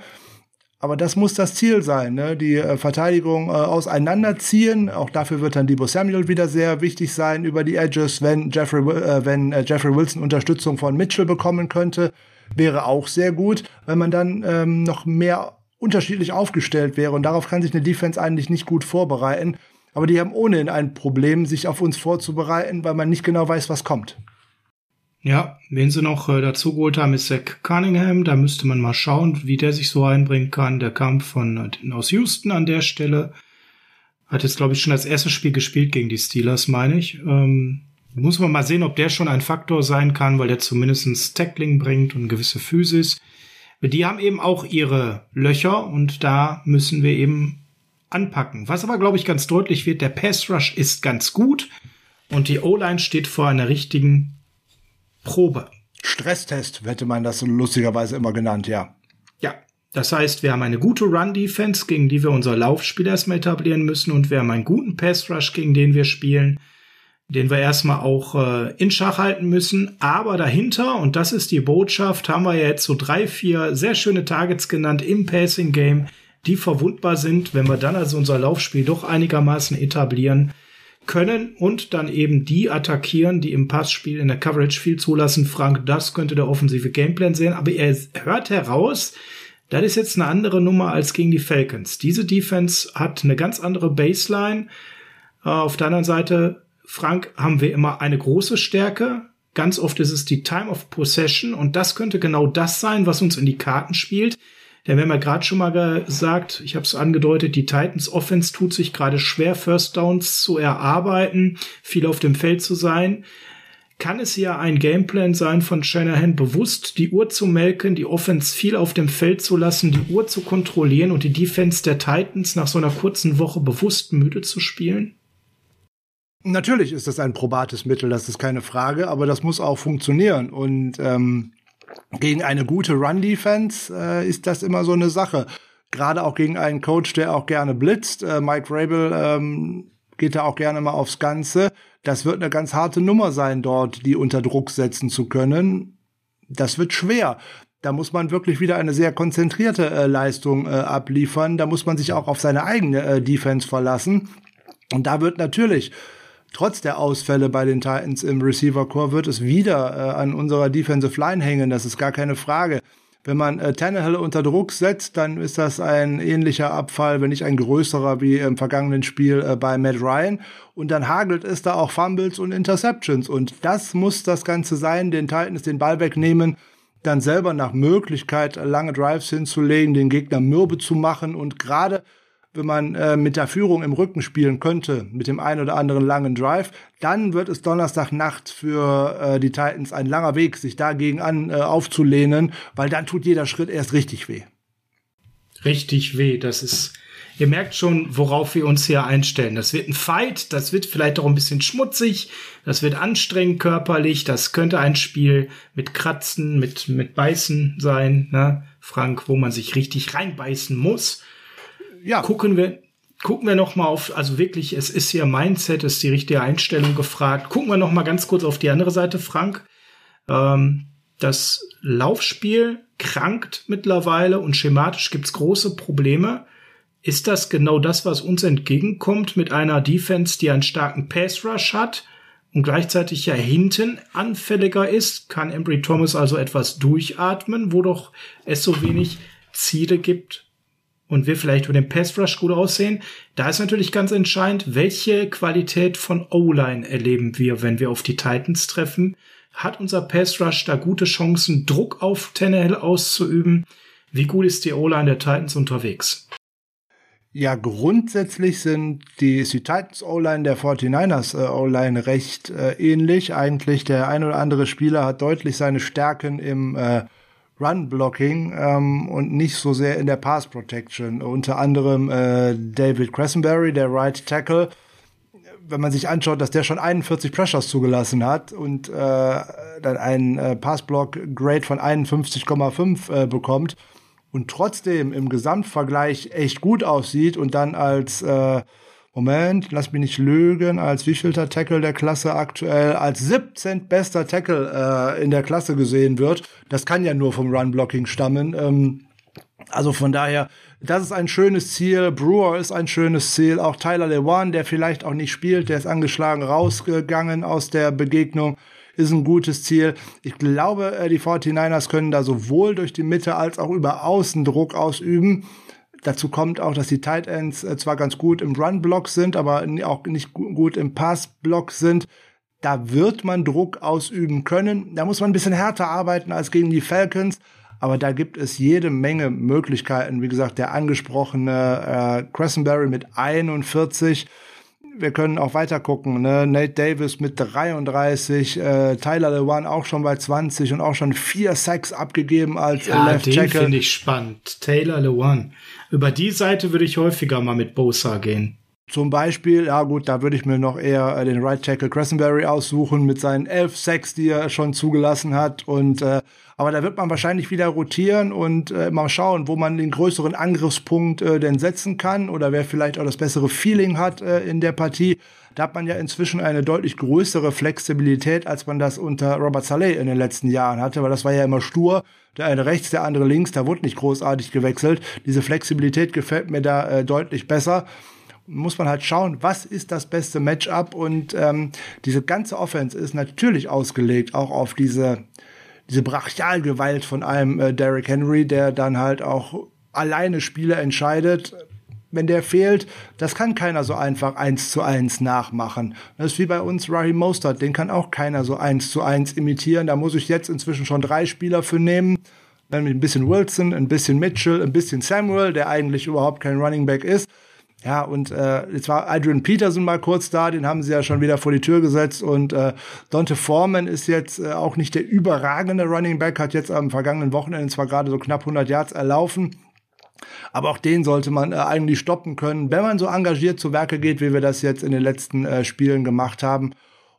Aber das muss das Ziel sein, ne? die äh, Verteidigung äh, auseinanderziehen. Auch dafür wird dann Debo Samuel wieder sehr wichtig sein über die Edges, wenn Jeffrey, äh, wenn äh, Jeffrey Wilson Unterstützung von Mitchell bekommen könnte, wäre auch sehr gut, wenn man dann ähm, noch mehr unterschiedlich aufgestellt wäre. Und darauf kann sich eine Defense eigentlich nicht gut vorbereiten. Aber die haben ohnehin ein Problem, sich auf uns vorzubereiten, weil man nicht genau weiß, was kommt. Ja, wen sie noch äh, dazu geholt haben, ist Zach Cunningham. Da müsste man mal schauen, wie der sich so einbringen kann. Der kam von äh, aus Houston an der Stelle. Hat jetzt, glaube ich, schon das erste Spiel gespielt gegen die Steelers, meine ich. Ähm, muss man mal sehen, ob der schon ein Faktor sein kann, weil der zumindest Tackling bringt und gewisse Physis. Die haben eben auch ihre Löcher und da müssen wir eben anpacken. Was aber, glaube ich, ganz deutlich wird, der Pass Rush ist ganz gut und die O-Line steht vor einer richtigen Probe. Stresstest hätte man das lustigerweise immer genannt, ja. Ja, das heißt, wir haben eine gute Run-Defense, gegen die wir unser Laufspiel erstmal etablieren müssen und wir haben einen guten Pass-Rush, gegen den wir spielen, den wir erstmal auch äh, in Schach halten müssen. Aber dahinter, und das ist die Botschaft, haben wir ja jetzt so drei, vier sehr schöne Targets genannt im Passing-Game, die verwundbar sind, wenn wir dann also unser Laufspiel doch einigermaßen etablieren können und dann eben die attackieren, die im Passspiel in der Coverage viel zulassen. Frank, das könnte der offensive Gameplan sehen, aber er hört heraus, das ist jetzt eine andere Nummer als gegen die Falcons. Diese Defense hat eine ganz andere Baseline. Äh, auf der anderen Seite, Frank, haben wir immer eine große Stärke. Ganz oft ist es die Time of Possession und das könnte genau das sein, was uns in die Karten spielt. Denn haben ja gerade schon mal gesagt, ich habe es angedeutet, die Titans Offense tut sich gerade schwer, First Downs zu erarbeiten, viel auf dem Feld zu sein. Kann es ja ein Gameplan sein von Shanahan, bewusst die Uhr zu melken, die Offense viel auf dem Feld zu lassen, die Uhr zu kontrollieren und die Defense der Titans nach so einer kurzen Woche bewusst müde zu spielen? Natürlich ist das ein probates Mittel, das ist keine Frage, aber das muss auch funktionieren. Und ähm, gegen eine gute Run-Defense äh, ist das immer so eine Sache. Gerade auch gegen einen Coach, der auch gerne blitzt. Äh, Mike Rabel ähm, geht da auch gerne mal aufs Ganze. Das wird eine ganz harte Nummer sein, dort die unter Druck setzen zu können. Das wird schwer. Da muss man wirklich wieder eine sehr konzentrierte äh, Leistung äh, abliefern. Da muss man sich auch auf seine eigene äh, Defense verlassen. Und da wird natürlich trotz der Ausfälle bei den Titans im Receiver Core wird es wieder äh, an unserer Defensive Line hängen. Das ist gar keine Frage. Wenn man äh, Tannehill unter Druck setzt, dann ist das ein ähnlicher Abfall, wenn nicht ein größerer wie im vergangenen Spiel äh, bei Matt Ryan. Und dann hagelt es da auch Fumbles und Interceptions. Und das muss das Ganze sein, den Titans den Ball wegnehmen. dann selber nach Möglichkeit lange Drives hinzulegen, den Gegner mürbe zu machen und gerade wenn man äh, mit der Führung im Rücken spielen könnte, mit dem einen oder anderen langen Drive, dann wird es Donnerstagnacht für äh, die Titans ein langer Weg, sich dagegen an äh, aufzulehnen, weil dann tut jeder Schritt erst richtig weh. Richtig weh, das ist Ihr merkt schon, worauf wir uns hier einstellen. Das wird ein Fight, das wird vielleicht auch ein bisschen schmutzig, das wird anstrengend körperlich, das könnte ein Spiel mit Kratzen, mit, mit Beißen sein, ne? Frank, wo man sich richtig reinbeißen muss. Ja. Gucken wir, gucken wir noch mal auf, also wirklich, es ist hier Mindset, ist die richtige Einstellung gefragt. Gucken wir noch mal ganz kurz auf die andere Seite, Frank. Ähm, das Laufspiel krankt mittlerweile und schematisch gibt's große Probleme. Ist das genau das, was uns entgegenkommt mit einer Defense, die einen starken Pass Rush hat und gleichzeitig ja hinten anfälliger ist? Kann Embry Thomas also etwas durchatmen, wo doch es so wenig Ziele gibt und wir vielleicht über den Pass Rush gut aussehen? Da ist natürlich ganz entscheidend, welche Qualität von O-Line erleben wir, wenn wir auf die Titans treffen? Hat unser Pass Rush da gute Chancen, Druck auf Tannehill auszuüben? Wie gut ist die O-Line der Titans unterwegs? Ja, grundsätzlich sind die, die Titans O-Line der 49ers äh, O-Line recht äh, ähnlich. Eigentlich der ein oder andere Spieler hat deutlich seine Stärken im äh, Run-Blocking ähm, und nicht so sehr in der Pass-Protection. Unter anderem äh, David Cressenberry, der Right Tackle. Wenn man sich anschaut, dass der schon 41 Pressures zugelassen hat und äh, dann einen äh, Pass-Block-Grade von 51,5 äh, bekommt, und trotzdem im Gesamtvergleich echt gut aussieht und dann als äh, Moment, lass mich nicht lügen, als wievielter Tackle der Klasse aktuell als 17. bester Tackle äh, in der Klasse gesehen wird. Das kann ja nur vom Run-Blocking stammen. Ähm, also von daher, das ist ein schönes Ziel. Brewer ist ein schönes Ziel. Auch Tyler Lewan, der vielleicht auch nicht spielt, der ist angeschlagen rausgegangen aus der Begegnung ist ein gutes Ziel. Ich glaube, äh, die 49ers können da sowohl durch die Mitte als auch über Außen Druck ausüben. Dazu kommt auch, dass die Tight Ends äh, zwar ganz gut im Run-Block sind, aber auch nicht gut im Pass-Block sind. Da wird man Druck ausüben können. Da muss man ein bisschen härter arbeiten als gegen die Falcons. Aber da gibt es jede Menge Möglichkeiten. Wie gesagt, der angesprochene äh, Cressenberry mit 41 wir können auch weiter gucken. Ne? Nate Davis mit 33, äh, Tyler Lewan auch schon bei 20 und auch schon vier Sacks abgegeben als ja, Left den finde ich spannend. Taylor Lewan. Über die Seite würde ich häufiger mal mit Bosa gehen. Zum Beispiel, ja gut, da würde ich mir noch eher äh, den Right Tackle Cressenberry aussuchen mit seinen elf Sacks, die er schon zugelassen hat. Und äh, aber da wird man wahrscheinlich wieder rotieren und äh, mal schauen, wo man den größeren Angriffspunkt äh, denn setzen kann oder wer vielleicht auch das bessere Feeling hat äh, in der Partie. Da hat man ja inzwischen eine deutlich größere Flexibilität, als man das unter Robert Saleh in den letzten Jahren hatte, weil das war ja immer stur. Der eine rechts, der andere links, da wurde nicht großartig gewechselt. Diese Flexibilität gefällt mir da äh, deutlich besser muss man halt schauen, was ist das beste Matchup und ähm, diese ganze Offense ist natürlich ausgelegt auch auf diese diese Brachialgewalt von einem äh, Derrick Henry, der dann halt auch alleine Spiele entscheidet. Wenn der fehlt, das kann keiner so einfach eins zu eins nachmachen. Das ist wie bei uns Raheem Mostert, den kann auch keiner so eins zu eins imitieren. Da muss ich jetzt inzwischen schon drei Spieler für nehmen. Mit ein bisschen Wilson, ein bisschen Mitchell, ein bisschen Samuel, der eigentlich überhaupt kein Running Back ist. Ja, und äh, jetzt war Adrian Peterson mal kurz da, den haben sie ja schon wieder vor die Tür gesetzt. Und äh, Dante Foreman ist jetzt äh, auch nicht der überragende Running Back, hat jetzt am vergangenen Wochenende zwar gerade so knapp 100 Yards erlaufen, aber auch den sollte man äh, eigentlich stoppen können, wenn man so engagiert zu Werke geht, wie wir das jetzt in den letzten äh, Spielen gemacht haben.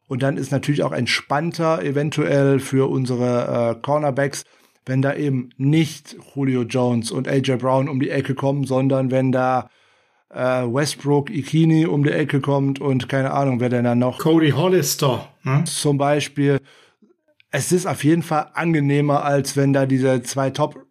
Und dann ist natürlich auch entspannter eventuell für unsere äh, Cornerbacks, wenn da eben nicht Julio Jones und AJ Brown um die Ecke kommen, sondern wenn da äh, Westbrook, Ikini um die Ecke kommt und keine Ahnung, wer denn da noch. Cody Hollister. Ne? Zum Beispiel. Es ist auf jeden Fall angenehmer, als wenn da diese zwei Top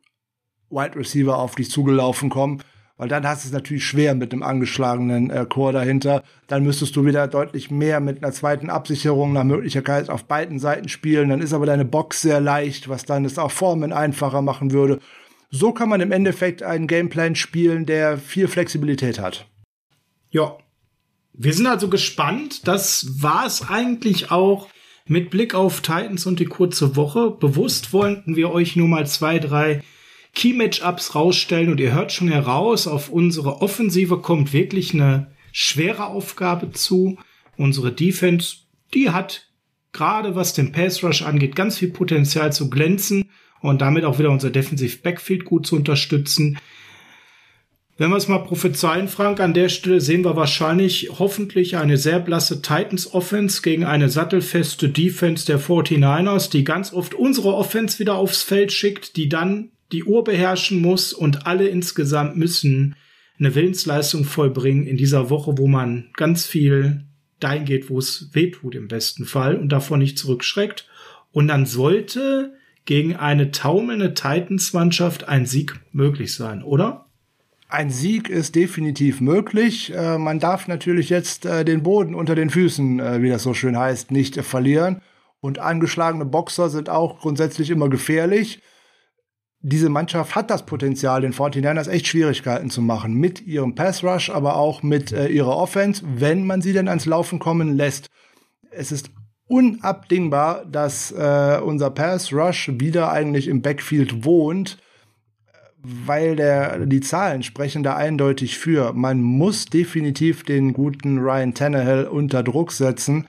Wide Receiver auf dich zugelaufen kommen. Weil dann hast du es natürlich schwer mit einem angeschlagenen äh, Chor dahinter. Dann müsstest du wieder deutlich mehr mit einer zweiten Absicherung nach Möglichkeit auf beiden Seiten spielen. Dann ist aber deine Box sehr leicht, was dann es auch Formen einfacher machen würde. So kann man im Endeffekt einen Gameplan spielen, der viel Flexibilität hat. Ja. Wir sind also gespannt. Das war es eigentlich auch Mit Blick auf Titans und die kurze Woche, bewusst wollten wir euch nur mal zwei, drei Key-Matchups rausstellen und ihr hört schon heraus, auf unsere Offensive kommt wirklich eine schwere Aufgabe zu. Unsere Defense, die hat gerade was den Pass Rush angeht, ganz viel Potenzial zu glänzen und damit auch wieder unser Defensive Backfield gut zu unterstützen. Wenn wir es mal prophezeien, Frank, an der Stelle sehen wir wahrscheinlich hoffentlich eine sehr blasse Titans Offense gegen eine sattelfeste Defense der 49ers, die ganz oft unsere Offense wieder aufs Feld schickt, die dann die Uhr beherrschen muss und alle insgesamt müssen eine Willensleistung vollbringen in dieser Woche, wo man ganz viel dahin geht, wo es weh tut im besten Fall und davon nicht zurückschreckt. Und dann sollte gegen eine taumelnde Titans-Mannschaft ein Sieg möglich sein, oder? Ein Sieg ist definitiv möglich. Äh, man darf natürlich jetzt äh, den Boden unter den Füßen, äh, wie das so schön heißt, nicht verlieren. Und angeschlagene Boxer sind auch grundsätzlich immer gefährlich. Diese Mannschaft hat das Potenzial, den 49ers echt Schwierigkeiten zu machen. Mit ihrem Pass Rush, aber auch mit äh, ihrer Offense, wenn man sie denn ans Laufen kommen lässt. Es ist unabdingbar, dass äh, unser Pass Rush wieder eigentlich im Backfield wohnt weil der, die Zahlen sprechen da eindeutig für. Man muss definitiv den guten Ryan Tannehill unter Druck setzen,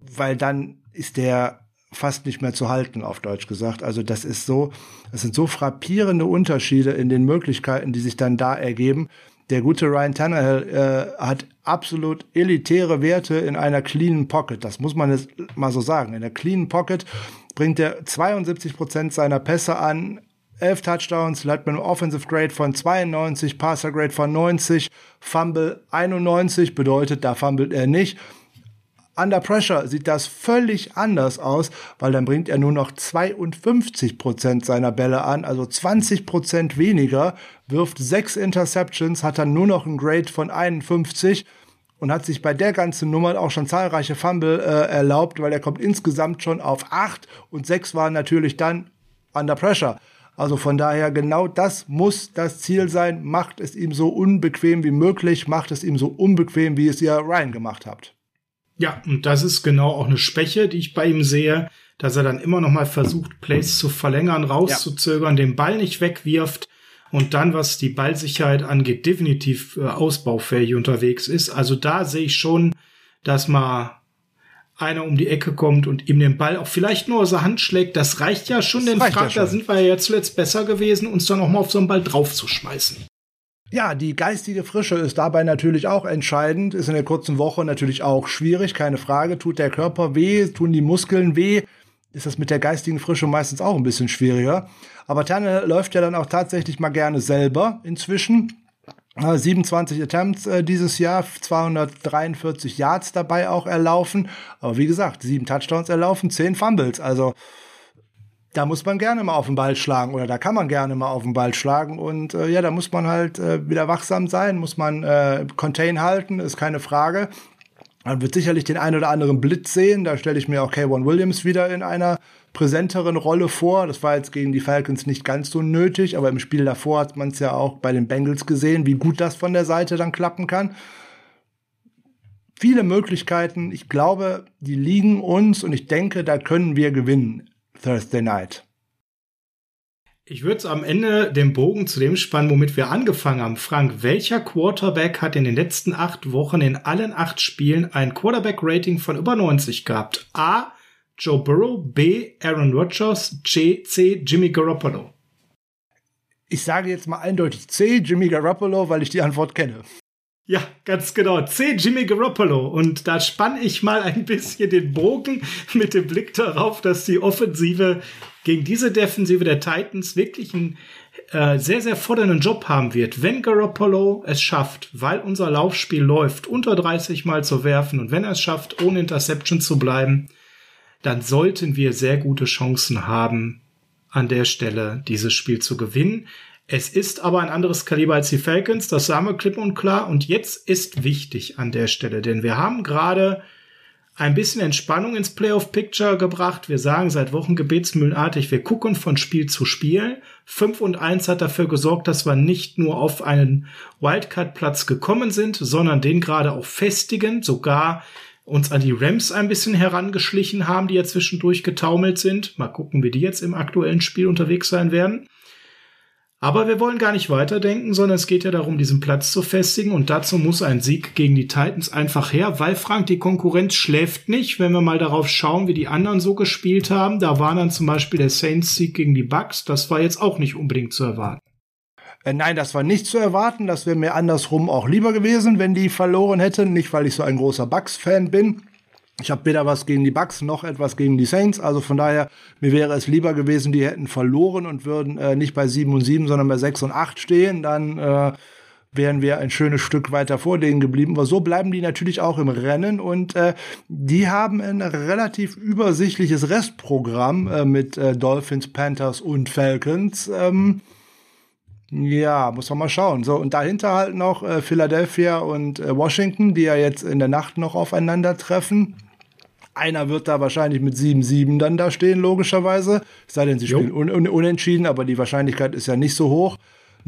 weil dann ist der fast nicht mehr zu halten, auf Deutsch gesagt. Also das ist so, das sind so frappierende Unterschiede in den Möglichkeiten, die sich dann da ergeben. Der gute Ryan Tannehill äh, hat absolut elitäre Werte in einer cleanen Pocket. Das muss man jetzt mal so sagen. In der cleanen Pocket bringt er 72 Prozent seiner Pässe an, 11 Touchdowns, hat man Offensive Grade von 92, Passer Grade von 90, Fumble 91, bedeutet, da fummelt er nicht. Under Pressure sieht das völlig anders aus, weil dann bringt er nur noch 52 Prozent seiner Bälle an, also 20 Prozent weniger, wirft sechs Interceptions, hat dann nur noch ein Grade von 51 und hat sich bei der ganzen Nummer auch schon zahlreiche Fumble äh, erlaubt, weil er kommt insgesamt schon auf acht und sechs waren natürlich dann Under Pressure. Also von daher genau das muss das Ziel sein. Macht es ihm so unbequem wie möglich, macht es ihm so unbequem, wie es ihr Ryan gemacht habt. Ja, und das ist genau auch eine Schwäche, die ich bei ihm sehe, dass er dann immer noch mal versucht, Plays zu verlängern, rauszuzögern, ja. den Ball nicht wegwirft und dann, was die Ballsicherheit angeht, definitiv äh, ausbaufähig unterwegs ist. Also da sehe ich schon, dass man einer um die Ecke kommt und ihm den Ball auch vielleicht nur aus der Hand schlägt, das reicht ja schon, denn Frank, ja da sind wir ja zuletzt besser gewesen, uns dann auch mal auf so einen Ball draufzuschmeißen. Ja, die geistige Frische ist dabei natürlich auch entscheidend, ist in der kurzen Woche natürlich auch schwierig, keine Frage. Tut der Körper weh, tun die Muskeln weh, ist das mit der geistigen Frische meistens auch ein bisschen schwieriger. Aber Terne läuft ja dann auch tatsächlich mal gerne selber inzwischen. 27 Attempts äh, dieses Jahr, 243 Yards dabei auch erlaufen. Aber wie gesagt, sieben Touchdowns erlaufen, zehn Fumbles. Also da muss man gerne mal auf den Ball schlagen oder da kann man gerne mal auf den Ball schlagen. Und äh, ja, da muss man halt äh, wieder wachsam sein, muss man äh, Contain halten, ist keine Frage. Man wird sicherlich den einen oder anderen Blitz sehen. Da stelle ich mir auch K1 Williams wieder in einer präsenteren Rolle vor. Das war jetzt gegen die Falcons nicht ganz so nötig, aber im Spiel davor hat man es ja auch bei den Bengals gesehen, wie gut das von der Seite dann klappen kann. Viele Möglichkeiten. Ich glaube, die liegen uns und ich denke, da können wir gewinnen. Thursday Night. Ich würde am Ende den Bogen zu dem spannen, womit wir angefangen haben. Frank, welcher Quarterback hat in den letzten acht Wochen in allen acht Spielen ein Quarterback-Rating von über 90 gehabt? A. Joe Burrow, B. Aaron Rodgers, C. C. Jimmy Garoppolo. Ich sage jetzt mal eindeutig C. Jimmy Garoppolo, weil ich die Antwort kenne. Ja, ganz genau. C. Jimmy Garoppolo. Und da spann ich mal ein bisschen den Bogen mit dem Blick darauf, dass die Offensive gegen diese Defensive der Titans wirklich einen äh, sehr, sehr fordernden Job haben wird. Wenn Garoppolo es schafft, weil unser Laufspiel läuft, unter 30 Mal zu werfen und wenn er es schafft, ohne Interception zu bleiben, dann sollten wir sehr gute Chancen haben, an der Stelle dieses Spiel zu gewinnen. Es ist aber ein anderes Kaliber als die Falcons, das sagen wir klipp und klar. Und jetzt ist wichtig an der Stelle, denn wir haben gerade ein bisschen Entspannung ins Playoff-Picture gebracht. Wir sagen seit Wochen gebetsmühlenartig, wir gucken von Spiel zu Spiel. 5 und 1 hat dafür gesorgt, dass wir nicht nur auf einen Wildcard-Platz gekommen sind, sondern den gerade auch festigen, sogar uns an die Rams ein bisschen herangeschlichen haben, die ja zwischendurch getaumelt sind. Mal gucken, wie die jetzt im aktuellen Spiel unterwegs sein werden. Aber wir wollen gar nicht weiterdenken, sondern es geht ja darum, diesen Platz zu festigen und dazu muss ein Sieg gegen die Titans einfach her, weil Frank, die Konkurrenz schläft nicht. Wenn wir mal darauf schauen, wie die anderen so gespielt haben, da war dann zum Beispiel der Saints-Sieg gegen die Bucks, das war jetzt auch nicht unbedingt zu erwarten. Äh, nein, das war nicht zu erwarten. Das wäre mir andersrum auch lieber gewesen, wenn die verloren hätten. Nicht, weil ich so ein großer Bucks-Fan bin. Ich habe weder was gegen die Bucks noch etwas gegen die Saints. Also von daher, mir wäre es lieber gewesen, die hätten verloren und würden äh, nicht bei 7 und 7, sondern bei 6 und 8 stehen. Dann äh, wären wir ein schönes Stück weiter vor denen geblieben. Aber so bleiben die natürlich auch im Rennen und äh, die haben ein relativ übersichtliches Restprogramm äh, mit äh, Dolphins, Panthers und Falcons. Ähm, ja, muss man mal schauen. So, und dahinter halt noch äh, Philadelphia und äh, Washington, die ja jetzt in der Nacht noch aufeinandertreffen. Einer wird da wahrscheinlich mit 7-7 dann da stehen, logischerweise. Es sei denn, sie jo. spielen un un unentschieden, aber die Wahrscheinlichkeit ist ja nicht so hoch.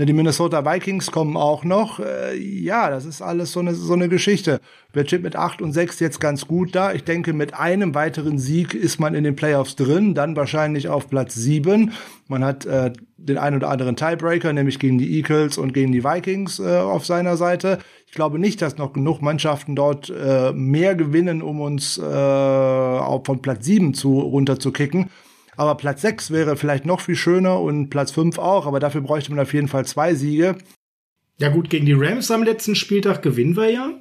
Die Minnesota Vikings kommen auch noch. Äh, ja, das ist alles so eine, so eine Geschichte. Wer steht mit 8 und 6 jetzt ganz gut da? Ich denke, mit einem weiteren Sieg ist man in den Playoffs drin, dann wahrscheinlich auf Platz 7. Man hat äh, den einen oder anderen Tiebreaker, nämlich gegen die Eagles und gegen die Vikings äh, auf seiner Seite. Ich glaube nicht, dass noch genug Mannschaften dort äh, mehr gewinnen, um uns äh, auch von Platz 7 zu, runterzukicken. Aber Platz 6 wäre vielleicht noch viel schöner und Platz 5 auch, aber dafür bräuchte man auf jeden Fall zwei Siege. Ja gut, gegen die Rams am letzten Spieltag gewinnen wir ja.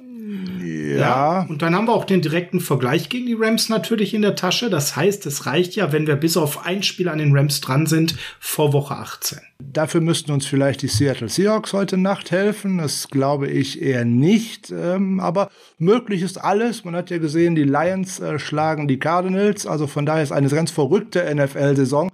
Ja. ja. Und dann haben wir auch den direkten Vergleich gegen die Rams natürlich in der Tasche. Das heißt, es reicht ja, wenn wir bis auf ein Spiel an den Rams dran sind vor Woche 18. Dafür müssten uns vielleicht die Seattle Seahawks heute Nacht helfen. Das glaube ich eher nicht. Ähm, aber möglich ist alles. Man hat ja gesehen, die Lions äh, schlagen die Cardinals. Also von daher ist eine ganz verrückte NFL-Saison.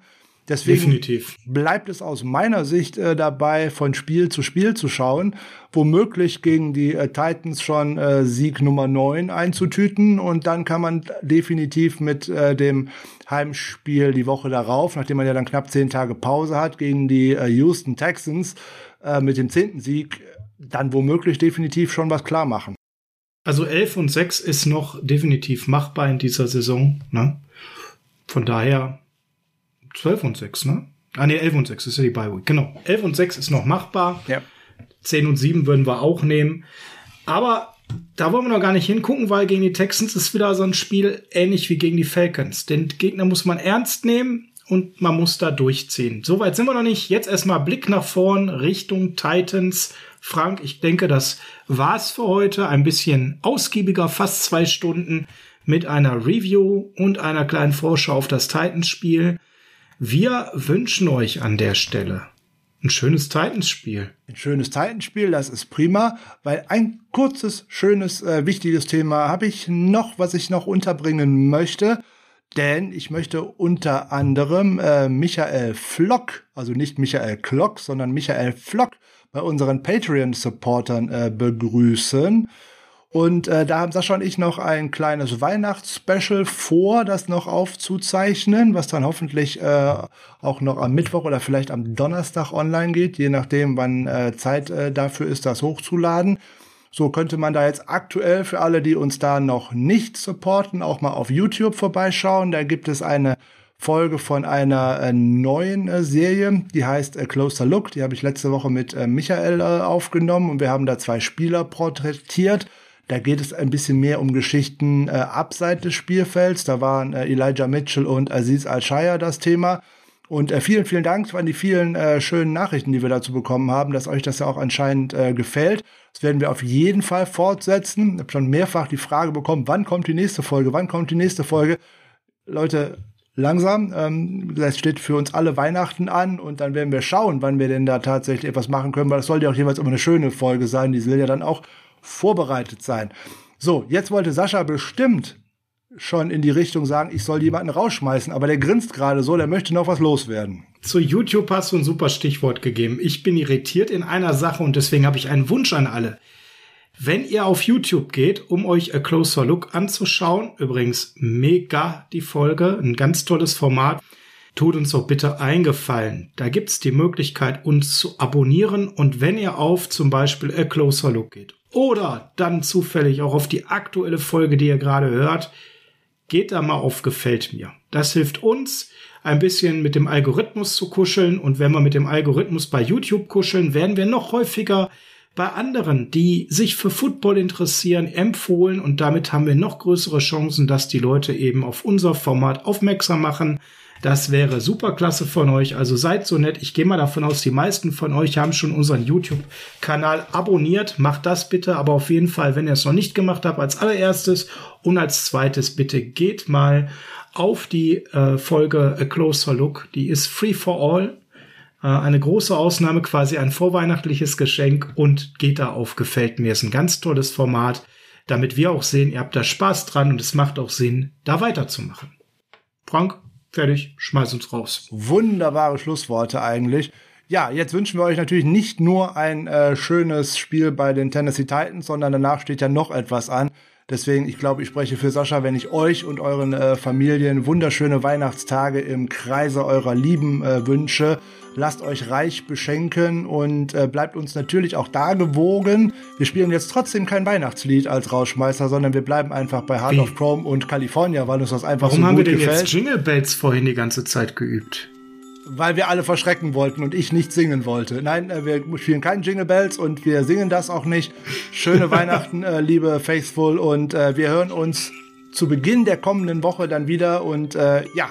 Deswegen Definitiv. bleibt es aus meiner Sicht äh, dabei, von Spiel zu Spiel zu schauen, womöglich gegen die äh, Titans schon äh, Sieg Nummer 9 einzutüten und dann kann man definitiv mit äh, dem Heimspiel die Woche darauf, nachdem man ja dann knapp zehn Tage Pause hat, gegen die äh, Houston Texans äh, mit dem zehnten Sieg, dann womöglich definitiv schon was klar machen. Also 11 und 6 ist noch definitiv machbar in dieser Saison. Ne? Von daher 12 und 6, ne? Ah, ne, 11 und 6 ist ja die Bye Week. Genau. 11 und 6 ist noch machbar. Ja. 10 und 7 würden wir auch nehmen. Aber da wollen wir noch gar nicht hingucken, weil gegen die Texans ist wieder so ein Spiel ähnlich wie gegen die Falcons. Den Gegner muss man ernst nehmen und man muss da durchziehen. Soweit sind wir noch nicht. Jetzt erstmal Blick nach vorn Richtung Titans. Frank, ich denke, das war's für heute. Ein bisschen ausgiebiger, fast zwei Stunden mit einer Review und einer kleinen Vorschau auf das Titans-Spiel. Wir wünschen euch an der Stelle ein schönes Titans-Spiel. Ein schönes Titans-Spiel, das ist prima, weil ein kurzes, schönes, äh, wichtiges Thema habe ich noch, was ich noch unterbringen möchte. Denn ich möchte unter anderem äh, Michael Flock, also nicht Michael Klock, sondern Michael Flock bei unseren Patreon-Supportern äh, begrüßen. Und äh, da haben Sascha und ich noch ein kleines Weihnachtsspecial vor, das noch aufzuzeichnen, was dann hoffentlich äh, auch noch am Mittwoch oder vielleicht am Donnerstag online geht, je nachdem, wann äh, Zeit äh, dafür ist, das hochzuladen. So könnte man da jetzt aktuell für alle, die uns da noch nicht supporten, auch mal auf YouTube vorbeischauen. Da gibt es eine Folge von einer äh, neuen äh, Serie, die heißt äh, Closer Look. Die habe ich letzte Woche mit äh, Michael äh, aufgenommen und wir haben da zwei Spieler porträtiert. Da geht es ein bisschen mehr um Geschichten äh, abseits des Spielfelds. Da waren äh, Elijah Mitchell und Aziz Al-Shaya das Thema. Und äh, vielen, vielen Dank an die vielen äh, schönen Nachrichten, die wir dazu bekommen haben, dass euch das ja auch anscheinend äh, gefällt. Das werden wir auf jeden Fall fortsetzen. Ich habe schon mehrfach die Frage bekommen, wann kommt die nächste Folge, wann kommt die nächste Folge. Leute, langsam. Ähm, steht für uns alle Weihnachten an und dann werden wir schauen, wann wir denn da tatsächlich etwas machen können, weil das sollte ja auch jeweils immer eine schöne Folge sein. Die will ja dann auch vorbereitet sein. So, jetzt wollte Sascha bestimmt schon in die Richtung sagen, ich soll jemanden rausschmeißen, aber der grinst gerade so, der möchte noch was loswerden. Zu YouTube hast du ein super Stichwort gegeben. Ich bin irritiert in einer Sache und deswegen habe ich einen Wunsch an alle. Wenn ihr auf YouTube geht, um euch A Closer Look anzuschauen, übrigens mega die Folge, ein ganz tolles Format, tut uns doch bitte eingefallen. Da gibt's die Möglichkeit, uns zu abonnieren und wenn ihr auf zum Beispiel A Closer Look geht oder dann zufällig auch auf die aktuelle Folge, die ihr gerade hört, geht da mal auf Gefällt mir. Das hilft uns, ein bisschen mit dem Algorithmus zu kuscheln. Und wenn wir mit dem Algorithmus bei YouTube kuscheln, werden wir noch häufiger bei anderen, die sich für Football interessieren, empfohlen. Und damit haben wir noch größere Chancen, dass die Leute eben auf unser Format aufmerksam machen. Das wäre super klasse von euch. Also seid so nett. Ich gehe mal davon aus, die meisten von euch haben schon unseren YouTube-Kanal abonniert. Macht das bitte. Aber auf jeden Fall, wenn ihr es noch nicht gemacht habt, als allererstes und als zweites bitte geht mal auf die äh, Folge A Closer Look. Die ist free for all. Äh, eine große Ausnahme, quasi ein vorweihnachtliches Geschenk und geht da auf Gefällt mir. Ist ein ganz tolles Format, damit wir auch sehen, ihr habt da Spaß dran und es macht auch Sinn, da weiterzumachen. Frank, fertig, schmeiß uns raus. Wunderbare Schlussworte eigentlich. Ja, jetzt wünschen wir euch natürlich nicht nur ein äh, schönes Spiel bei den Tennessee Titans, sondern danach steht ja noch etwas an. Deswegen, ich glaube, ich spreche für Sascha, wenn ich euch und euren äh, Familien wunderschöne Weihnachtstage im Kreise eurer Lieben äh, wünsche. Lasst euch reich beschenken und äh, bleibt uns natürlich auch da gewogen. Wir spielen jetzt trotzdem kein Weihnachtslied als Rauschmeister, sondern wir bleiben einfach bei Heart Wie? of Chrome und California, weil uns das einfach Warum so gut gefällt. Warum haben wir denn jetzt Jingle Bells vorhin die ganze Zeit geübt? weil wir alle verschrecken wollten und ich nicht singen wollte. Nein, äh, wir spielen keinen Jingle Bells und wir singen das auch nicht. Schöne Weihnachten, äh, liebe Faithful, und äh, wir hören uns zu Beginn der kommenden Woche dann wieder. Und äh, ja,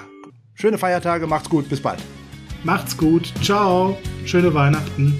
schöne Feiertage, macht's gut, bis bald. Macht's gut, ciao, schöne Weihnachten.